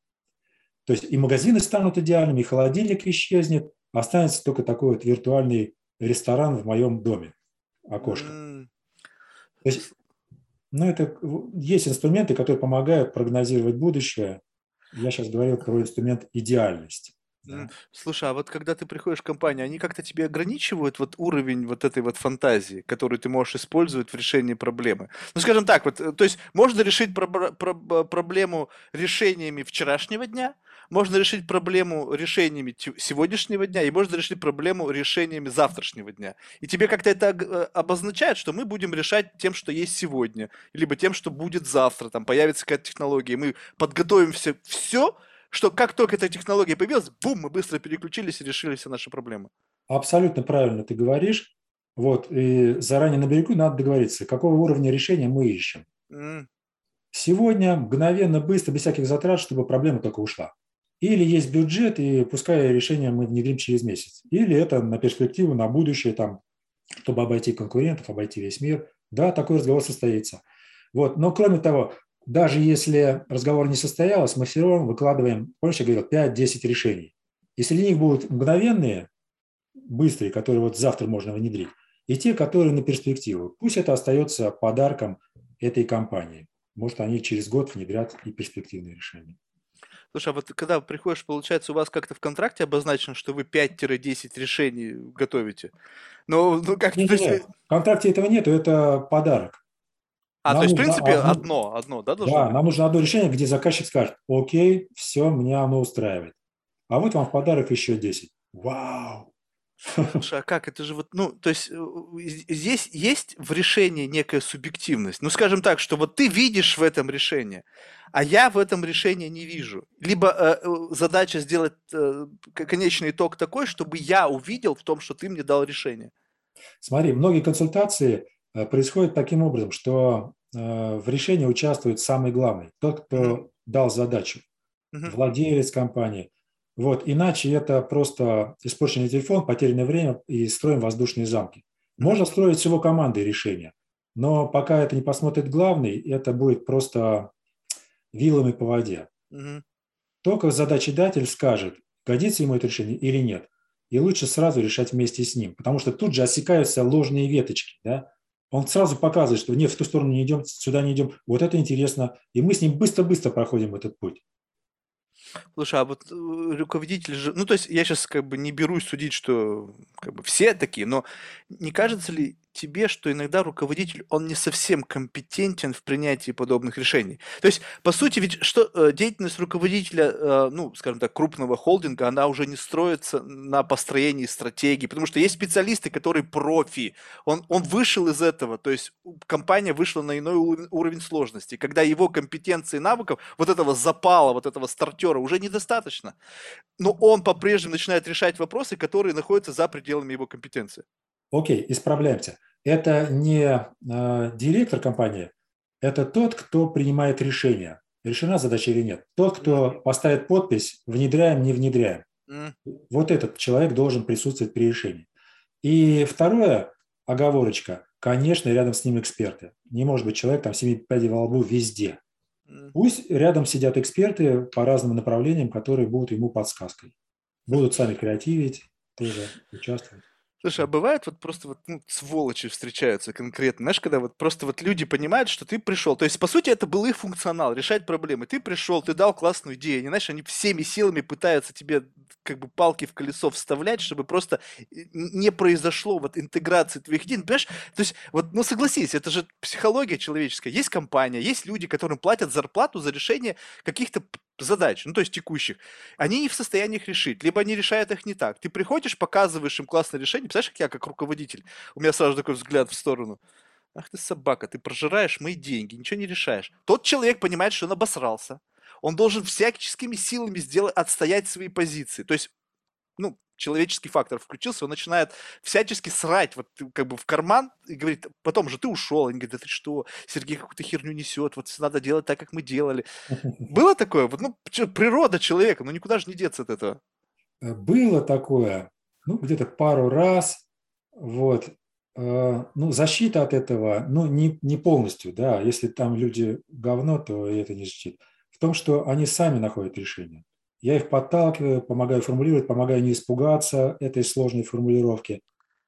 То есть и магазины станут идеальными, и холодильник исчезнет, останется только такой вот виртуальный ресторан в моем доме, окошко. То есть, ну, это есть инструменты, которые помогают прогнозировать будущее. Я сейчас говорил про инструмент идеальность. да. Слушай, а вот когда ты приходишь в компанию, они как-то тебе ограничивают вот уровень вот этой вот фантазии, которую ты можешь использовать в решении проблемы? Ну, скажем так, вот, э, то есть можно решить пробра- проб- проблему решениями вчерашнего дня, можно решить проблему решениями сегодняшнего дня, и можно решить проблему решениями завтрашнего дня. И тебе как-то это э, обозначает, что мы будем решать тем, что есть сегодня, либо тем, что будет завтра, там появится какая-то технология, мы подготовим все, что как только эта технология появилась, бум, мы быстро переключились и решили все наши проблемы. Абсолютно правильно ты говоришь. Вот, и заранее на берегу надо договориться, какого уровня решения мы ищем. М, Сегодня мгновенно, быстро, без всяких затрат, чтобы проблема только ушла. Или есть бюджет, и пускай решение мы внедрим через месяц. Или это на перспективу, на будущее, там, чтобы обойти конкурентов, обойти весь мир. Да, такой разговор состоится. Вот. Но кроме того, даже если разговор не состоялся, мы все равно выкладываем, помнишь, я говорил, 5-10 решений. Если них будут мгновенные, быстрые, которые вот завтра можно внедрить, и те, которые на перспективу, пусть это остается подарком этой компании. Может, они через год внедрят и перспективные решения. Слушай, а вот когда приходишь, получается, у вас как-то в контракте обозначено, что вы 5-10 решений готовите? Ну, ну как Нет, нет, в контракте этого нету, это подарок. А, Нам то есть, в нужно принципе, одно- одно, одно, да, должно Да, быть? нам нужно одно решение, где заказчик скажет, окей, все, меня оно устраивает. А вот вам в подарок еще 10. Вау! Слушай, а как? Это же вот, ну, то есть э, здесь есть в решении некая субъективность. Ну, скажем так, что вот ты видишь в этом решение, а я в этом решении не вижу. Либо э, задача сделать э, конечный итог такой, чтобы я увидел в том, что ты мне дал решение. Смотри, многие консультации э, происходят таким образом, что э, в решении участвует самый главный, тот, кто Мгм. дал задачу, Мгм. владелец компании. Вот, иначе это просто испорченный телефон, потерянное время и строим воздушные замки. Можно строить всего командой решения, но пока это не посмотрит главный, это будет просто вилами по воде. Мгм. Только задачедатель скажет, годится ему это решение или нет. И лучше сразу решать вместе с ним, потому что тут же осекаются ложные веточки. Да? Он сразу показывает, что нет, в ту сторону не идем, сюда не идем. Вот это интересно. И мы с ним быстро-быстро проходим этот путь. Слушай, а вот э, руководитель же, ну то есть я сейчас как бы не берусь судить, что как бы все такие, но не кажется ли тебе, что иногда руководитель, он не совсем компетентен в принятии подобных решений? То есть, по сути, ведь что э, деятельность руководителя, э, ну, скажем так, крупного холдинга, она уже не строится на построении стратегии, потому что есть специалисты, которые профи, он, он вышел из этого, то есть компания вышла на иной уровень сложности, когда его компетенции и навыков, вот этого запала, вот этого стартера уже недостаточно. Но он по-прежнему начинает решать вопросы, которые находятся за пределами его компетенции. Окей, исправляемся. Это не э, директор компании, это тот, кто принимает решения. решена задача или нет. Тот, кто поставит подпись «внедряем, не внедряем», вот этот человек должен присутствовать при решении. И второе, оговорочка, конечно, рядом с ним эксперты. Не может быть человек там 7 пядей во лбу везде. Пусть рядом сидят эксперты по разным направлениям, которые будут ему подсказкой. Будут сами креативить, тоже участвовать. Слушай, а бывает вот просто вот ну, сволочи встречаются конкретно, знаешь, когда вот просто вот люди понимают, что ты пришел, то есть по сути это был их функционал, решать проблемы. Ты пришел, ты дал классную идею, они, знаешь, они всеми силами пытаются тебе как бы палки в колесо вставлять, чтобы просто не произошло вот интеграции твоих идей. Понимаешь, то есть вот, ну согласись, это же психология человеческая. Есть компания, есть люди, которым платят зарплату за решение каких-то задач, ну то есть текущих, они не в состоянии их решить, либо они решают их не так. Ты приходишь, показываешь им классное решение, представляешь, как я как руководитель, у меня сразу такой взгляд в сторону. Ах ты собака, ты прожираешь мои деньги, ничего не решаешь. Тот человек понимает, что он обосрался. Он должен всяческими силами сделать, отстоять свои позиции. То есть, ну, человеческий фактор включился, он начинает всячески срать вот как бы в карман и говорит, потом же ты ушел. Они говорят, да ты что, Сергей какую-то херню несет, вот надо делать так, как мы делали. Было такое? Вот, ну, природа человека, ну никуда же не деться от этого. Э, было такое, ну, где-то пару раз, вот, э, ну, защита от этого, ну, не, не полностью, да, если там люди говно, то это не защита. В том, что они сами находят решение. Я их подталкиваю, помогаю формулировать, помогаю не испугаться этой сложной формулировки.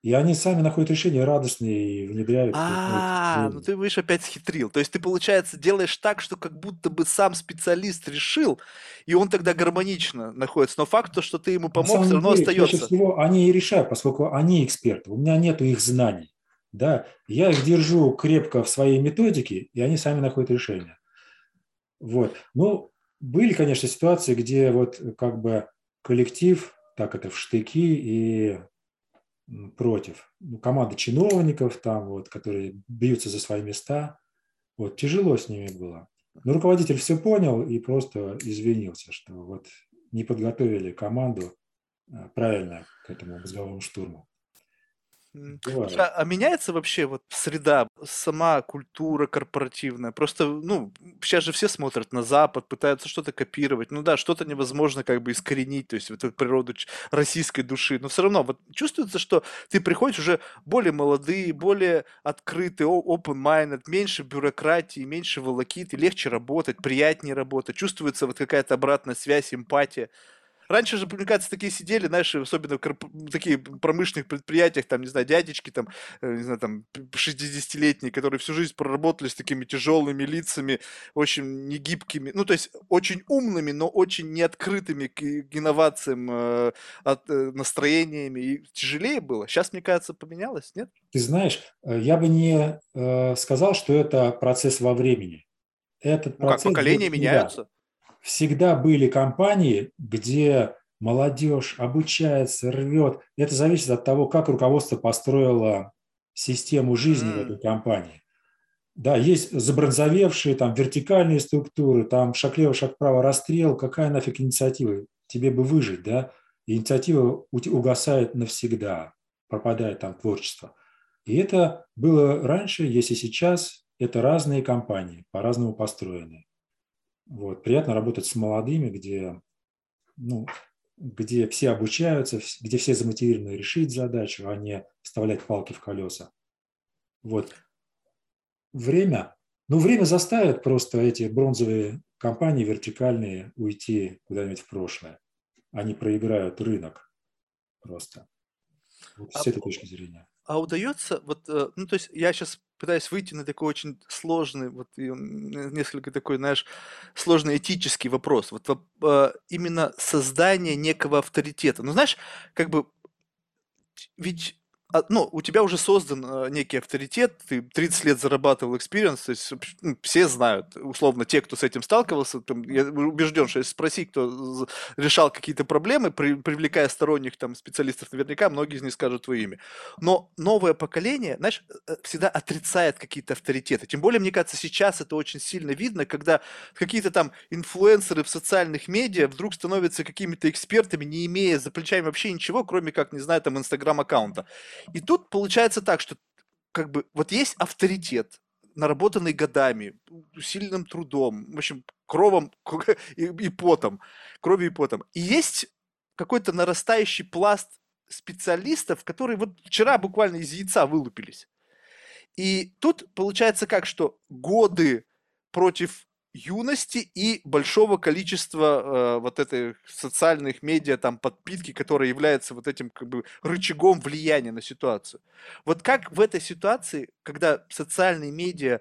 И они сами находят решение радостные и внедряют. А, ну ты будешь опять схитрил. То есть ты, получается, делаешь так, что как будто бы сам специалист решил, и он тогда гармонично находится. Но факт то, что ты ему помог, все равно деле, остается. Чаще всего они и решают, поскольку они эксперты. У меня нет их знаний. Да, я их держу крепко в своей методике, и они сами находят решение. Вот. Ну, были, конечно, ситуации, где вот как бы коллектив, так это в штыки и против. Ну, команда чиновников там, вот, которые бьются за свои места. Вот, тяжело с ними было. Но руководитель все понял и просто извинился, что вот не подготовили команду а, правильно к этому мозговому штурму. А, а меняется вообще вот среда, сама культура корпоративная? Просто, ну, сейчас же все смотрят на Запад, пытаются что-то копировать. Ну да, что-то невозможно как бы искоренить, то есть вот эту природу российской души. Но все равно вот чувствуется, что ты приходишь уже более молодые, более открытый, open-minded, меньше бюрократии, меньше волокиты, легче работать, приятнее работать. Чувствуется вот какая-то обратная связь, эмпатия. Раньше же, мне кажется, такие сидели, знаешь, особенно в таких промышленных предприятиях, там, не знаю, дядечки, там, э, не знаю, там, 60-летние, которые всю жизнь проработали с такими тяжелыми лицами, очень негибкими, ну, то есть очень умными, но очень неоткрытыми к инновациям, э, от, э, настроениями, и тяжелее было. Сейчас, мне кажется, поменялось, нет? Ты знаешь, я бы не сказал, что это процесс во времени. Этот ну, как, поколения меняются? Всегда были компании, где молодежь обучается, рвет. Это зависит от того, как руководство построило систему жизни в этой компании. Да, есть забронзовевшие там вертикальные структуры, там шаг лево, шаг вправо, расстрел, какая нафиг инициатива? Тебе бы выжить, да? инициатива угасает навсегда, пропадает там творчество. И это было раньше, есть и сейчас, это разные компании, по-разному построенные. Вот. Приятно работать с молодыми, где, ну, где все обучаются, где все замотивированы решить задачу, а не вставлять палки в колеса. Вот. Время, ну, время заставит просто эти бронзовые компании вертикальные уйти куда-нибудь в прошлое. Они проиграют рынок просто. Вот с а, этой точки зрения. А удается, вот, э, ну, то есть я сейчас пытаюсь выйти на такой очень сложный, вот несколько такой, знаешь, сложный этический вопрос. Вот э, именно создание некого авторитета. Ну, знаешь, как бы, ведь а, ну, у тебя уже создан э, некий авторитет, ты 30 лет зарабатывал experience, то есть ну, все знают, условно, те, кто с этим сталкивался, там, я убежден, что если спросить, кто решал какие-то проблемы, при, привлекая сторонних там специалистов, наверняка многие из них скажут твое имя. Но новое поколение, знаешь, э, всегда отрицает какие-то авторитеты. Тем более, мне кажется, сейчас это очень сильно видно, когда какие-то там инфлюенсеры в социальных медиа вдруг становятся какими-то экспертами, не имея за плечами вообще ничего, кроме как, не знаю, там, инстаграм-аккаунта. И тут получается так, что как бы вот есть авторитет, наработанный годами, усиленным трудом, в общем, кровом и, и потом, кровью и потом. И есть какой-то нарастающий пласт специалистов, которые вот вчера буквально из яйца вылупились. И тут получается как, что годы против юности и большого количества э, вот этой социальных медиа, там, подпитки, которые являются вот этим как бы рычагом влияния на ситуацию. Вот как в этой ситуации, когда социальные медиа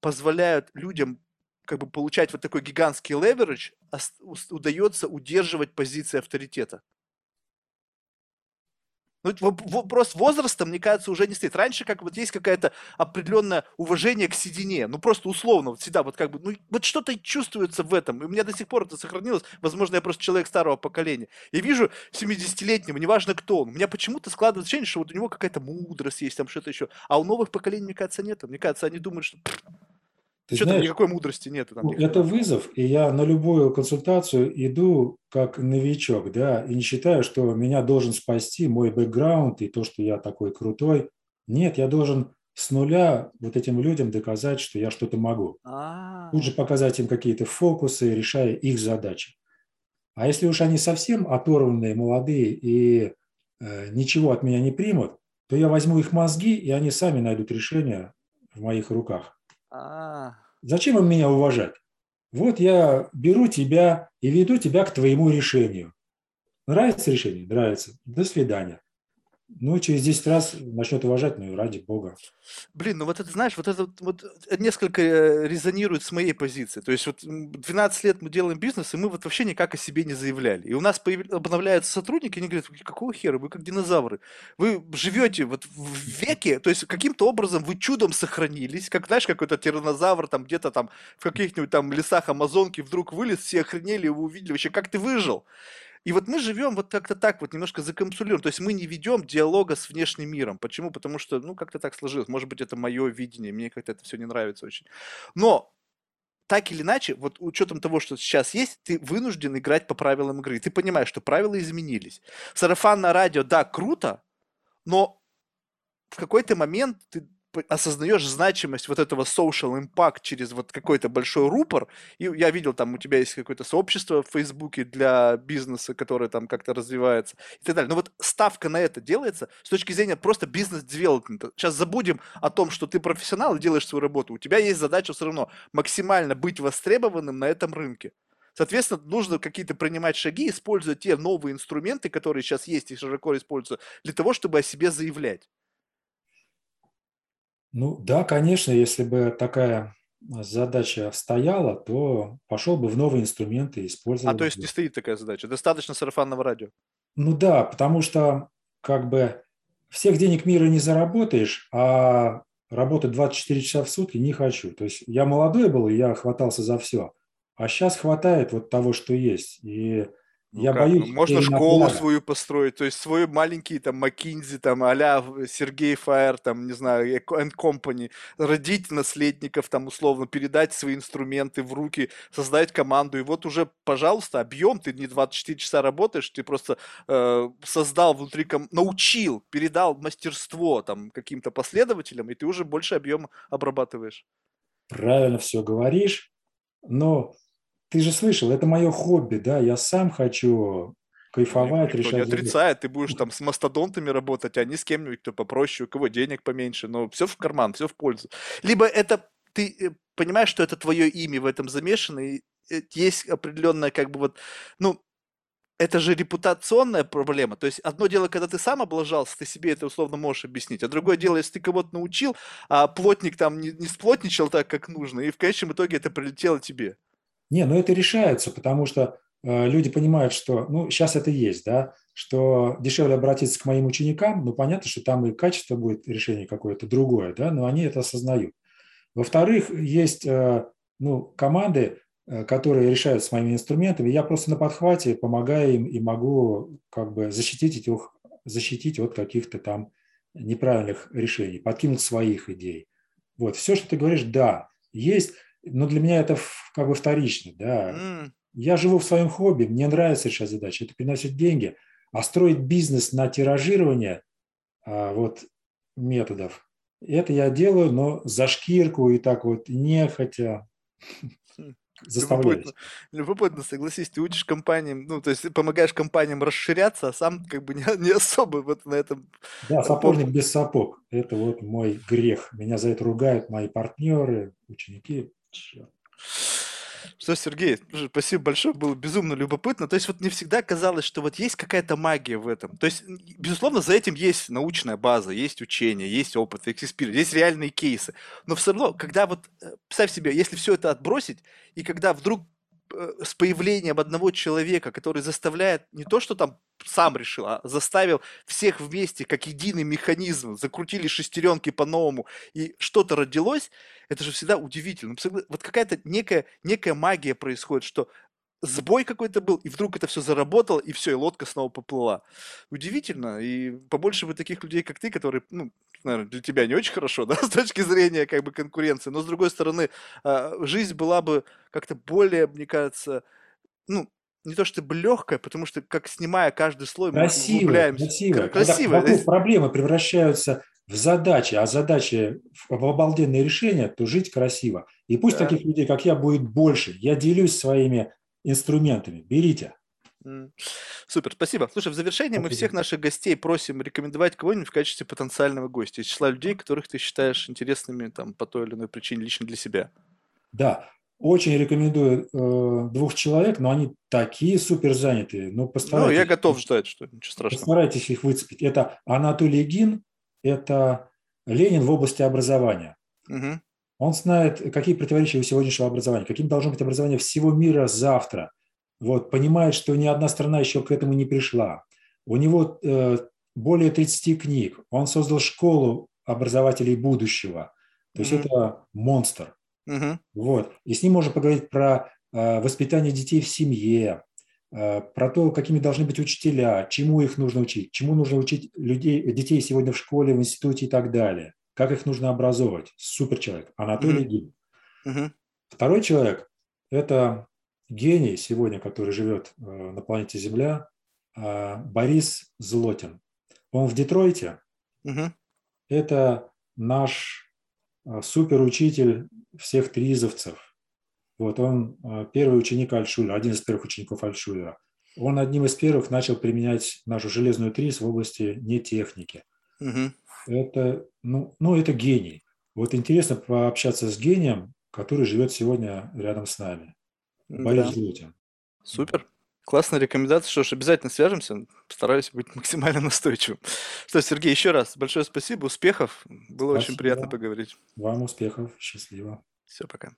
позволяют людям как бы получать вот такой гигантский леверидж, удается удерживать позиции авторитета? Ну, вопрос возраста, мне кажется, уже не стоит. Раньше как вот есть какое-то определенное уважение к седине. Ну, просто условно, вот всегда вот как бы, ну, вот что-то чувствуется в этом. И у меня до сих пор это сохранилось. Возможно, я просто человек старого поколения. Я вижу 70-летнего, неважно кто он. У меня почему-то складывается ощущение, что вот у него какая-то мудрость есть, там что-то еще. А у новых поколений, мне кажется, нет. Мне кажется, они думают, что ты Что-то знаешь, никакой мудрости нет. Там, ну, это вызов, и я на любую консультацию иду как новичок, да, и не считаю, что меня должен спасти мой бэкграунд и то, что я такой крутой. Нет, я должен с нуля вот этим людям доказать, что я что-то могу. А-а-а. Тут же показать им какие-то фокусы, решая их задачи. А если уж они совсем оторванные, молодые и э, ничего от меня не примут, то я возьму их мозги, и они сами найдут решение в моих руках. А. Зачем им меня уважать? Вот я беру тебя и веду тебя к твоему решению. Нравится решение? Нравится. До свидания. Ну, через 10 раз начнет уважать, ну и ради бога. Блин, ну вот это, знаешь, вот это вот несколько э, резонирует с моей позиции. То есть вот 12 лет мы делаем бизнес, и мы вот вообще никак о себе не заявляли. И у нас появ... обновляются сотрудники, они говорят, какого хера, вы как динозавры. Вы живете вот в веке, то есть каким-то образом вы чудом сохранились, как, знаешь, какой-то тиранозавр там где-то там в каких-нибудь там лесах Амазонки вдруг вылез, все охренели, вы увидели вообще, как ты выжил. И вот мы живем вот как-то так, вот немножко закапсулируем. То есть мы не ведем диалога с внешним миром. Почему? Потому что, ну, как-то так сложилось. Может быть, это мое видение, мне как-то это все не нравится очень. Но так или иначе, вот учетом того, что сейчас есть, ты вынужден играть по правилам игры. Ты понимаешь, что правила изменились. Сарафан радио, да, круто, но в какой-то момент ты осознаешь значимость вот этого social impact через вот какой-то большой рупор, и я видел, там у тебя есть какое-то сообщество в Фейсбуке для бизнеса, которое там как-то развивается и так далее. Но вот ставка на это делается с точки зрения просто бизнес-девелопмента. Сейчас забудем о том, что ты профессионал и делаешь свою работу. У тебя есть задача все равно максимально быть востребованным на этом рынке. Соответственно, нужно какие-то принимать шаги, используя те новые инструменты, которые сейчас есть и широко используются, для того, чтобы о себе заявлять. Ну да, конечно, если бы такая задача стояла, то пошел бы в новые инструменты, использовал. А то есть не стоит такая задача, достаточно сарафанного радио? Ну да, потому что как бы всех денег мира не заработаешь, а работать 24 часа в сутки не хочу. То есть я молодой был, и я хватался за все. А сейчас хватает вот того, что есть. И ну я как? боюсь. Ну, можно школу свою построить, то есть свой маленький там Маккинзи, там а Сергей Фаер, там, не знаю, and Company, родить наследников, там, условно, передать свои инструменты в руки, создать команду, и вот уже, пожалуйста, объем, ты не 24 часа работаешь, ты просто э, создал внутри, ком... научил, передал мастерство там каким-то последователям, и ты уже больше объем обрабатываешь. Правильно все говоришь, но ты же слышал, это мое хобби, да, я сам хочу кайфовать, Никто решать. не отрицает, ты будешь там с мастодонтами работать, а не с кем-нибудь, кто попроще, у кого денег поменьше, но все в карман, все в пользу. Либо это ты э, понимаешь, что это твое имя в этом замешано, и э, есть определенная как бы вот, ну, это же репутационная проблема. То есть одно дело, когда ты сам облажался, ты себе это условно можешь объяснить. А другое дело, если ты кого-то научил, а плотник там не, не сплотничал так, как нужно, и в конечном итоге это прилетело тебе. Не, ну это решается, потому что э, люди понимают, что, ну, сейчас это есть, да, что дешевле обратиться к моим ученикам, ну, понятно, что там и качество будет решение какое-то другое, да, но они это осознают. Во-вторых, есть, э, ну, команды, э, которые решают с моими инструментами, я просто на подхвате помогаю им и могу как бы защитить их, защитить от каких-то там неправильных решений, подкинуть своих идей. Вот, все, что ты говоришь, да, есть но для меня это как бы вторично. Да. Mm. Я живу в своем хобби, мне нравится решать задачи, это приносит деньги. А строить бизнес на тиражирование а, вот, методов, Это я делаю, но за шкирку и так вот нехотя Хм. Любопытно, любопытно, согласись, ты учишь компаниям, ну, то есть ты помогаешь компаниям расширяться, а сам как бы не, не особо вот на этом Да, сапожник без сапог. Это вот мой грех. Меня за это ругают мои партнеры, ученики. Что, Сергей, спасибо большое, было безумно любопытно. То есть вот мне всегда казалось, что вот есть какая-то магия в этом. То есть, безусловно, за этим есть научная база, есть учение, есть опыт, experience, есть реальные кейсы. Но все равно, когда вот, э, представь себе, если все это отбросить, и когда вдруг с появлением одного человека, который заставляет не то, что там сам решил, а заставил всех вместе, как единый механизм, закрутили шестеренки по-новому, и что-то родилось, это же всегда удивительно. Вот какая-то некая, некая магия происходит, что сбой какой-то был, и вдруг это все заработало, и все, и лодка снова поплыла. Удивительно, и побольше бы таких людей, как ты, которые, ну, наверное, для тебя не очень хорошо, да, с точки зрения как бы конкуренции, но с другой стороны, а, жизнь была бы как-то более, мне кажется, ну, не то чтобы легкая, потому что как снимая каждый слой, мы Красивое, углубляемся. красивое. Кра- Когда Красиво. вокруг проблемы превращаются в задачи, а задачи в в обалденные решения, то жить красиво. И пусть Да. таких людей, как я, будет больше. Я делюсь своими инструментами. Берите. Супер, спасибо. Слушай, в завершение мы всех наших гостей просим рекомендовать кого-нибудь в качестве потенциального гостя из числа людей, которых ты считаешь интересными там по той или иной причине лично для себя. Да, очень рекомендую э, двух человек, но они такие супер занятые. Ну, Ну, постарайтесь. я готов ждать, что ничего страшного. Постарайтесь их выцепить. Это Анатолий Гин, это Ленин в области образования. Мгм. Он знает, какие противоречия у сегодняшнего образования, каким должно быть образование всего мира завтра. Вот, понимает, что ни одна страна еще к этому не пришла. У него э, более 30 книг. Он создал школу образователей будущего. То есть Мгм. это монстр. Мгм. Вот. И с ним можно поговорить про э, воспитание детей в семье, э, про то, какими должны быть учителя, чему их нужно учить, чему нужно учить людей, детей сегодня в школе, в институте и так далее, как их нужно образовывать. Супер человек. Анатолий Мгм. Гин. Мгм. Второй человек – это гений сегодня, который живет э, на планете Земля, э, Борис Злотин. Он в Детройте. Мгм. Это наш э, суперучитель всех тризовцев. Вот он первый ученик Альшулера, один из первых учеников Альшулера. Он одним из первых начал применять нашу железную триз в области нетехники. Мгм. Это, ну, ну, это гений. Вот интересно пообщаться с гением, который живет сегодня рядом с нами. Борис Да. Супер. Классная рекомендация. Что ж, обязательно свяжемся. Постараюсь быть максимально настойчивым. Что, Сергей, еще раз большое спасибо, успехов. Было очень Спасибо. приятно поговорить. Вам успехов, счастливо. Все, пока.